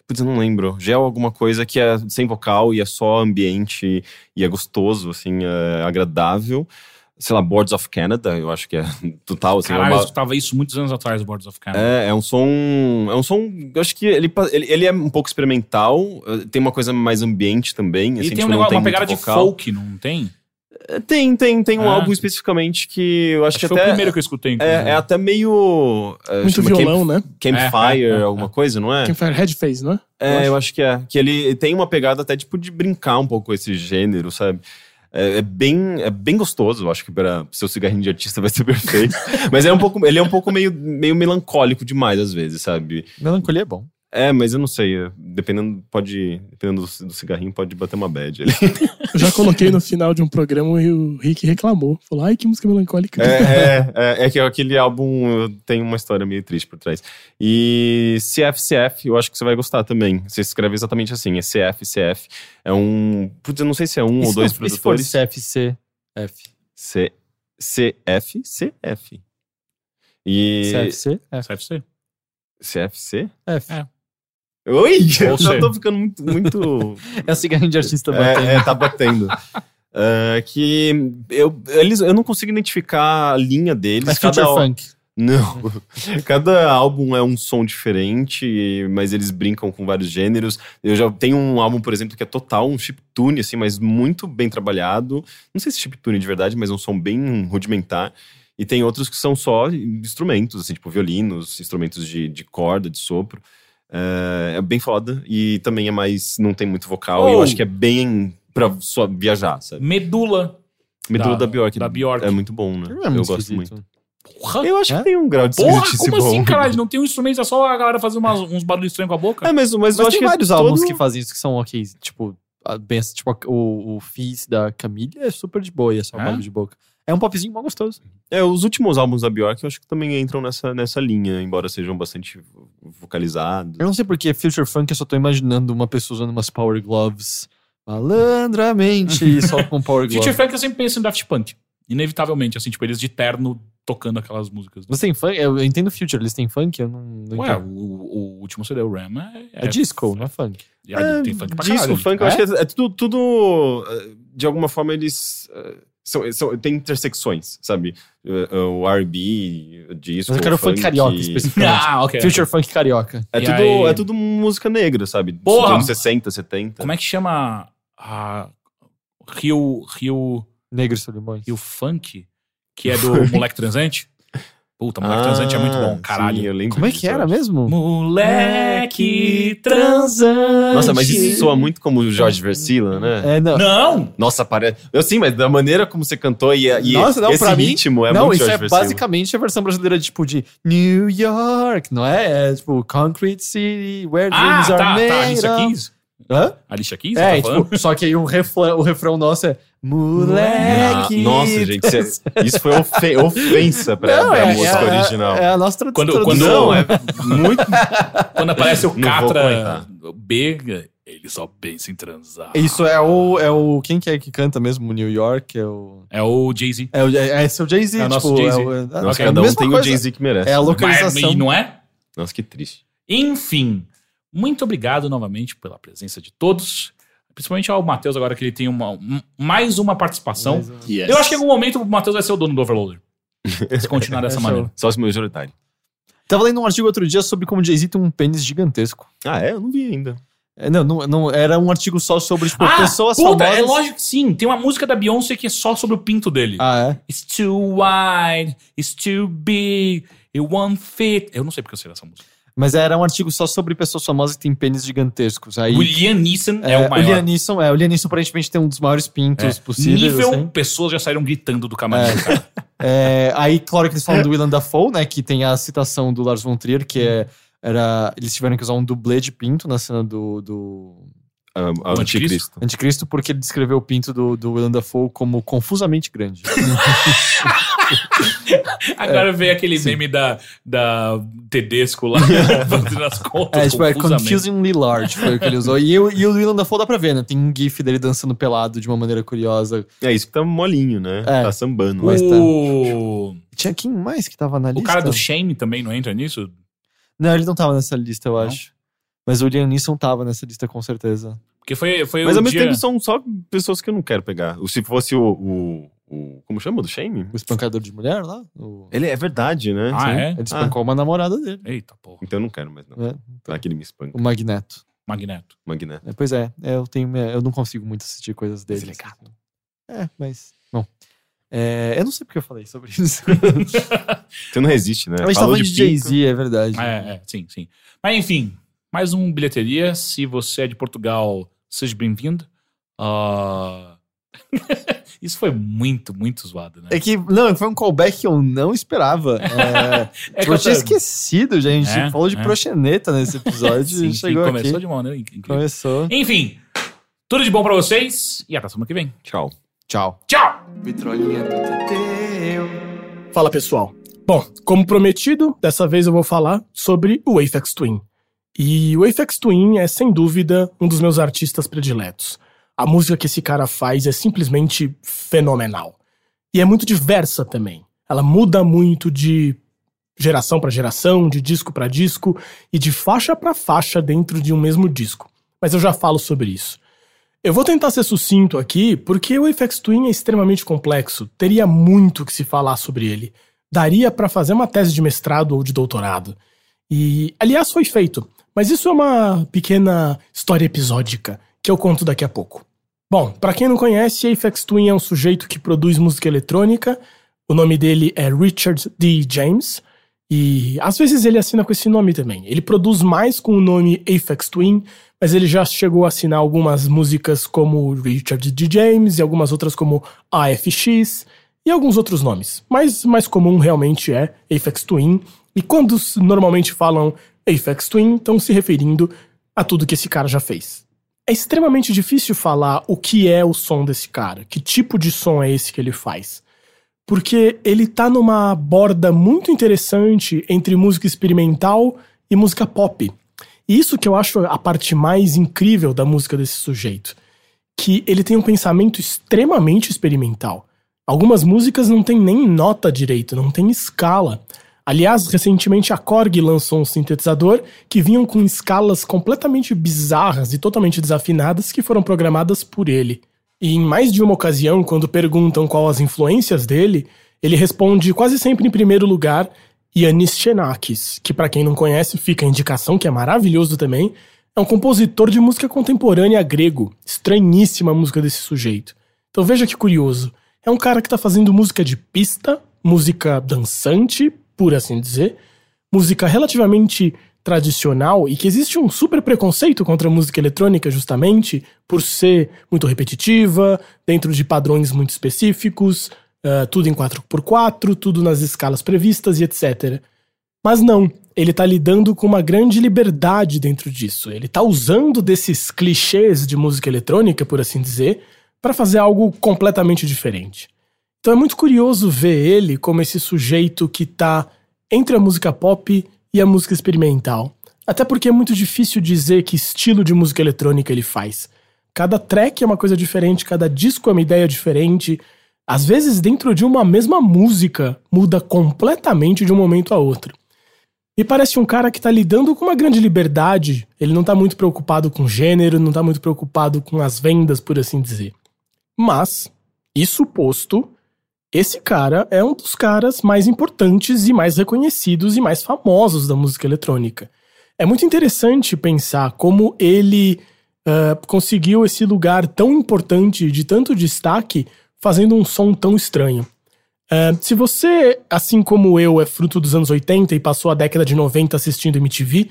Putz, eu não lembro. Gel alguma coisa que é sem vocal e é só ambiente e é gostoso, assim, é agradável. Sei lá, Boards of Canada, eu acho que é total, assim. é Caralho, uma- eu escutava isso muitos anos atrás, Boards of Canada. é, é um som. É um som. Eu acho que ele, ele, ele é um pouco experimental, eh, tem uma coisa mais ambiente também. e assim, tem tipo, um negócio, uma muito pegada de folk, não tem? É, Tem, tem, tem um Ah. álbum especificamente que eu acho, Acho que que foi até. o primeiro que eu escutei, é, é até meio. é, Muito violão, né? Camp, Campfire, É, é, é, alguma coisa, não é? Campfire Headface, não é? É, eu acho que é. Que ele tem uma pegada até tipo de brincar um pouco com esse gênero, sabe? É, é bem, é bem gostoso, eu acho que para seu cigarrinho de artista vai ser perfeito. Mas é um pouco, ele é um pouco meio, meio melancólico demais às vezes, sabe? Melancolia é bom. É, mas eu não sei, dependendo, pode, dependendo do, do cigarrinho, pode bater uma bad ali. Eu já coloquei no final de um programa e o Rick reclamou. Falou, ai, que música melancólica. É, é, é, é que aquele álbum tem uma história meio triste por trás. E CFCF, eu acho que você vai gostar também. Você escreve exatamente assim, é CFCF. É um. Putz, eu não sei se é um E ou se dois não- e se for produtores. CFC, F. C, CF, CF. E. CFC. CFC. CFC? F. É. Oi! Eu tô ficando muito. muito... É o cigarrinho de artista batendo. é, é, tá batendo. Ah, que eu, eles, eu não consigo identificar a linha deles. É future al- funk. Não. Cada álbum é um som diferente, mas eles brincam com vários gêneros. Eu já tenho um álbum, por exemplo, que é total um chiptune, assim, mas muito bem trabalhado. Não sei se chiptune de verdade, mas é um som bem rudimentar. E tem outros que são só instrumentos, assim, tipo violinos, instrumentos de, de corda, de sopro. É, é bem foda. E também é mais. Não tem muito vocal. E eu Oh! acho que é bem pra só viajar, sabe? Medula. Medula Da- da, Bjork. da Bjork. É muito bom, né? É eu muito gosto esquisito. muito. Porra! Eu acho É? que tem um grau de Porra, como assim, bom. caralho? Não tem um instrumento, é só a galera fazer umas- uns barulhos estranhos com a boca? É, mas, mas, eu Mas acho tem que vários todo... álbuns que fazem isso que são ok. Tipo, a, bem, tipo a- o, o Fizz da Camille é super de boa e é só É? barulho de boca. É um popzinho mal gostoso. É, os últimos álbuns da Bjork eu acho que também entram nessa, nessa linha, embora sejam bastante vocalizados. Eu não sei porque Future Funk eu só tô imaginando uma pessoa usando umas Power Gloves malandramente só com Power Future Gloves. Funk eu sempre penso em Daft Punk. Inevitavelmente, assim, tipo, eles de terno tocando aquelas músicas. Você tem funk? Eu entendo Future, eles têm funk? Eu não, não Ué, o, o último CD, o Ram, é... É, disco, não é funk. Aí tem funk pra Disco, caralho. funk, eu É? acho que é, é tudo, tudo, eh, de alguma forma, eles... São, são, tem intersecções, sabe? Eh, eh, O R&B, o disco, Mas eu quero o funk carioca, especificamente. Ah, ok. Future Funk carioca. É E tudo, aí- é tudo música negra, sabe? Porra! Dos anos 60, 70. Como é que chama a Rio, Rio, Negros Solimões. Rio Funk? Que é do Moleque Transante? Puta, Moleque Transante é muito bom, Ah, caralho. sim, eu lembro Como é que era mesmo? Moleque Transante. Nossa, mas isso soa muito como o Jorge Versila, né? É, não. Não! Nossa, parece. Eu sim, mas da maneira como você cantou e, e Nossa, não, esse pra mim- ritmo é não, muito isso Jorge é Versila. basicamente a versão brasileira de, tipo de New York, não é? É tipo Concrete City, Where Ah, Dreams tá, Are tá. Made Alicia of. Keys? Hã? Alicia Keys? É, você tá tipo, só que aí o refrão, o refrão nosso é Moleque. Ah, Nossa, gente, isso, é- isso foi ofe- ofensa pra, Não, pra é, música é, original. É, a nossa tradu- Quando- tradução. quando- Não, é muito. Quando aparece o Catra. B, ele só pensa em transar. Isso é o, é o. Quem que é que canta mesmo? New York? É o. É o Jay-Z. É, o, é, esse é o Jay-Z. É o nosso tipo, Jay-Z. É, o- é, Nossa, Ok, cada um tem coisa. o Jay-Z que merece. É a Mas, localização. e não é? Nossa, que triste. Enfim, muito obrigado novamente pela presença de todos. Principalmente ao Matheus, agora que ele tem uma, um- mais uma participação. Mais um. Yes. Eu acho que em algum momento o Matheus vai ser o dono do Overloader. Se continuar dessa É, maneira. show. Sócio majoritário. Tava lendo um artigo outro dia sobre como Jay-Z tem um pênis gigantesco. Ah, é? Eu não vi ainda. É, não, não, não, era um artigo só sobre, tipo, Ah, pessoas puta, famosas. é lógico que sim. Tem uma música da Beyoncé que é só sobre o pinto dele. Ah, é? It's too wide, it's too big, it won't fit. Eu não sei porque eu sei dessa música. Mas era um artigo só sobre pessoas famosas que têm pênis gigantescos. Aí, O Liam Neeson é, é, o maior. Liam Neeson, é, o Liam Neeson aparentemente tem um dos maiores pintos É. possíveis. Nível, assim. pessoas já saíram gritando do camarim do cara. É, aí, claro que eles falam do Willem Dafoe, né? Que tem a citação do Lars von Trier, que é, era, eles tiveram que usar um dublê de pinto na cena do, do O anticristo. Anticristo, porque ele descreveu o pinto do, do Willem Dafoe como confusamente grande. Agora veio aquele meme da, da Tedesco lá, fazendo as contas. É, tipo, é confusamente. confusingly large, foi o que ele usou. E, o- e o Willem Dafoe dá pra ver, né? Tem um gif dele dançando pelado de uma maneira curiosa. É isso que tá molinho, né? É. Tá sambando. Mas tá. O, Tinha quem mais que tava na o lista? cara do Shame também não entra nisso? Não, ele não tava nessa lista, eu Não? acho. Mas o Liam Neeson tava nessa lista, com certeza. Porque foi, foi Mas o ao mesmo dia... tempo são só pessoas que eu não quero pegar. Se fosse o. o, o- como chama? Do Shame? O espancador de mulher lá? O- Ele é verdade, né? Ah, Sim. é? Ele espancou uma namorada dele. Eita, porra. Então eu não quero mais, não. né? Vai que ele me espanca. O Magneto. Magneto. Magneto. É, pois é, é, eu tenho minha- eu não consigo muito assistir coisas dele. Mas ele é assim. É, mas. Bom. É, eu não sei porque eu falei sobre isso. Você não resiste, né? a gente tá Falou falando de pinto. Jay-Z, é verdade. É, é, sim, sim. Mas enfim, mais um bilheteria. Se você é de Portugal, seja bem-vindo. Ah, Isso foi muito, muito zoado, né? É que, não, foi um callback que eu não esperava. É, É eu tinha esquecido, já. A gente É, falou de é. proxeneta nesse episódio Sim, sim, chegou começou aqui. de uma maneira incrível. Começou. Enfim, tudo de bom pra vocês e até semana que vem. Tchau. Tchau. Tchau! Vitrolinha do Teteu. Fala pessoal. Bom, como prometido, dessa vez eu vou falar sobre o Aphex Twin. E o Aphex Twin é sem dúvida um dos meus artistas prediletos. A música que esse cara faz é simplesmente fenomenal. E é muito diversa também. Ela muda muito de geração para geração, de disco para disco e de faixa para faixa dentro de um mesmo disco. Mas eu já falo sobre isso. Eu vou tentar ser sucinto aqui, porque o Aphex Twin é extremamente complexo, teria muito que se falar sobre ele. Daria pra fazer uma tese de mestrado ou de doutorado. E, aliás, foi feito, mas isso é uma pequena história episódica que eu conto daqui a pouco. Bom, pra quem não conhece, Aphex Twin é um sujeito que produz música eletrônica. O nome dele é Richard D. James. E às vezes ele assina com esse nome também. Ele produz mais com o nome Aphex Twin, mas ele já chegou a assinar algumas músicas como Richard D. James e algumas outras como AFX. e alguns outros nomes, mas mais comum realmente é Aphex Twin, e quando normalmente falam Aphex Twin, estão se referindo a tudo que esse cara já fez. É extremamente difícil falar o que é o som desse cara, que tipo de som é esse que ele faz. Porque ele tá numa borda muito interessante entre música experimental e música pop. E isso que eu acho a parte mais incrível da música desse sujeito. Que ele tem um pensamento extremamente experimental. Algumas músicas não tem nem nota direito, não tem escala. Aliás, recentemente a Korg lançou um sintetizador que vinham com escalas completamente bizarras e totalmente desafinadas que foram programadas por ele. E em mais de uma ocasião, quando perguntam qual as influências dele, ele responde quase sempre em primeiro lugar Yanis Xenakis, que para quem não conhece, fica a indicação que é maravilhoso também, é um compositor de música contemporânea grego. Estranhíssima a música desse sujeito. Então veja que curioso. É um cara que tá fazendo música de pista, música dançante, por assim dizer, música relativamente tradicional e que existe um super preconceito contra a música eletrônica justamente por ser muito repetitiva, dentro de padrões muito específicos, uh, tudo em 4x4, tudo nas escalas previstas e etc. Mas não, ele tá lidando com uma grande liberdade dentro disso. Ele tá usando desses clichês de música eletrônica, por assim dizer, para fazer algo completamente diferente. Então é muito curioso ver ele como esse sujeito que tá entre a música pop e a música experimental. Até porque é muito difícil dizer que estilo de música eletrônica ele faz. Cada track é uma coisa diferente, cada disco é uma ideia diferente. Às vezes, dentro de uma mesma música, muda completamente de um momento a outro. E parece um cara que tá lidando com uma grande liberdade. Ele não tá muito preocupado com gênero, não tá muito preocupado com as vendas, por assim dizer. Mas, isso posto, esse cara é um dos caras mais importantes e mais reconhecidos e mais famosos da música eletrônica. É muito interessante pensar como ele uh, conseguiu esse lugar tão importante, de tanto destaque, fazendo um som tão estranho. Uh, se você, assim como eu, é fruto dos anos 80 e passou a década de 90 assistindo MTV,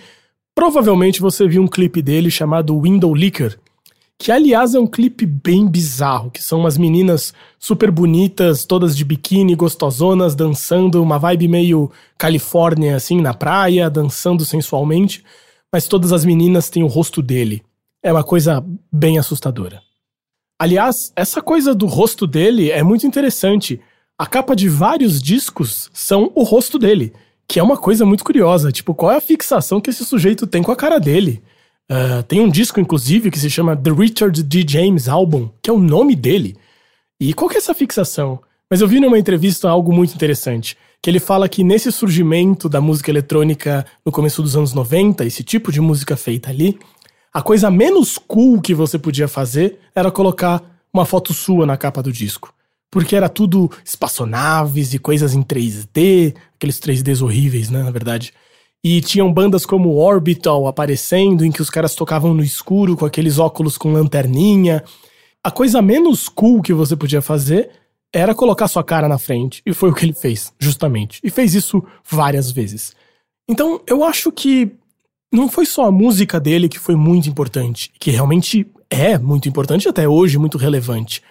provavelmente você viu um clipe dele chamado Window Licker, que aliás é um clipe bem bizarro, que são umas meninas super bonitas, todas de biquíni, gostosonas, dançando, uma vibe meio Califórnia, assim, na praia, dançando sensualmente, mas todas as meninas têm o rosto dele. É uma coisa bem assustadora. Aliás, essa coisa do rosto dele é muito interessante. A capa de vários discos são o rosto dele, que é uma coisa muito curiosa. Tipo, qual é a fixação que esse sujeito tem com a cara dele? Uh, tem um disco, inclusive, que se chama The Richard D. James Album, que é o nome dele. E qual que é essa fixação? Mas eu vi numa entrevista algo muito interessante, que ele fala que nesse surgimento da música eletrônica no começo dos anos 90, esse tipo de música feita ali, a coisa menos cool que você podia fazer era colocar uma foto sua na capa do disco. Porque era tudo espaçonaves e coisas em 3D, aqueles 3Ds horríveis, né, na verdade. E tinham bandas como Orbital aparecendo, em que os caras tocavam no escuro com aqueles óculos com lanterninha. A coisa menos cool que você podia fazer era colocar sua cara na frente. E foi o que ele fez, justamente. E fez isso várias vezes. Então, eu acho que não foi só a música dele que foi muito importante, que realmente é muito importante até hoje, muito relevante.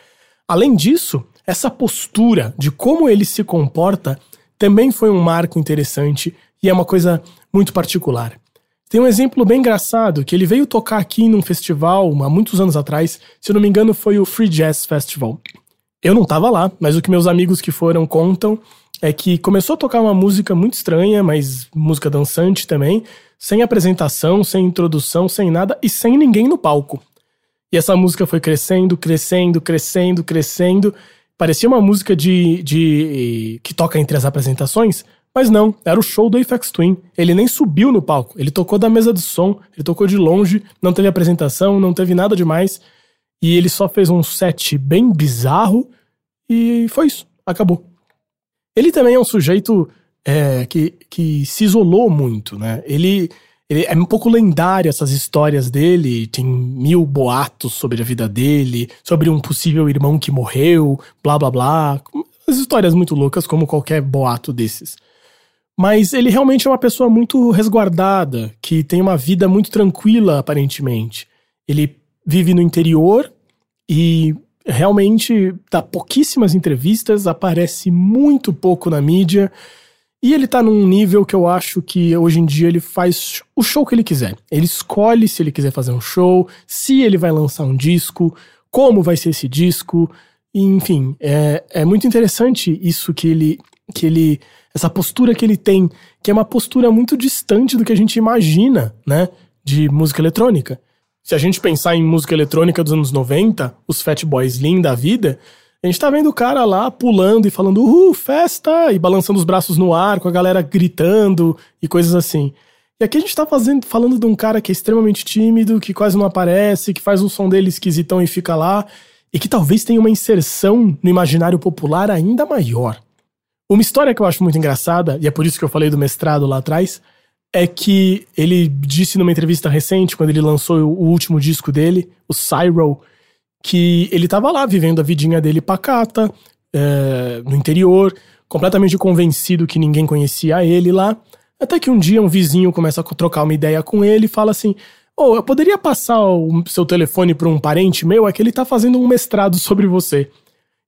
Além disso, essa postura de como ele se comporta também foi um marco interessante e é uma coisa muito particular. Tem um exemplo bem engraçado que ele veio tocar aqui num festival há muitos anos atrás, se eu não me engano foi o Free Jazz Festival. Eu não tava lá, mas o que meus amigos que foram contam é que começou a tocar uma música muito estranha, mas música dançante também, sem apresentação, sem introdução, sem nada e sem ninguém no palco. E essa música foi crescendo, crescendo, crescendo, crescendo. Parecia uma música de, de que toca entre as apresentações, mas não, era o show do Apex Twin. Ele nem subiu no palco, ele tocou da mesa de som, ele tocou de longe, não teve apresentação, não teve nada demais. E ele só fez um set bem bizarro e foi isso, acabou. Ele também é um sujeito é, que, que se isolou muito, né? Ele, ele é um pouco lendário essas histórias dele, tem mil boatos sobre a vida dele, sobre um possível irmão que morreu, blá blá blá. As histórias muito loucas, como qualquer boato desses. Mas ele realmente é uma pessoa muito resguardada, que tem uma vida muito tranquila, aparentemente. Ele vive no interior e realmente dá pouquíssimas entrevistas, aparece muito pouco na mídia. E ele tá num nível que eu acho que hoje em dia ele faz o show que ele quiser. Ele escolhe se ele quiser fazer um show, se ele vai lançar um disco, como vai ser esse disco. Enfim, é, é muito interessante isso que ele, que ele. Essa postura que ele tem, que é uma postura muito distante do que a gente imagina, né? De música eletrônica. Se a gente pensar em música eletrônica dos anos 90, os Fat Boys Slim da vida, a gente tá vendo o cara lá pulando e falando, uhul, festa! E balançando os braços no ar, com a galera gritando e coisas assim. E aqui a gente tá fazendo, falando de um cara que é extremamente tímido, que quase não aparece, que faz o som dele esquisitão e fica lá, e que talvez tenha uma inserção no imaginário popular ainda maior. Uma história que eu acho muito engraçada, e é por isso que eu falei do mestrado lá atrás, é que ele disse numa entrevista recente, quando ele lançou o último disco dele, o Cyro, que ele tava lá vivendo a vidinha dele pacata, é, no interior, completamente convencido que ninguém conhecia ele lá. Até que um dia um vizinho começa a trocar uma ideia com ele e fala assim: Oh, eu poderia passar o seu telefone para um parente meu? É que ele tá fazendo um mestrado sobre você.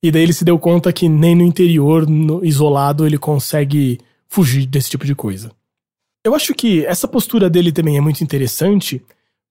E daí ele se deu conta que nem no interior, no, isolado, ele consegue fugir desse tipo de coisa. Eu acho que essa postura dele também é muito interessante,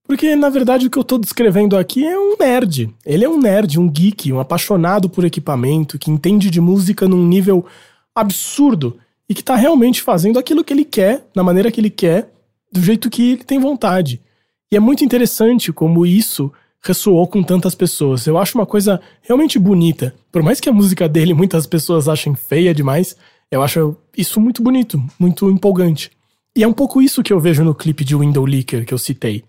porque na verdade o que eu tô descrevendo aqui é um nerd. Ele é um nerd, um geek, um apaixonado por equipamento, que entende de música num nível absurdo e que tá realmente fazendo aquilo que ele quer, na maneira que ele quer, do jeito que ele tem vontade. E é muito interessante como isso ressoou com tantas pessoas. Eu acho uma coisa realmente bonita. Por mais que a música dele muitas pessoas achem feia demais, eu acho isso muito bonito, muito empolgante. E é um pouco isso que eu vejo no clipe de Window Leaker que eu citei.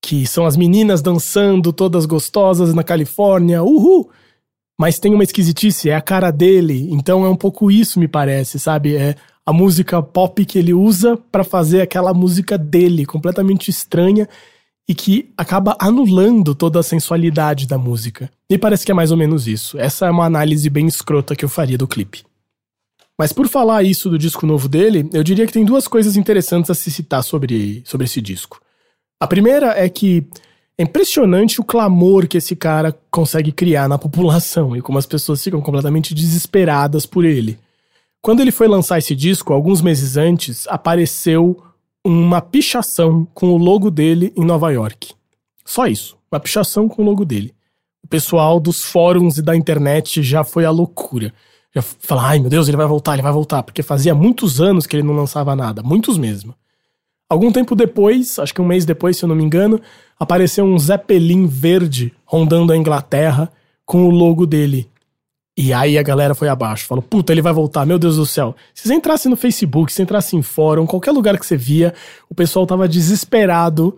Que são as meninas dançando, todas gostosas na Califórnia, uhul! Mas tem uma esquisitice, é a cara dele. Então é um pouco isso, me parece, sabe? É a música pop que ele usa para fazer aquela música dele, completamente estranha e que acaba anulando toda a sensualidade da música. Me parece que é mais ou menos isso. Essa é uma análise bem escrota que eu faria do clipe. Mas por falar isso do disco novo dele, eu diria que tem duas coisas interessantes a se citar sobre, sobre esse disco. A primeira é que é impressionante o clamor que esse cara consegue criar na população e como as pessoas ficam completamente desesperadas por ele. Quando ele foi lançar esse disco, alguns meses antes, apareceu uma pichação com o logo dele em Nova York. Só isso, uma pichação com o logo dele. O pessoal dos fóruns e da internet já foi à loucura já fala, ai meu Deus, ele vai voltar, ele vai voltar, porque fazia muitos anos que ele não lançava nada, muitos mesmo. Algum tempo depois, acho que um mês depois, se eu não me engano, apareceu um Zeppelin verde rondando a Inglaterra com o logo dele. E aí a galera foi abaixo, falou, puta, ele vai voltar, meu Deus do céu. Se você entrasse no Facebook, se entrasse em fórum, qualquer lugar que você via, o pessoal tava desesperado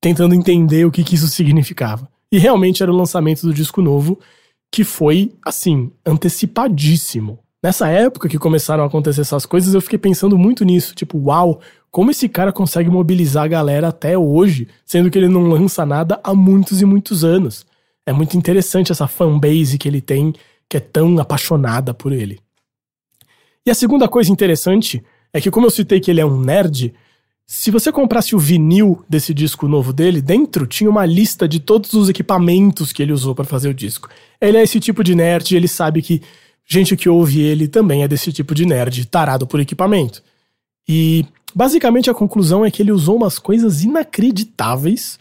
tentando entender o que, que isso significava. E realmente era o lançamento do disco novo, que foi, assim, antecipadíssimo. Nessa época que começaram a acontecer essas coisas, eu fiquei pensando muito nisso. Tipo, uau, como esse cara consegue mobilizar a galera até hoje, sendo que ele não lança nada há muitos e muitos anos. É muito interessante essa fanbase que ele tem, que é tão apaixonada por ele. E a segunda coisa interessante é que, como eu citei que ele é um nerd, se você comprasse o vinil desse disco novo dele, dentro tinha uma lista de todos os equipamentos que ele usou para fazer o disco. Ele é esse tipo de nerd, ele sabe que gente que ouve ele também é desse tipo de nerd, tarado por equipamento. E basicamente a conclusão é que ele usou umas coisas inacreditáveis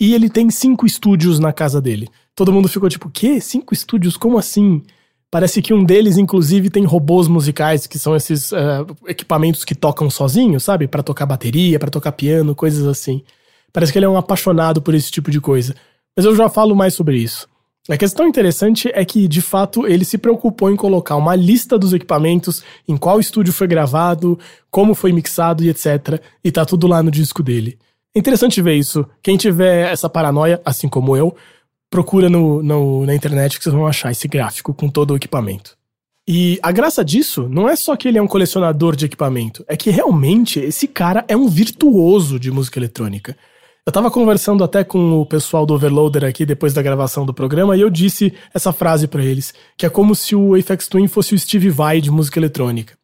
e ele tem cinco estúdios na casa dele. Todo mundo ficou tipo, quê? Cinco estúdios? Como assim? Parece que um deles, inclusive, tem robôs musicais, que são esses uh, equipamentos que tocam sozinhos, sabe? para tocar bateria, para tocar piano, coisas assim. Parece que ele é um apaixonado por esse tipo de coisa. Mas eu já falo mais sobre isso. A questão interessante é que, de fato, ele se preocupou em colocar uma lista dos equipamentos, em qual estúdio foi gravado, como foi mixado e etc. E tá tudo lá no disco dele. É interessante ver isso. Quem tiver essa paranoia, assim como eu, procura no, no, na internet que vocês vão achar esse gráfico com todo o equipamento. E a graça disso não é só que ele é um colecionador de equipamento, é que realmente esse cara é um virtuoso de música eletrônica. Eu tava conversando até com o pessoal do Overloader aqui depois da gravação do programa e eu disse essa frase para eles, que é como se o Apex Twin fosse o Steve Vai de música eletrônica.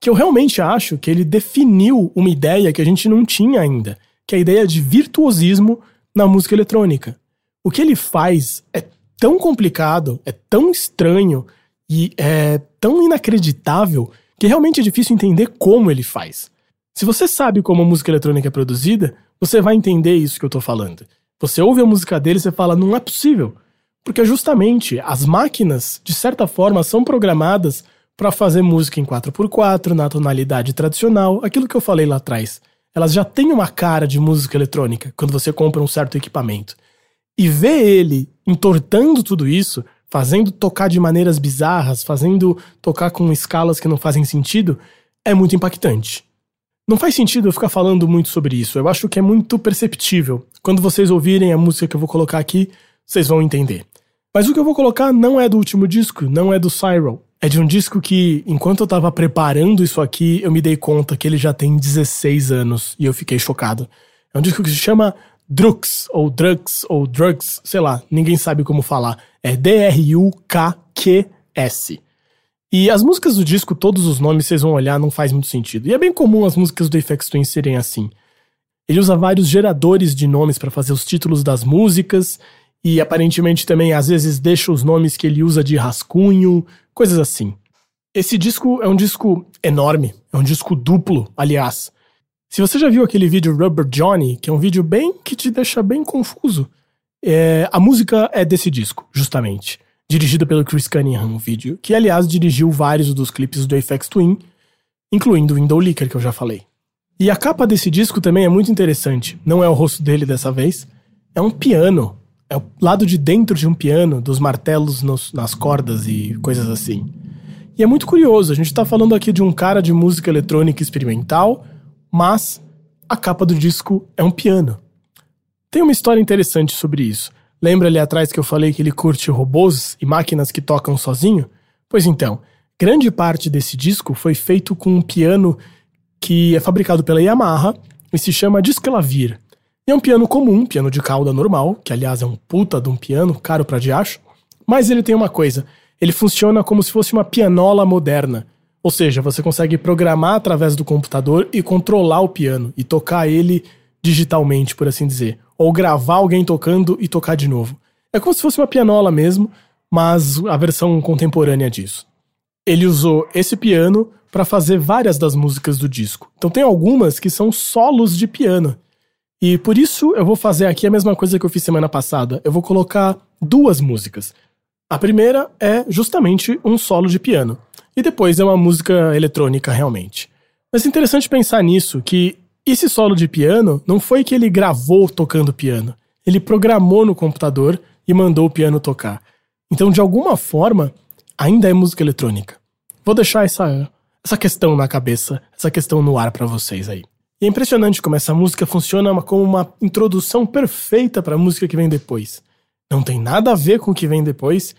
Que eu realmente acho que ele definiu uma ideia que a gente não tinha ainda, que é a ideia de virtuosismo na música eletrônica. O que ele faz é tão complicado, é tão estranho e é tão inacreditável que realmente é difícil entender como ele faz. Se você sabe como a música eletrônica é produzida, você vai entender isso que eu tô falando. Você ouve a música dele e você fala, não é possível. Porque justamente as máquinas, de certa forma, são programadas para fazer música em 4x4, na tonalidade tradicional, aquilo que eu falei lá atrás. Elas já têm uma cara de música eletrônica quando você compra um certo equipamento. E ver ele entortando tudo isso, fazendo tocar de maneiras bizarras, fazendo tocar com escalas que não fazem sentido, é muito impactante. Não faz sentido eu ficar falando muito sobre isso, eu acho que é muito perceptível. Quando vocês ouvirem a música que eu vou colocar aqui, vocês vão entender. Mas o que eu vou colocar não é do último disco, não é do Cyril. É de um disco que, enquanto eu tava preparando isso aqui, eu me dei conta que ele já tem 16 anos e eu fiquei chocado. É um disco que se chama Drux, ou Drugs, ou Drugs, sei lá, ninguém sabe como falar. É D-R-U-K-Q-S. E as músicas do disco, todos os nomes vocês vão olhar, não faz muito sentido. E é bem comum as músicas do Apex Twin serem assim. Ele usa vários geradores de nomes para fazer os títulos das músicas, e aparentemente também às vezes deixa os nomes que ele usa de rascunho, coisas assim. Esse disco é um disco enorme, é um disco duplo, aliás. Se você já viu aquele vídeo Rubber Johnny, que é um vídeo bem que te deixa bem confuso, é, a música é desse disco, justamente. Dirigido pelo Chris Cunningham, o vídeo, que aliás dirigiu vários dos clipes do Apex Twin, incluindo o Window Licker, que eu já falei. E a capa desse disco também é muito interessante. Não é o rosto dele dessa vez, é um piano é o lado de dentro de um piano, dos martelos nos, nas cordas e coisas assim. E é muito curioso, a gente tá falando aqui de um cara de música eletrônica experimental, mas a capa do disco é um piano. Tem uma história interessante sobre isso. Lembra ali atrás que eu falei que ele curte robôs e máquinas que tocam sozinho? Pois então, grande parte desse disco foi feito com um piano que é fabricado pela Yamaha e se chama Disclavir. É um piano comum, piano de cauda normal, que aliás é um puta de um piano, caro pra diacho. Mas ele tem uma coisa, ele funciona como se fosse uma pianola moderna. Ou seja, você consegue programar através do computador e controlar o piano e tocar ele digitalmente, por assim dizer. Ou gravar alguém tocando e tocar de novo. É como se fosse uma pianola mesmo, mas a versão contemporânea disso. Ele usou esse piano para fazer várias das músicas do disco. Então tem algumas que são solos de piano. E por isso eu vou fazer aqui a mesma coisa que eu fiz semana passada. Eu vou colocar duas músicas. A primeira é justamente um solo de piano. E depois é uma música eletrônica realmente. Mas é interessante pensar nisso, que esse solo de piano não foi que ele gravou tocando piano. Ele programou no computador e mandou o piano tocar. Então, de alguma forma, ainda é música eletrônica. Vou deixar essa, essa questão na cabeça, essa questão no ar para vocês aí. E é impressionante como essa música funciona como uma introdução perfeita para a música que vem depois. Não tem nada a ver com o que vem depois,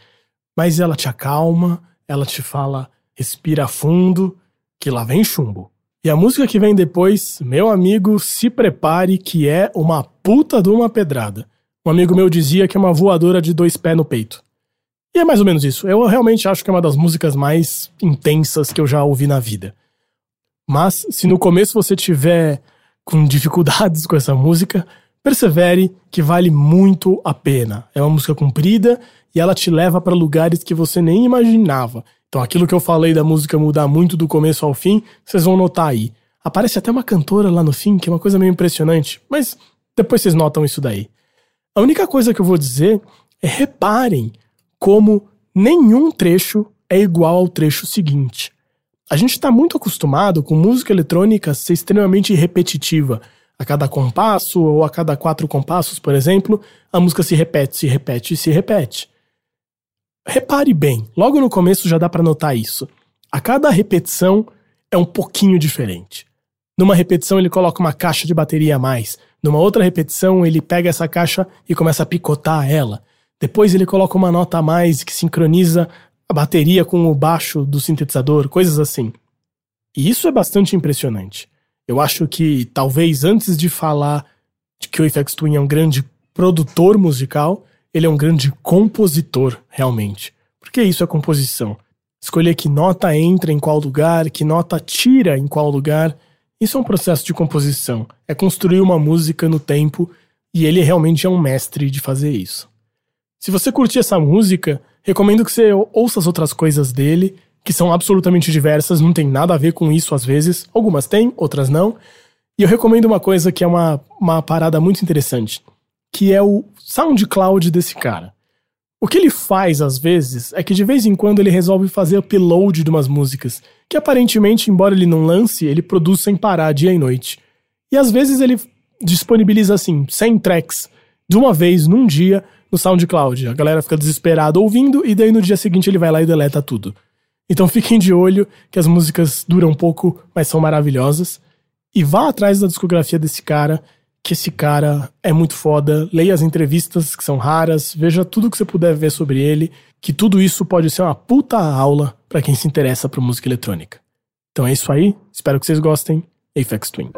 mas ela te acalma, ela te fala, respira fundo, que lá vem chumbo. E a música que vem depois, meu amigo, se prepare que é uma puta de uma pedrada. Um amigo meu dizia que é uma voadora de dois pés no peito. E é mais ou menos isso. Eu realmente acho que é uma das músicas mais intensas que eu já ouvi na vida. Mas se no começo você tiver com dificuldades com essa música, persevere que vale muito a pena. É uma música comprida e ela te leva para lugares que você nem imaginava. Então aquilo que eu falei da música mudar muito do começo ao fim, vocês vão notar aí. Aparece até uma cantora lá no fim, que é uma coisa meio impressionante, mas depois vocês notam isso daí. A única coisa que eu vou dizer é reparem como nenhum trecho é igual ao trecho seguinte. A gente está muito acostumado com música eletrônica ser extremamente repetitiva. A cada compasso ou a cada quatro compassos, por exemplo, a música se repete, se repete se repete. Repare bem, logo no começo já dá para notar isso. A cada repetição é um pouquinho diferente. Numa repetição ele coloca uma caixa de bateria a mais. Numa outra repetição ele pega essa caixa e começa a picotar ela. Depois ele coloca uma nota a mais que sincroniza a bateria com o baixo do sintetizador, coisas assim. E isso é bastante impressionante. Eu acho que talvez antes de falar de que o Aphex Twin é um grande produtor musical, ele é um grande compositor, realmente. Porque isso é composição. Escolher que nota entra em qual lugar, que nota tira em qual lugar, isso é um processo de composição. É construir uma música no tempo e ele realmente é um mestre de fazer isso. Se você curtir essa música, recomendo que você ouça as outras coisas dele, que são absolutamente diversas, não tem nada a ver com isso às vezes. Algumas têm, outras não. E eu recomendo uma coisa que é uma, uma parada muito interessante, que é o SoundCloud desse cara. O que ele faz às vezes é que de vez em quando ele resolve fazer upload de umas músicas, que aparentemente, embora ele não lance, ele produz sem parar dia e noite. E às vezes ele disponibiliza assim 100 tracks de uma vez num dia no SoundCloud. A galera fica desesperada ouvindo e daí no dia seguinte ele vai lá e deleta tudo. Então fiquem de olho que as músicas duram pouco, mas são maravilhosas. E vá atrás da discografia desse cara, que esse cara é muito foda. Leia as entrevistas que são raras, veja tudo que você puder ver sobre ele, que tudo isso pode ser uma puta aula para quem se interessa por música eletrônica. Então é isso aí, espero que vocês gostem. Apex Twin.